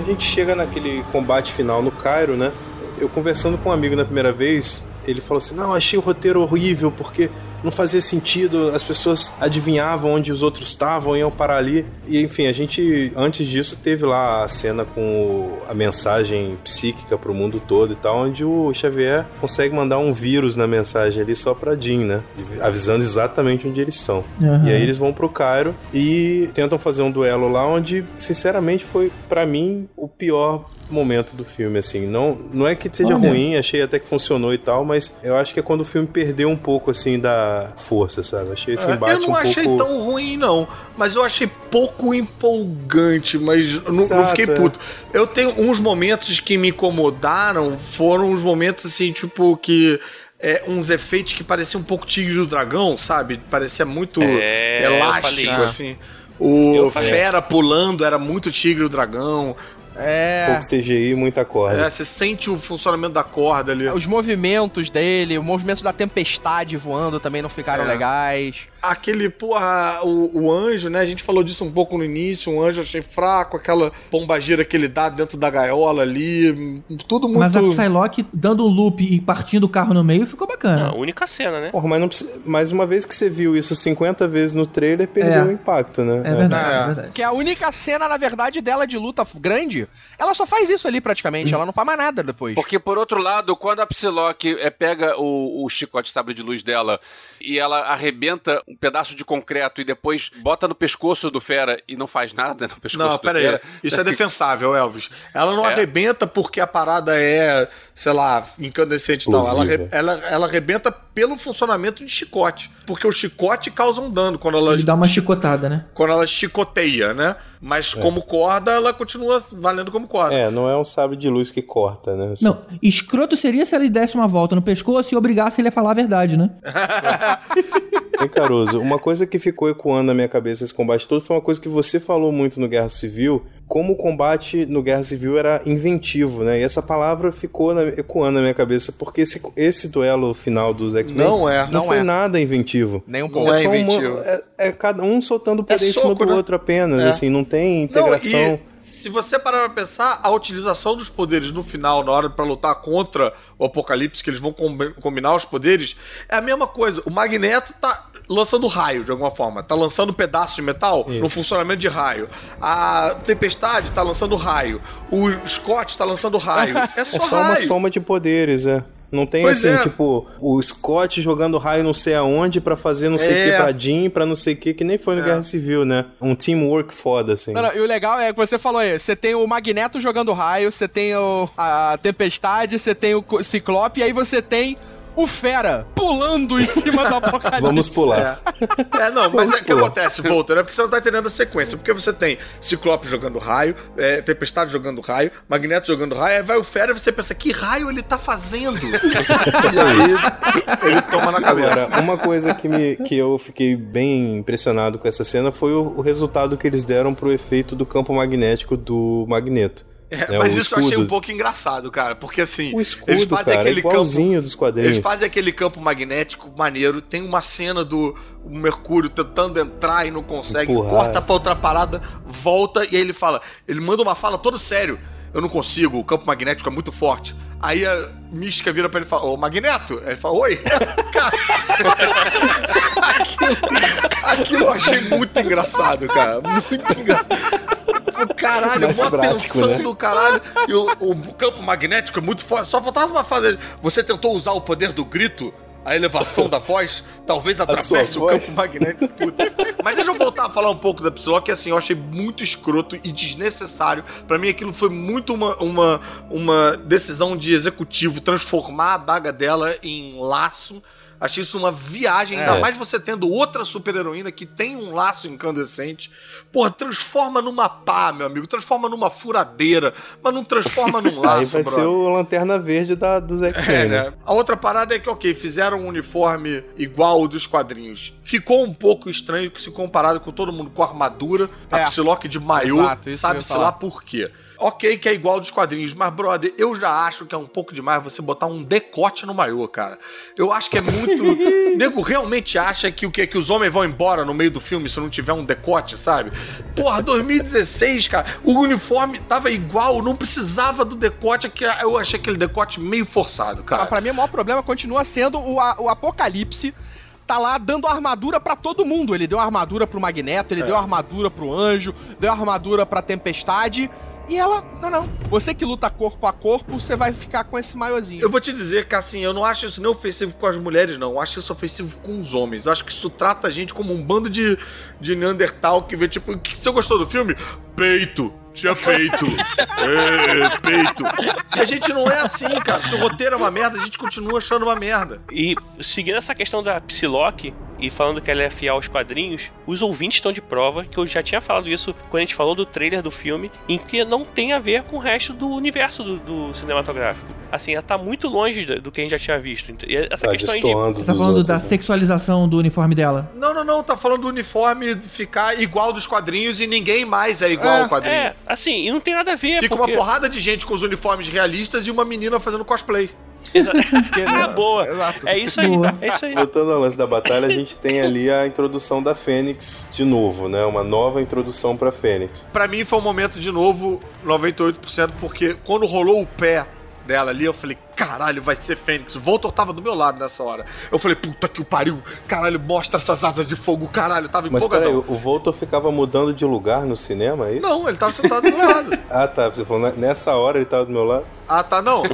a gente chega naquele combate final no Cairo, né? Eu conversando com um amigo na primeira vez, ele falou assim: Não, achei o roteiro horrível porque não fazia sentido, as pessoas adivinhavam onde os outros estavam, iam parar ali. E enfim, a gente, antes disso, teve lá a cena com o- a mensagem psíquica pro mundo todo e tal, onde o Xavier consegue mandar um vírus na mensagem ali só pra Jean, né? Avisando exatamente onde eles estão. Aham. E aí eles vão pro Cairo e tentam fazer um duelo lá onde, sinceramente, foi pra mim o pior momento do filme, assim. Não, não é que seja Olha. ruim, achei até que funcionou e tal, mas eu acho que é quando o filme perdeu um pouco, assim, da força, sabe? Achei esse É, embate eu não um achei pouco... tão ruim, não. Mas eu achei pouco empolgante, mas eu não, não Exato, fiquei é. puto. Eu tenho uns momentos que me incomodaram, foram uns momentos assim, tipo, que. É, uns efeitos que pareciam um pouco Tigre do Dragão, sabe? Parecia muito É, elástico, falei. assim. O. Fera pulando era muito Tigre do Dragão. É. pouco CGI e muita corda. É, você sente o funcionamento da corda ali. Os movimentos dele, os movimentos da tempestade voando também não ficaram É. legais. Aquele, porra, o, o anjo, né? A gente falou disso um pouco no início. O anjo eu achei fraco, aquela pombagira que ele dá dentro da gaiola ali. Tudo muito. Mas a Psylocke dando um loop e partindo o carro no meio ficou bacana. a única cena, né? Porra, mas não precisa... mais uma vez que você viu isso 50 vezes no trailer, perdeu É. o impacto, né? É verdade, É. é verdade. Que a única cena, na verdade, dela de luta grande, ela só faz isso ali praticamente. Ela não faz mais nada depois. Porque, por outro lado, quando a Psylocke é, pega o, o chicote sabre de luz dela e ela arrebenta um pedaço de concreto e depois bota no pescoço do Fera e não faz nada no pescoço Não, do pera. Fera... Isso é defensável, Elvis. Ela não É? arrebenta porque a parada é, sei lá, incandescente e tal. Ela, ela, ela arrebenta pelo funcionamento de chicote. Porque o chicote causa um dano quando ela, Ele dá uma chicotada, né? quando ela chicoteia, né? Mas como corda, ela continua valendo como corda. É, não é um sabre de luz que corta, né? Assim. Não, escroto seria se ele desse uma volta no pescoço e obrigasse ele a falar a verdade, né? Hein, Caruso, uma coisa que ficou ecoando na minha cabeça esse combate todo foi uma coisa que você falou muito no Guerra Civil, como o combate no Guerra Civil era inventivo, né? E essa palavra ficou na- ecoando na minha cabeça, porque esse, esse duelo final dos X-Men Não é. não Não foi é. nada inventivo. Nem um Não pouco. é uma- inventivo. é, é cada um soltando o poder É em cima soco, do né? outro apenas, É. assim, não tem Não, integração. e se você parar pra pensar, a utilização dos poderes no final, na hora pra lutar contra o Apocalipse, que eles vão combi- combinar os poderes, é a mesma coisa. O Magneto tá lançando raio, de alguma forma. Tá lançando pedaço de metal no funcionamento de raio. A Tempestade tá lançando raio. O Scott tá lançando raio. É só, É só uma raio. soma de poderes, é. Não tem Pois assim, é. tipo, o Scott jogando raio não sei aonde pra fazer não sei o É. que pra Jean, pra não sei o que, que nem foi no Guerra Civil, né? Um teamwork foda, assim. Não, não, e o legal é que você falou aí, você tem o Magneto jogando raio, você tem o, a Tempestade, você tem o Ciclope, e aí você tem o Fera pulando em cima do Apocalipse. Vamos pular. É, não, mas Vamos é o que acontece, Volter, é porque você não tá entendendo a sequência. Porque você tem Ciclope jogando raio, é, Tempestade jogando raio, Magneto jogando raio, aí vai o Fera e você pensa, que raio ele tá fazendo? e aí ele toma na cabeça. Agora, uma coisa que, me, que eu fiquei bem impressionado com essa cena foi o, o resultado que eles deram pro efeito do campo magnético do Magneto. É, né? mas isso eu achei escudo. um pouco engraçado, cara, porque assim, O escudo, cara, é campo. igualzinho dos quadrinhos. Eles fazem aquele campo magnético maneiro. Tem uma cena do Mercúrio tentando entrar e não consegue, Empurrar. corta pra outra parada, volta e aí ele fala. Ele manda uma fala todo sério. Eu não consigo, o campo magnético é muito forte. Aí a mística vira pra ele e fala: Ô Magneto? Aí ele fala: Oi? Cara, aquilo, aquilo eu achei muito engraçado, cara. Muito engraçado. O caralho, Mais uma prático, tensão né? do caralho. E o, o campo magnético é muito forte. Só faltava uma fase. Você tentou usar o poder do grito? A elevação da voz, talvez atravesse o voz. campo magnético. Puta. Mas deixa eu voltar a falar um pouco da Psylocke, que assim, eu achei muito escroto e desnecessário. Pra mim, aquilo foi muito uma, uma, uma decisão de executivo transformar a adaga dela em laço. Achei isso uma viagem, ainda É. mais você tendo outra super-heroína que tem um laço incandescente. Porra, transforma numa pá, meu amigo. Transforma numa furadeira, mas não transforma num laço, Aí vai brother. ser o Lanterna Verde da, dos X-Men, É, né? né? A outra parada é que, ok, fizeram um uniforme igual ao dos quadrinhos. Ficou um pouco estranho se comparado com todo mundo com armadura, a É. Psylocke de maiô, que sabe-se lá por quê. Ok, que é igual dos quadrinhos, mas, brother, eu já acho que é um pouco demais você botar um decote no maiô, cara. Eu acho que é muito. Nego realmente acha que o que? Que os homens vão embora no meio do filme se não tiver um decote, sabe? Porra, 2016, cara, o uniforme tava igual, não precisava do decote, que eu achei aquele decote meio forçado, cara. Mas pra mim, o maior problema continua sendo o, o Apocalipse. Tá lá dando armadura pra todo mundo. Ele deu armadura pro Magneto, ele deu armadura pro Anjo, deu armadura pra Tempestade. E ela, não, não. Você que luta corpo a corpo, você vai ficar com esse maiozinho. Eu vou te dizer que assim, eu não acho isso nem ofensivo com as mulheres, não. Eu acho isso ofensivo com os homens. Eu acho que isso trata a gente como um bando de, de Neandertal que vê, tipo, que, você gostou do filme? Peito. tinha peito. É, peito. E a gente não é assim, cara. Se o roteiro é uma merda, a gente continua achando uma merda. E seguindo essa questão da Psylocke e falando que ela é fiel aos quadrinhos, os ouvintes estão de prova que eu já tinha falado isso quando a gente falou do trailer do filme, em que não tem a ver com o resto do universo do, do cinematográfico. Assim, ela tá muito longe do, que a gente já tinha visto. E essa Tá questão aí de Você tá falando outros, da né? sexualização do uniforme dela. Não, não, não. Tá falando do uniforme ficar igual dos quadrinhos e ninguém mais é igual É. ao quadrinho. É, assim, e não tem nada a ver. Fica porque... uma porrada de gente com os uniformes realistas e uma menina fazendo cosplay. Porque- ah, boa. Exato. É isso aí, Boa. é isso aí. Voltando ao lance da batalha, a gente tem ali a introdução da Fênix de novo, né? Uma nova introdução pra Fênix. Pra mim foi um momento de novo 98%, porque quando rolou o pé dela ali, eu falei, caralho, vai ser Fênix. O Voltor tava do meu lado nessa hora. Eu falei, puta que o pariu, caralho, mostra essas asas de fogo, caralho, tava Mas peraí, empolgadão. o Voltor ficava mudando de lugar no cinema, é isso? Não, ele tava sentado do meu lado. Ah, tá. Você falou, nessa hora ele tava do meu lado? Ah, tá, não. Eu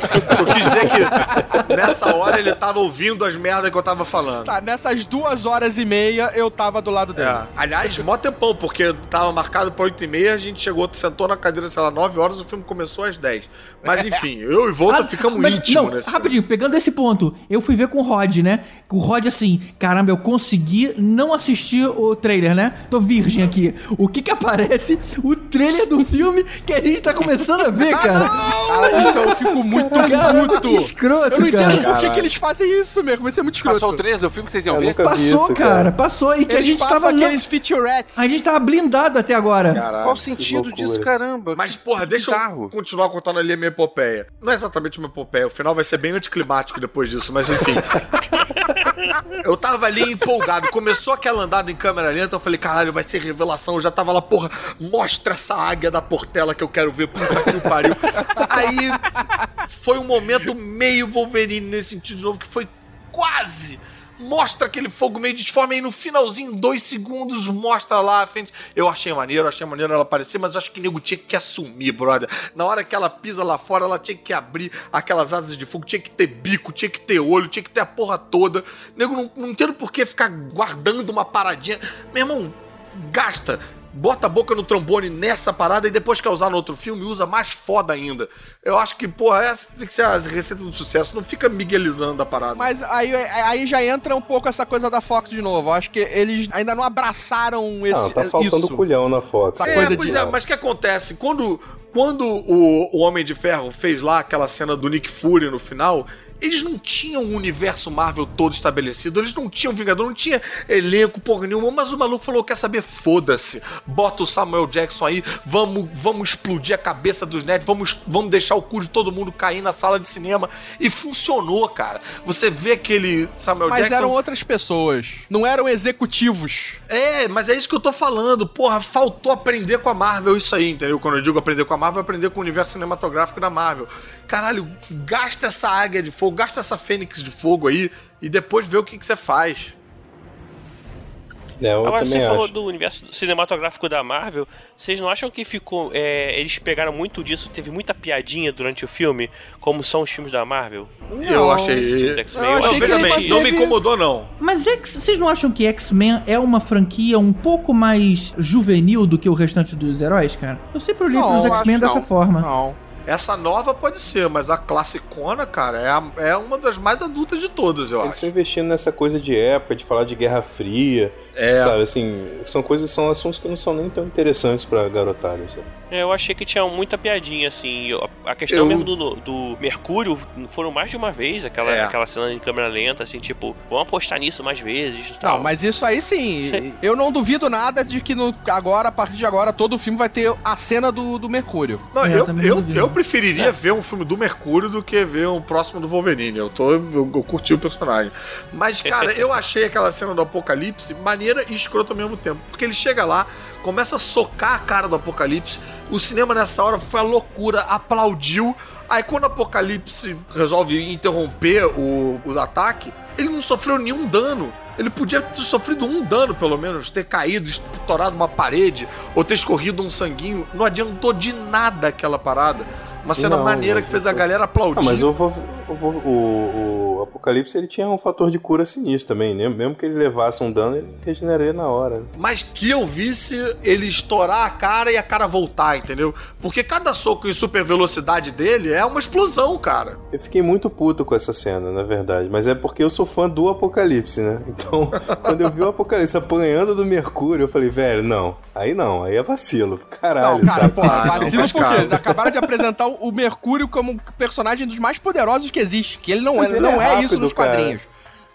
quis dizer que nessa hora ele tava ouvindo as merdas que eu tava falando. Tá, nessas duas horas e meia eu tava do lado dele. É. Aliás, mó tempão, porque tava marcado pra 8 e meia, a gente chegou, sentou na cadeira, sei lá, 9 horas, o filme começou às 10. Mas enfim, eu e Volta ficamos mas- íntimos Não, nesse rapidinho, pegando esse ponto, eu fui ver com o Rod, né? O Rod, assim, caramba, eu consegui não assistir o trailer, né? Tô virgem aqui. O que que aparece? O trailer do filme que a gente tá começando a ver, cara. Cara, isso eu fico muito Caramba, puto. que escroto, Eu não entendo cara. por que, que eles fazem isso mesmo. Isso é muito escroto. Passou o trailer do filme que vocês iam Eu ver? Passou, isso, cara, cara. passou e que a Eles gente passam tava. não- aqueles featurettes. A gente tava blindado até agora. Caralho. Qual o sentido disso, caramba? Mas, porra, deixa Bizarro. eu continuar contando ali a minha epopeia. Não é exatamente uma epopeia, final vai ser bem anticlimático depois disso, mas enfim. eu tava ali empolgado. Começou aquela andada em câmera lenta, eu falei, caralho, vai ser revelação. Eu já tava lá, porra, mostra essa águia da Portela que eu quero ver, puta que pariu. Aí foi um momento meio Wolverine nesse sentido de novo, que foi quase. Mostra aquele fogo meio disforme aí no finalzinho, dois segundos, mostra lá a frente. Eu achei maneiro, achei maneiro ela aparecer, mas acho que o nego tinha que assumir, brother. Na hora que ela pisa lá fora, ela tinha que abrir aquelas asas de fogo, tinha que ter bico, tinha que ter olho, tinha que ter a porra toda. Nego, não, não entendo por que ficar guardando uma paradinha. Meu irmão, gasta. Bota a boca no trombone nessa parada e depois quer usar no outro filme, usa mais foda ainda. Eu acho que, porra, essa tem que ser a receita do sucesso. Não fica miguelizando a parada. Mas aí, aí já entra um pouco essa coisa da Fox de novo. Eu acho que eles ainda não abraçaram esse, Não, tá faltando isso. culhão na Fox. Essa É, coisa pois de- é, mas o que acontece? Quando, quando o, o Homem de Ferro fez lá aquela cena do Nick Fury no final, eles não tinham o universo Marvel todo estabelecido, eles não tinham Vingador, não tinha elenco, porra nenhuma, mas o maluco falou, quer saber, foda-se, bota o Samuel Jackson aí, vamos, vamos explodir a cabeça dos nerds, vamos, vamos deixar o cu de todo mundo cair na sala de cinema, e funcionou, cara. Você vê aquele Samuel Mas Jackson... eram outras pessoas. Não eram executivos. É, mas é isso que eu tô falando. Porra, faltou aprender com a Marvel isso aí, entendeu? Quando eu digo aprender com a Marvel, é aprender com o universo cinematográfico da Marvel. Caralho, gasta essa águia de fogo, gasta essa fênix de fogo aí e depois vê o que que você faz. É, eu Agora, também você falou acho. do universo cinematográfico da Marvel. Vocês não acham que ficou. é, eles pegaram muito disso, teve muita piadinha durante o filme, como são os filmes da Marvel? Eu Não. achei. Do X-Men, eu eu achei que bem, não me incomodou, não. Mas X, vocês não acham que X-Men é uma franquia um pouco mais juvenil do que o restante dos heróis, cara? Eu sempre olhei Não, pros eu X-Men dessa não. forma. Não. Essa nova pode ser, mas a classicona, cara, é, a- é uma das mais adultas de todas, eu Eles acho. estão investindo nessa coisa de época, de falar de Guerra Fria, É. sabe? Assim, são coisas, são assuntos que não são nem tão interessantes pra garotada, sabe? É, Eu achei que tinha muita piadinha, assim. A questão Eu- mesmo do, do Mercúrio foram mais de uma vez, aquela, É. aquela cena em câmera lenta, assim, tipo, vamos apostar nisso mais vezes. e tal. Não, mas isso aí sim. eu não duvido nada de que no, agora, a partir de agora, todo filme vai ter a cena do, do Mercúrio. Não, É, eu eu, eu, eu preferiria É. ver um filme do Mercúrio do que ver um próximo do Wolverine. Eu, tô, eu, eu curti o personagem. Mas, cara, eu achei aquela cena do Apocalipse maneira e escrota ao mesmo tempo. Porque ele chega lá, começa a socar a cara do Apocalipse. O cinema nessa hora foi a loucura, aplaudiu. Aí quando o Apocalipse resolve interromper o, o ataque, ele não sofreu nenhum dano. Ele podia ter sofrido um dano, pelo menos, ter caído, estourado uma parede, ou ter escorrido um sanguinho. Não adiantou de nada aquela parada. Uma cena Não, maneira não, que fez a não. galera aplaudir. Ah, mas o, Vo- o, o, o Apocalipse ele tinha um fator de cura sinistro também, né? Mesmo que ele levasse um dano, ele regeneraria na hora. Mas que eu visse ele estourar a cara e a cara voltar, entendeu? Porque cada soco em super velocidade dele é uma explosão, cara. Eu fiquei muito puto com essa cena, na verdade, mas é porque eu sou fã do Apocalipse, né? Então, quando eu vi o Apocalipse apanhando do Mercúrio, eu falei, velho, não, aí não, aí é vacilo. Caralho, Não, cara, sabe? porra, Ah, não, vacilo porque cara. eles acabaram de apresentar o Mercúrio como um personagem dos mais poderosos que existe. Que ele não, Mas é, ele não é é, rápido, isso nos cara. quadrinhos.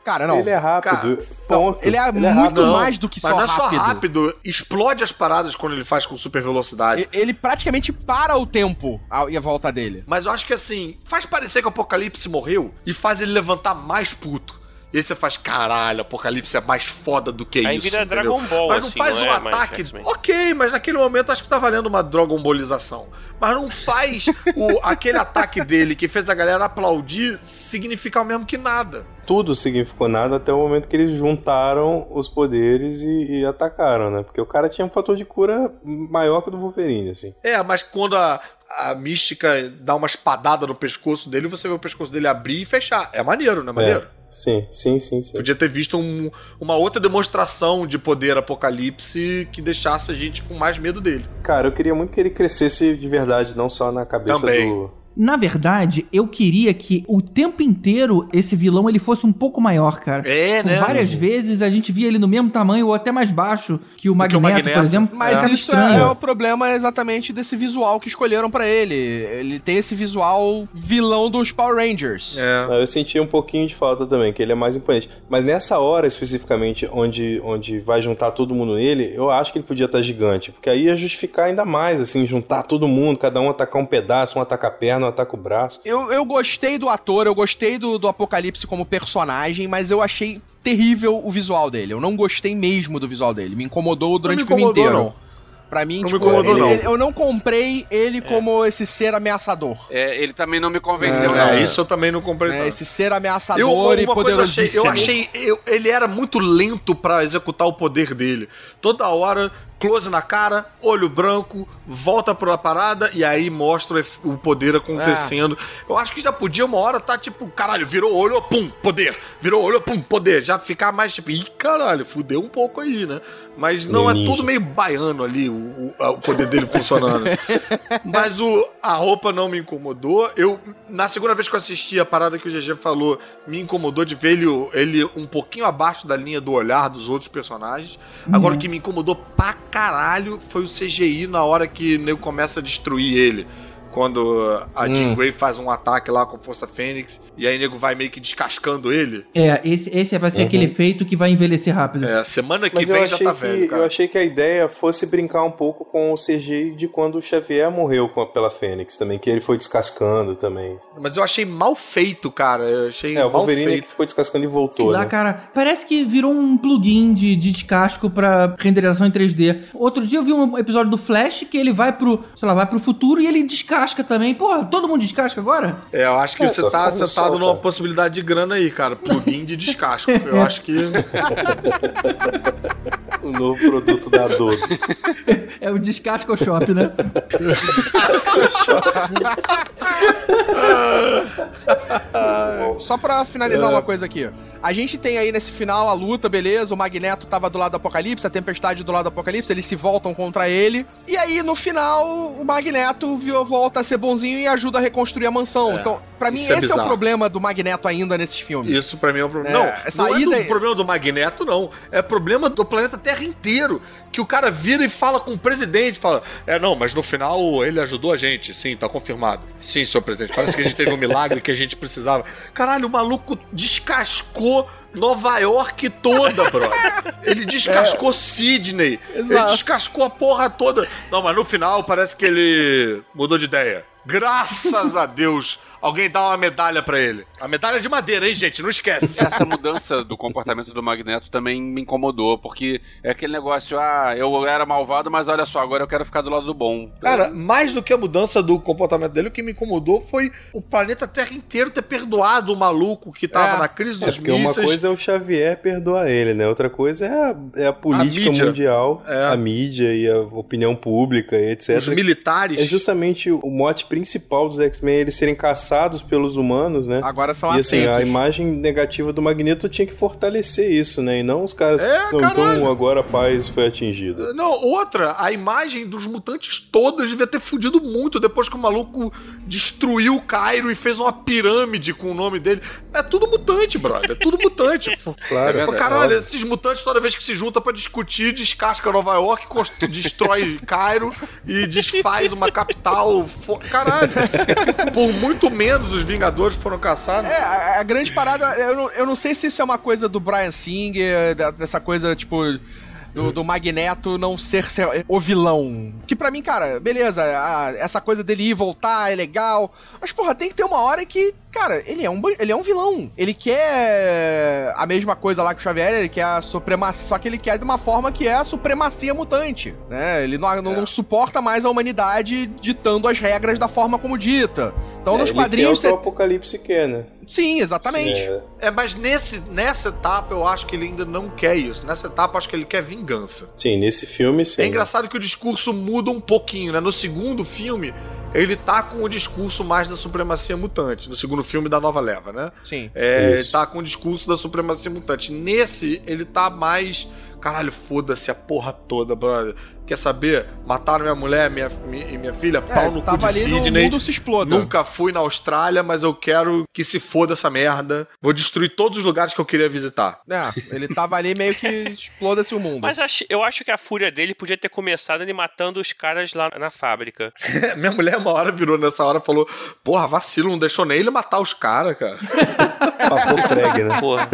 Cara, não. Ele é rápido. Não, ponto. ele é muito rápido. Não, mais do que mas só não é só rápido. rápido, explode as paradas quando ele faz com super velocidade. Ele praticamente para o tempo a- e a volta dele. Mas eu acho que assim, faz parecer que o Apocalipse morreu e faz ele levantar mais puto. E aí você faz, caralho, o Apocalipse é mais foda do que Aí isso. vira entendeu? Dragon Ball, Mas não assim, faz não um é mais ataque. Ok, mas naquele momento acho que tá valendo uma Dragon Ballização. Mas não faz o, aquele ataque dele que fez a galera aplaudir significar o mesmo que nada. Tudo significou nada até o momento que eles juntaram os poderes e, e atacaram, né? Porque o cara tinha um fator de cura maior que o do Wolverine, assim. É, mas quando a, a mística dá uma espadada no pescoço dele, você vê o pescoço dele abrir e fechar. É maneiro, não é maneiro? É. Sim, sim, sim, sim. Podia ter visto um- uma outra demonstração de poder apocalipse que deixasse a gente com mais medo dele. Cara, eu queria muito que ele crescesse de verdade, não só na cabeça Também. do. Na verdade, eu queria que o tempo inteiro esse vilão ele fosse um pouco maior, cara. É, Por né? várias vezes a gente via ele no mesmo tamanho ou até mais baixo que o Magneto, Magneto. por exemplo. Mas Ficava isso é, estranho. é o problema exatamente desse visual que escolheram pra ele. Ele tem esse visual vilão dos Power Rangers. É. Eu senti um pouquinho de falta também, que ele é mais imponente. Mas nessa hora especificamente, onde, onde vai juntar todo mundo nele, eu acho que ele podia estar gigante. Porque aí ia justificar ainda mais, assim, juntar todo mundo, cada um atacar um pedaço, um ataca a perna, ataca o braço. Eu, eu gostei do ator, eu gostei do, do Apocalipse como personagem, mas eu achei terrível o visual dele. Eu não gostei mesmo do visual dele. Me incomodou durante me o filme incomodou, inteiro. não. Pra mim, Não me tipo, incomodou, ele- não. ele- eu não comprei ele como esse ser ameaçador. É, ele também não me convenceu, É, não. isso eu também não comprei. né? tanto. Esse ser Eu, ameaçador e uma coisa eu achei, poderosíssimo. eu achei eu- ele era muito lento pra executar o poder dele. Toda hora, close na cara, olho branco, volta pra parada e aí mostra o poder acontecendo. Eu acho que já podia uma hora tá tipo, caralho, virou olho, pum, poder. Virou olho, pum, poder. Já ficar mais tipo, ih, caralho, fudeu um pouco aí, né? Mas não, é tudo meio baiano ali, o, o- o poder dele funcionando. Mas o, a roupa não me incomodou. Eu, na segunda vez que eu assisti a parada que o GG falou, me incomodou de ver ele, ele um pouquinho abaixo da linha do olhar dos outros personagens. Agora, o que me incomodou pra caralho foi o CGI na hora que o nego começa a destruir ele. Quando a Jean Hum. Grey faz um ataque lá com a Força Fênix, e aí o nego vai meio que descascando ele. É, esse, esse vai ser aquele efeito que vai envelhecer rápido. É, semana que Mas eu vem já tá que, velho, eu cara. achei que a ideia fosse brincar um pouco com o CGI de quando o Xavier morreu com- pela Fênix também, que ele foi descascando também. Mas eu achei mal feito, cara. Eu achei É, o mal Wolverine feito. que foi descascando e Sei voltou, lá, né? cara, parece que virou um plugin de, de descasco pra renderização em 3D. Outro dia eu vi um episódio do Flash que ele vai pro, sei lá, vai pro futuro e ele descasca também. Porra, todo mundo descasca agora? É, eu acho que É, você tá sentado sol, numa cara. possibilidade de grana aí, cara. Plugin de descasco. Eu acho que. O novo produto da Adobe. É o Descasco Shop, né? Só pra finalizar uma coisa aqui. A gente tem aí nesse final a luta, beleza? O Magneto tava do lado do Apocalipse, a Tempestade do lado do Apocalipse, eles se voltam contra ele. E aí, no final, o Magneto vi- volta a ser bonzinho e ajuda a reconstruir a mansão. É, Então, pra mim, é esse é o bizarro. problema do Magneto ainda nesses filmes. Isso pra mim é um problema. É, não, essa não é ida- do problema do Magneto, não. É problema do planeta Terra inteiro. Que o cara vira e fala com o presidente, fala: É, não, mas no final ele ajudou a gente. Sim, tá confirmado. Sim, senhor presidente. Parece que a gente teve um milagre que a gente precisava. Caralho, o maluco descascou Nova York toda, brother. Ele descascou Sydney. Ele Exato. descascou a porra toda. Não, mas no final parece que ele mudou de ideia. Graças a Deus. Alguém dá uma medalha pra ele. A medalha de madeira, hein, gente? Não esquece. Essa mudança do comportamento do Magneto também me incomodou, porque é aquele negócio, ah, eu era malvado, mas olha só, agora eu quero ficar do lado do bom. Cara, mais do que a mudança do comportamento dele, o que me incomodou foi o planeta Terra inteiro ter perdoado o maluco que tava É. na crise É, dos porque uma mísseis. coisa é o Xavier perdoar ele, né? Outra coisa é a, é a política mídia. mundial, É. a mídia e a opinião pública e etc. Os militares. É justamente o mote principal dos X-Men eles serem caçados caçados pelos humanos, né? Agora são e assim, a imagem negativa do Magneto tinha que fortalecer isso, né? E não os caras. É, não, então agora a paz foi atingida. Não, outra, a imagem dos mutantes todos devia ter fudido muito depois que o maluco destruiu o Cairo e fez uma pirâmide com o nome dele. É tudo mutante, brother. É tudo mutante. Claro. É caralho, esses mutantes toda vez que se juntam pra discutir, descasca Nova York, destrói Cairo e desfaz uma capital. Caralho. Por muito menos os Vingadores foram caçados. É, a, a grande parada, eu não, eu não sei se isso é uma coisa do Brian Singer, dessa coisa, tipo. Do, do Magneto não ser, ser o vilão. Que pra mim, cara, beleza, a- essa coisa dele ir e voltar é legal. Mas, porra, tem que ter uma hora que, cara, ele é um, ele é um vilão. Ele quer a mesma coisa lá que o Xavier, ele quer a supremacia. Só que ele quer de uma forma que é a supremacia mutante. Né? Ele não, não, não suporta mais a humanidade ditando as regras da forma como dita. Então, É, nos ele quadrinhos. quer o que você- o Apocalipse quer, né? Sim, exatamente. É, É, mas nesse, nessa etapa eu acho que ele ainda não quer isso. Nessa etapa eu acho que ele quer vingança. sim, nesse filme, sim. É engraçado que o discurso muda um pouquinho, né? No segundo filme, ele tá com o discurso mais da supremacia mutante. No segundo filme da nova leva, né? Sim. É, ele tá com o discurso da supremacia mutante. Nesse, ele tá mais. Caralho, foda-se a porra toda, brother. Quer saber? Mataram minha mulher minha, minha, e minha filha, pau É, no cu tava de ali no Sidney. mundo se exploda. Nunca fui na Austrália, mas eu quero que se foda essa merda. Vou destruir todos os lugares que eu queria visitar. É, ele tava ali meio que exploda-se o mundo. Mas eu acho que a fúria dele podia ter começado ele matando os caras lá na fábrica. Minha mulher uma hora virou nessa hora e falou: Porra, vacilo, não deixou nem ele matar os caras, cara. Papou freg, né? Porra.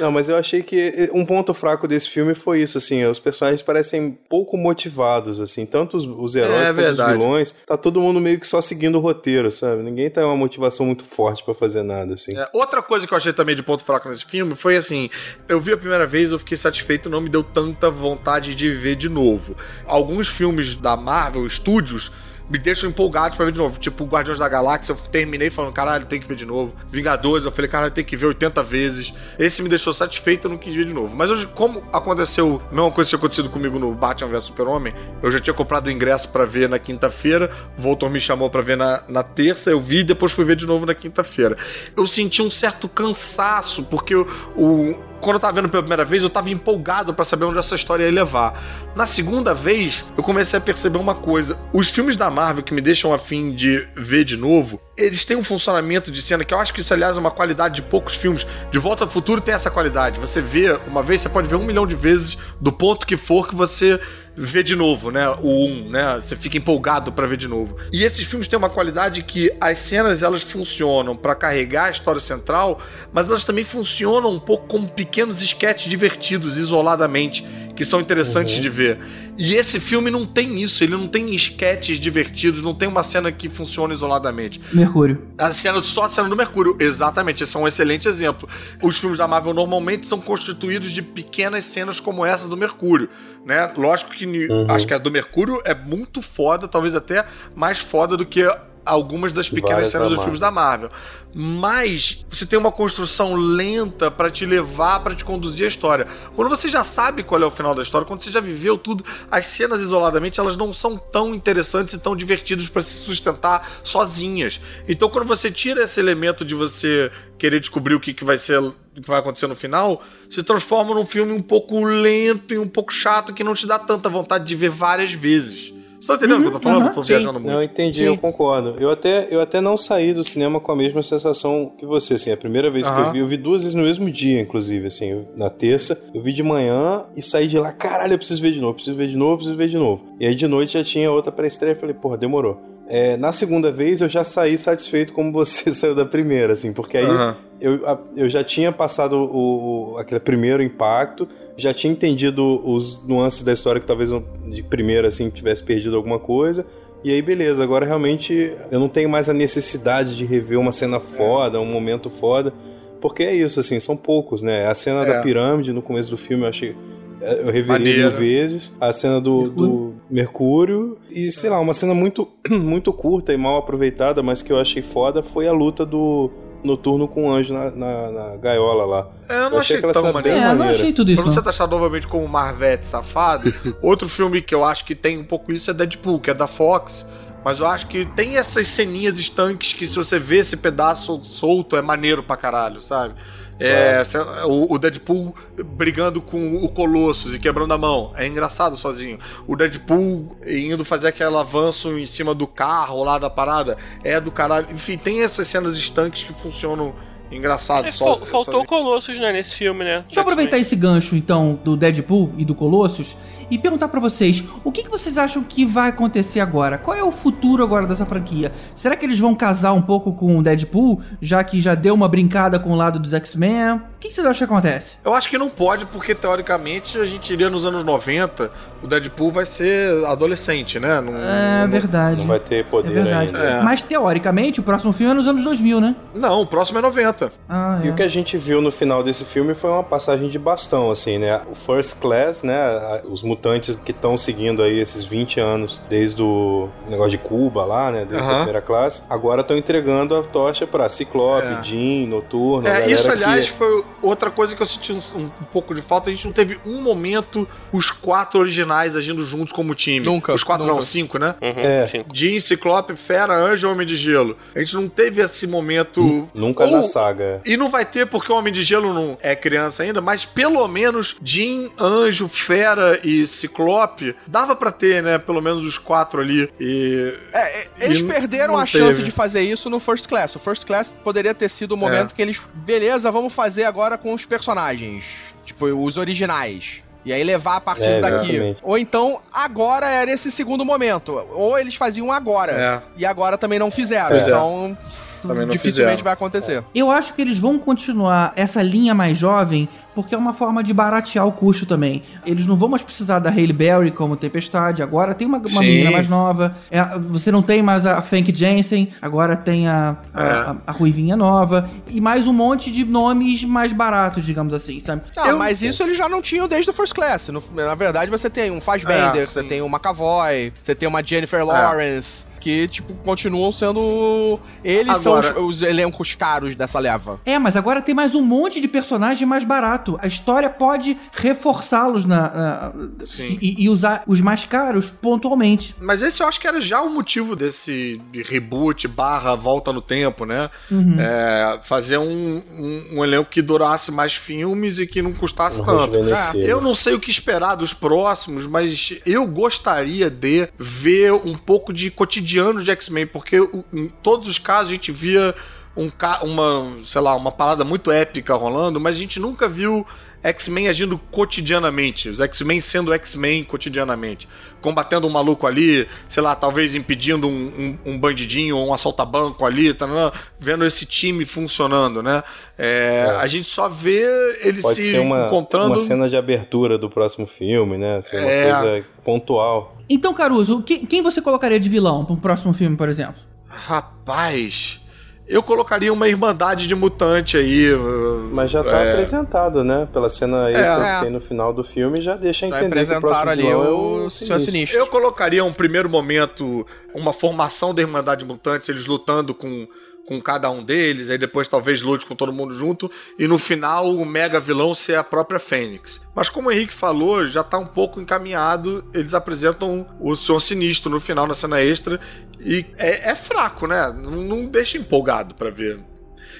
Não, mas eu achei que um ponto fraco desse filme foi isso, assim, os personagens parecem pouco motivados, assim, tanto os, os heróis É quanto verdade. os vilões, tá todo mundo meio que só seguindo o roteiro, sabe? Ninguém tem uma motivação muito forte pra fazer nada, assim. É, outra coisa que eu achei também de ponto fraco nesse filme foi assim: eu vi a primeira vez, eu fiquei satisfeito, não me deu tanta vontade de ver de novo. Alguns filmes da Marvel Studios me deixam empolgados pra ver de novo. Tipo, Guardiões da Galáxia, eu terminei falando, caralho, tem que ver de novo. Vingadores, eu falei, caralho, tem que ver 80 vezes. Esse me deixou satisfeito, eu não quis ver de novo. Mas hoje, como aconteceu, a mesma coisa que tinha acontecido comigo no Batman vs Super-Homem, eu já tinha comprado o ingresso pra ver na quinta-feira, Voltor me chamou pra ver na, na terça, eu vi e depois fui ver de novo na quinta-feira. Eu senti um certo cansaço, porque o quando eu tava vendo pela primeira vez, eu tava empolgado pra saber onde essa história ia levar. Na segunda vez, eu comecei a perceber uma coisa. Os filmes da Marvel que me deixam afim de ver de novo, eles têm um funcionamento de cena que eu acho que isso, aliás, é uma qualidade de poucos filmes. De Volta ao Futuro tem essa qualidade. Você vê uma vez, você pode ver um milhão de vezes do ponto que for que você vê de novo, né? O 1, né? Você fica empolgado pra ver de novo. E esses filmes têm uma qualidade que as cenas elas funcionam pra carregar a história central, mas elas também funcionam um pouco como pequenos esquetes divertidos isoladamente, que são interessantes de ver. E esse filme não tem isso, ele não tem esquetes divertidos, não tem uma cena que funciona isoladamente. Mercúrio. A cena, só a cena do Mercúrio, exatamente, esse é um excelente exemplo. Os filmes da Marvel normalmente são constituídos de pequenas cenas como essa do Mercúrio, né? Lógico que ni- acho que a do Mercúrio é muito foda, talvez até mais foda do que algumas das pequenas cenas dos filmes da Marvel. Mas você tem uma construção lenta pra te levar, pra te conduzir a história. Quando você já sabe qual é o final da história, quando você já viveu tudo, as cenas isoladamente elas não são tão interessantes e tão divertidas pra se sustentar sozinhas. Então quando você tira esse elemento de você querer descobrir o que, que vai ser o que vai acontecer no final, se transforma num filme um pouco lento e um pouco chato que não te dá tanta vontade de ver várias vezes. Você tá entendendo o que eu tô falando? uhum, eu tô sim. viajando muito. Não, eu entendi, Sim. eu concordo. Eu até, eu até não saí do cinema com a mesma sensação que você, assim, a primeira vez que Aham. eu vi, eu vi duas vezes no mesmo dia, inclusive, assim, eu- na terça, eu vi de manhã e saí de lá, caralho, eu preciso ver de novo, preciso ver de novo, preciso ver de novo. E aí de noite já tinha outra pré-estreia, eu falei, porra, demorou. É, na segunda vez eu já saí satisfeito como você saiu da primeira, assim, porque aí eu, a- eu já tinha passado o, o- aquele primeiro impacto, já tinha entendido os nuances da história que talvez eu, de primeira assim tivesse perdido alguma coisa. E aí, beleza, agora realmente eu não tenho mais a necessidade de rever uma cena foda, um momento foda. Porque é isso, assim, são poucos, né? A cena É. da pirâmide no começo do filme eu achei. Eu reveria Maneiro. mil vezes. A cena do, do Mercúrio. E, sei lá, uma cena muito, muito curta e mal aproveitada, mas que eu achei foda foi a luta do Noturno com o anjo na, na- na gaiola lá. É, eu não Eu achei achei aquela tão maneiro. É, eu não achei tudo isso, Pra você não. taxar novamente como Marvete safado, outro filme que eu acho que tem um pouco isso é Deadpool, que é da Fox, Mas eu acho que tem essas ceninhas estanques que se você vê esse pedaço solto é maneiro pra caralho, sabe? É, o, o Deadpool brigando com o Colossus e quebrando a mão. É engraçado sozinho. O Deadpool indo fazer aquele avanço em cima do carro lá da parada. É do caralho. Enfim, tem essas cenas estanques que funcionam engraçado. É, só, fal- faltou o Colossus, né, nesse filme, né? Deixa eu aproveitar esse gancho, então, do Deadpool e do Colossus e perguntar pra vocês, o que, que vocês acham que vai acontecer agora? Qual é o futuro agora dessa franquia? Será que eles vão casar um pouco com o Deadpool, já que já deu uma brincada com o lado dos X-Men? O que, que vocês acham que acontece? Eu acho que não pode, porque teoricamente a gente iria nos anos 90, o Deadpool vai ser adolescente, né? Não, É não- verdade. Não vai ter É poder verdade. ainda. É. Mas teoricamente, o próximo filme é nos anos 2000, né? Não, o próximo é 90. Ah, E é. o que a gente viu no final desse filme foi uma passagem de bastão, assim, né? O First Class, né? a- Os mutantes que estão seguindo aí esses 20 anos, desde o negócio de Cuba lá, né? Desde a Aham. primeira classe, agora estão entregando a tocha pra Ciclope, É. Jean, Noturno. a É, galera isso, que- aliás, foi outra coisa que eu senti um, um- um pouco de falta. A gente não teve um momento os quatro originais agindo juntos como time. Nunca, Os quatro nunca. não, cinco, né? Uhum, É. sim. Jean, Ciclope, Fera, Anjo e Homem de Gelo. A gente não teve esse momento. Nunca Ou- na saga. E não vai ter porque o Homem de Gelo não é criança ainda, mas pelo menos Jean, Anjo, Fera e Ciclope dava pra ter, né? Pelo menos os quatro ali. E. É, é, eles E perderam não a chance teve. de fazer isso no First Class. O First Class poderia ter sido o momento que eles. Beleza, vamos fazer agora com os personagens. Tipo, os originais. E aí levar a partir É, daqui. exatamente. Ou então, agora era esse segundo momento. Ou eles faziam agora. É. E agora também não fizeram. É. Então, Também não dificilmente fizeram. vai acontecer. Eu acho que eles vão continuar essa linha mais jovem porque é uma forma de baratear o custo também. Eles não vão mais precisar da Hailey Berry como Tempestade, agora tem uma, uma menina mais nova. É, você não tem mais a Fank Jensen, agora tem a, a, É. a- a Ruivinha nova e mais um monte de nomes mais baratos, digamos assim, sabe? Não, Eu- mas isso eles já não tinham desde o First Class. No- na verdade, você tem um Fassbender, É, você tem um McAvoy, você tem uma Jennifer Lawrence, que, tipo, continuam sendo. Eles são Agora- os, os elencos caros dessa leva. É, mas agora tem mais um monte de personagem mais barato. A história pode reforçá-los na, na- Sim. e, e usar os mais caros pontualmente. Mas esse eu acho que era já o motivo desse reboot barra volta no tempo, né? Uhum. É, fazer um, um, um elenco que durasse mais filmes e que não custasse Um tanto. rejuvenescer. Eu não sei o que esperar dos próximos, mas eu gostaria de ver um pouco de cotidiano de X-Men, porque em todos os casos a gente via um, ca- uma, sei lá, uma parada muito épica rolando, mas a gente nunca viu X-Men agindo cotidianamente, os X-Men sendo X-Men cotidianamente, combatendo um maluco ali, sei lá, talvez impedindo um, um, um bandidinho ou um assaltabanco ali, tá, né? vendo esse time funcionando, né? É, A gente só vê ele Pode se ser uma, encontrando. uma cena de abertura do próximo filme, né? Ser uma É. coisa pontual. Então, Caruso, que- quem você colocaria de vilão para um próximo filme, por exemplo? Rapaz, eu colocaria uma irmandade de mutante aí. uh, Mas já tá é, apresentado, né? Pela cena extra É. que tem no final do filme, já deixa Já entender que o apresentaram próximo ali vilão é o o Senhor. Sinistro. Eu colocaria um primeiro momento, uma formação da Irmandade de Mutantes, eles lutando com, com cada um deles, aí depois talvez lute com todo mundo junto, e no final o mega vilão ser a própria Fênix. Mas como o Henrique falou, já tá um pouco encaminhado, eles apresentam o Senhor Sinistro no final, na cena extra, e é, é fraco, né? Não, não deixa empolgado pra ver.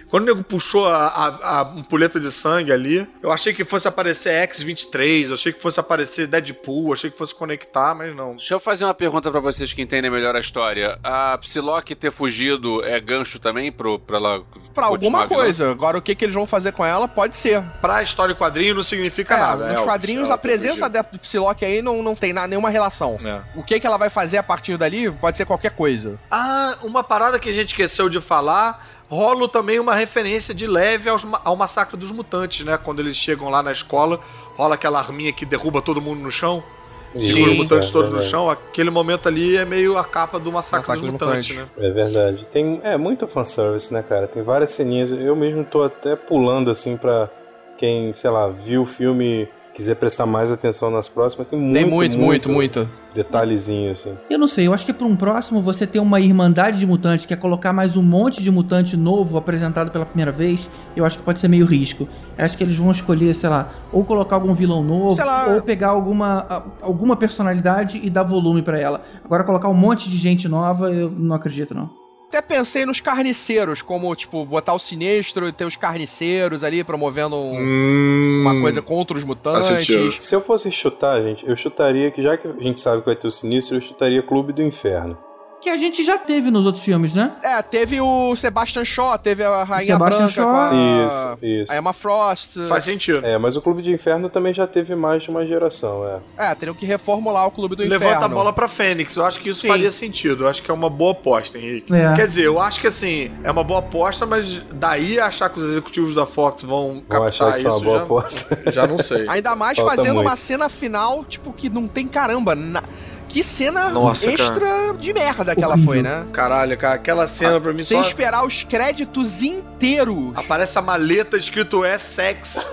Quando o nego puxou a, a, a ampulheta de sangue ali, eu achei que fosse aparecer X-23, eu achei que fosse aparecer Deadpool, achei que fosse conectar, mas não. Deixa eu fazer uma pergunta pra vocês que entendem melhor a história. A Psylocke ter fugido é gancho também pro, pra ela. Pra alguma coisa. Agora, o que, que eles vão fazer com ela pode ser. Pra história e quadrinho não significa É, nada. nos é, quadrinhos, ela a presença da Psylocke aí não, não tem nada, nenhuma relação. É. O que, que ela vai fazer a partir dali pode ser qualquer coisa. Ah, uma parada que a gente esqueceu de falar. Rola também uma referência de leve aos ao massacre dos mutantes, né? Quando eles chegam lá na escola, rola aquela arminha que derruba todo mundo no chão, segura os mutantes é todos no verdade. chão. Aquele momento ali é meio a capa do massacre, Massacre dos dos mutantes, Mutantes. né? É verdade. Tem é muito fanservice, né, cara? Tem várias ceninhas. Eu mesmo tô até pulando assim pra quem, sei lá, viu o filme quiser prestar mais atenção nas próximas, tem muito, Tem muito, muito, muito. detalhezinho, assim. Eu não sei, eu acho que para um próximo você ter uma irmandade de mutantes, que é colocar mais um monte de mutante novo apresentado pela primeira vez, eu acho que pode ser meio risco. Eu acho que eles vão escolher, sei lá, ou colocar algum vilão novo, Sei lá. ou pegar alguma, alguma personalidade e dar volume pra ela. Agora colocar um monte de gente nova, eu não acredito não. Até pensei nos carniceiros, como, tipo, botar o sinistro e ter os carniceiros ali promovendo um- Hum, uma coisa contra os mutantes. Se eu fosse chutar, gente, eu chutaria que, já que a gente sabe que vai ter o Sinistro, eu chutaria Clube do Inferno. Que a gente já teve nos outros filmes, né? É, teve o Sebastian Shaw, teve a Rainha Sebastian Branca Shaw. com a, Isso, isso. a Emma Frost. Faz sentido. É, mas o Clube do Inferno também já teve mais de uma geração, é. É, teriam que reformular o Clube do Levanta Inferno. a bola pra Fênix. Eu acho que isso Sim. faria sentido. Eu acho que é uma boa aposta, Henrique. É. Quer dizer, eu acho que assim, é uma boa aposta, mas daí achar que os executivos da Fox vão Vão captar achar que isso isso é uma boa já, aposta. já não sei. Ainda mais Falta fazendo muito. uma cena final, tipo, que não tem caramba. na- Que cena Nossa, extra de merda que ela foi, né? Caralho, cara, aquela cena pra mim Sem só... esperar os créditos inteiros. Aparece a maleta escrito S-Sex.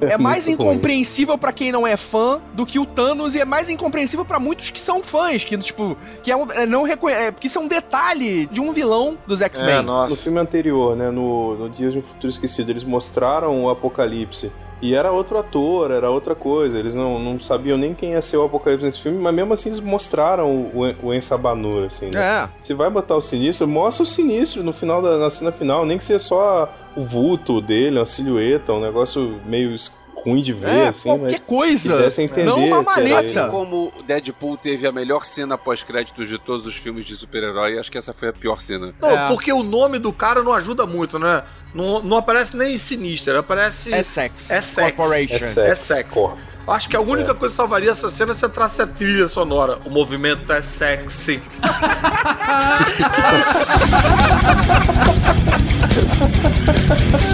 É mais Muito incompreensível pra quem não é fã do que o Thanos e é mais incompreensível pra muitos que são fãs, que tipo, que é um, é não reconhe é, porque isso é um detalhe de um vilão dos É, X-Men. No nossa. filme anterior, né, no, no Dias de um Futuro Esquecido, eles mostraram o Apocalipse. E era outro ator, era outra coisa. Eles não, não sabiam nem quem ia ser o Apocalipse nesse filme, mas mesmo assim eles mostraram o, o Ensabanur, assim, né? é. Se vai botar o Sinistro, mostra o Sinistro no final da na cena final, nem que seja só o vulto dele, uma silhueta, um negócio meio es- ruim de ver, É, assim, qualquer mas que coisa. entender Não uma maleta. Assim como Deadpool teve a melhor cena pós-créditos de todos os filmes de super-herói, acho que essa foi a pior cena. Não, É. porque o nome do cara não ajuda muito, né? Não, não aparece nem Sinister, aparece... Essex. Corporation. É sex, É sex. corpo. Acho que a única coisa que salvaria essa cena é se entrasse a trilha sonora. O movimento é sexy.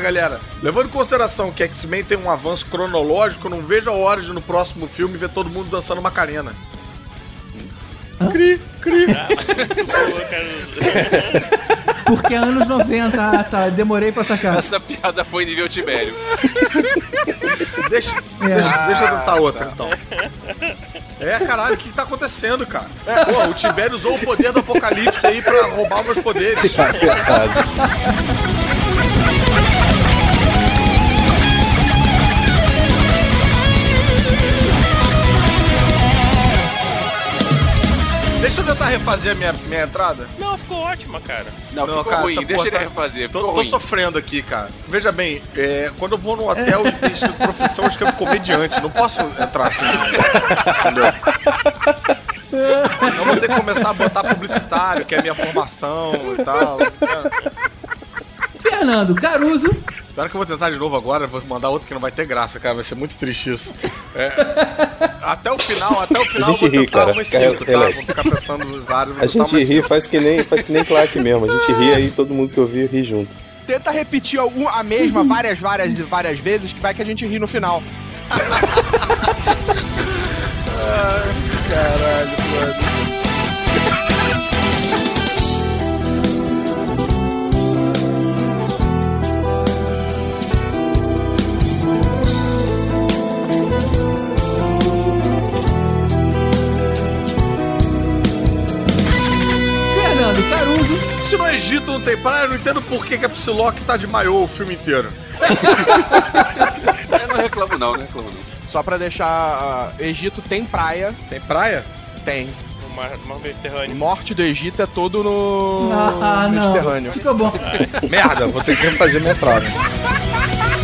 Galera. Levando em consideração que X-Men tem um avanço cronológico, não vejo a hora de no próximo filme ver todo mundo dançando Macarena. Cri, cri. Cara. Porque é anos 90. Ah, tá. Demorei pra sacar. Essa piada foi nível Tibério. Deixa, É. deixa, deixa eu tentar outra, então. É, caralho, o que, que tá acontecendo, cara? É, pô, o Tibério usou o poder do apocalipse aí pra roubar meus poderes. refazer a minha, minha entrada. Não, ficou ótima, cara. Não, Não, ficou cara, ruim. tá- Deixa porra, ele tá- refazer. Tô, Ficou tô ruim. sofrendo aqui, cara. Veja bem, é, quando eu vou num hotel e tem profissão, eu escrevo comediante. Não posso entrar assim. Entendeu? Eu vou ter que começar a botar publicitário, que é a minha formação e tal. Fernando Caruso. Espero que eu vou tentar de novo agora, vou mandar outro que não vai ter graça, cara. Vai ser muito triste isso. É, até o final, até o final eu gente vou ri, tentar cara. umas Cara, cinco, tá? relaxa. Vou ficar pensando em vários. A gente ri, faz que nem, faz que nem Clark mesmo. A gente ri aí, todo mundo que ouvir ri junto. Tenta repetir algum- a mesma várias, várias e várias vezes, que vai que a gente ri no final. Caralho, mano. Se no Egito não tem praia, eu não entendo por que, que a Psylocke tá de maiô o filme inteiro. Eu não reclamo não, não reclamo não. Só pra deixar. ah, Egito tem praia, Tem praia? tem. mar, mar Mediterrâneo. Norte do Egito é todo no Ah, não. Mediterrâneo. Ficou bom. Merda, vou ter que fazer metrô. Né?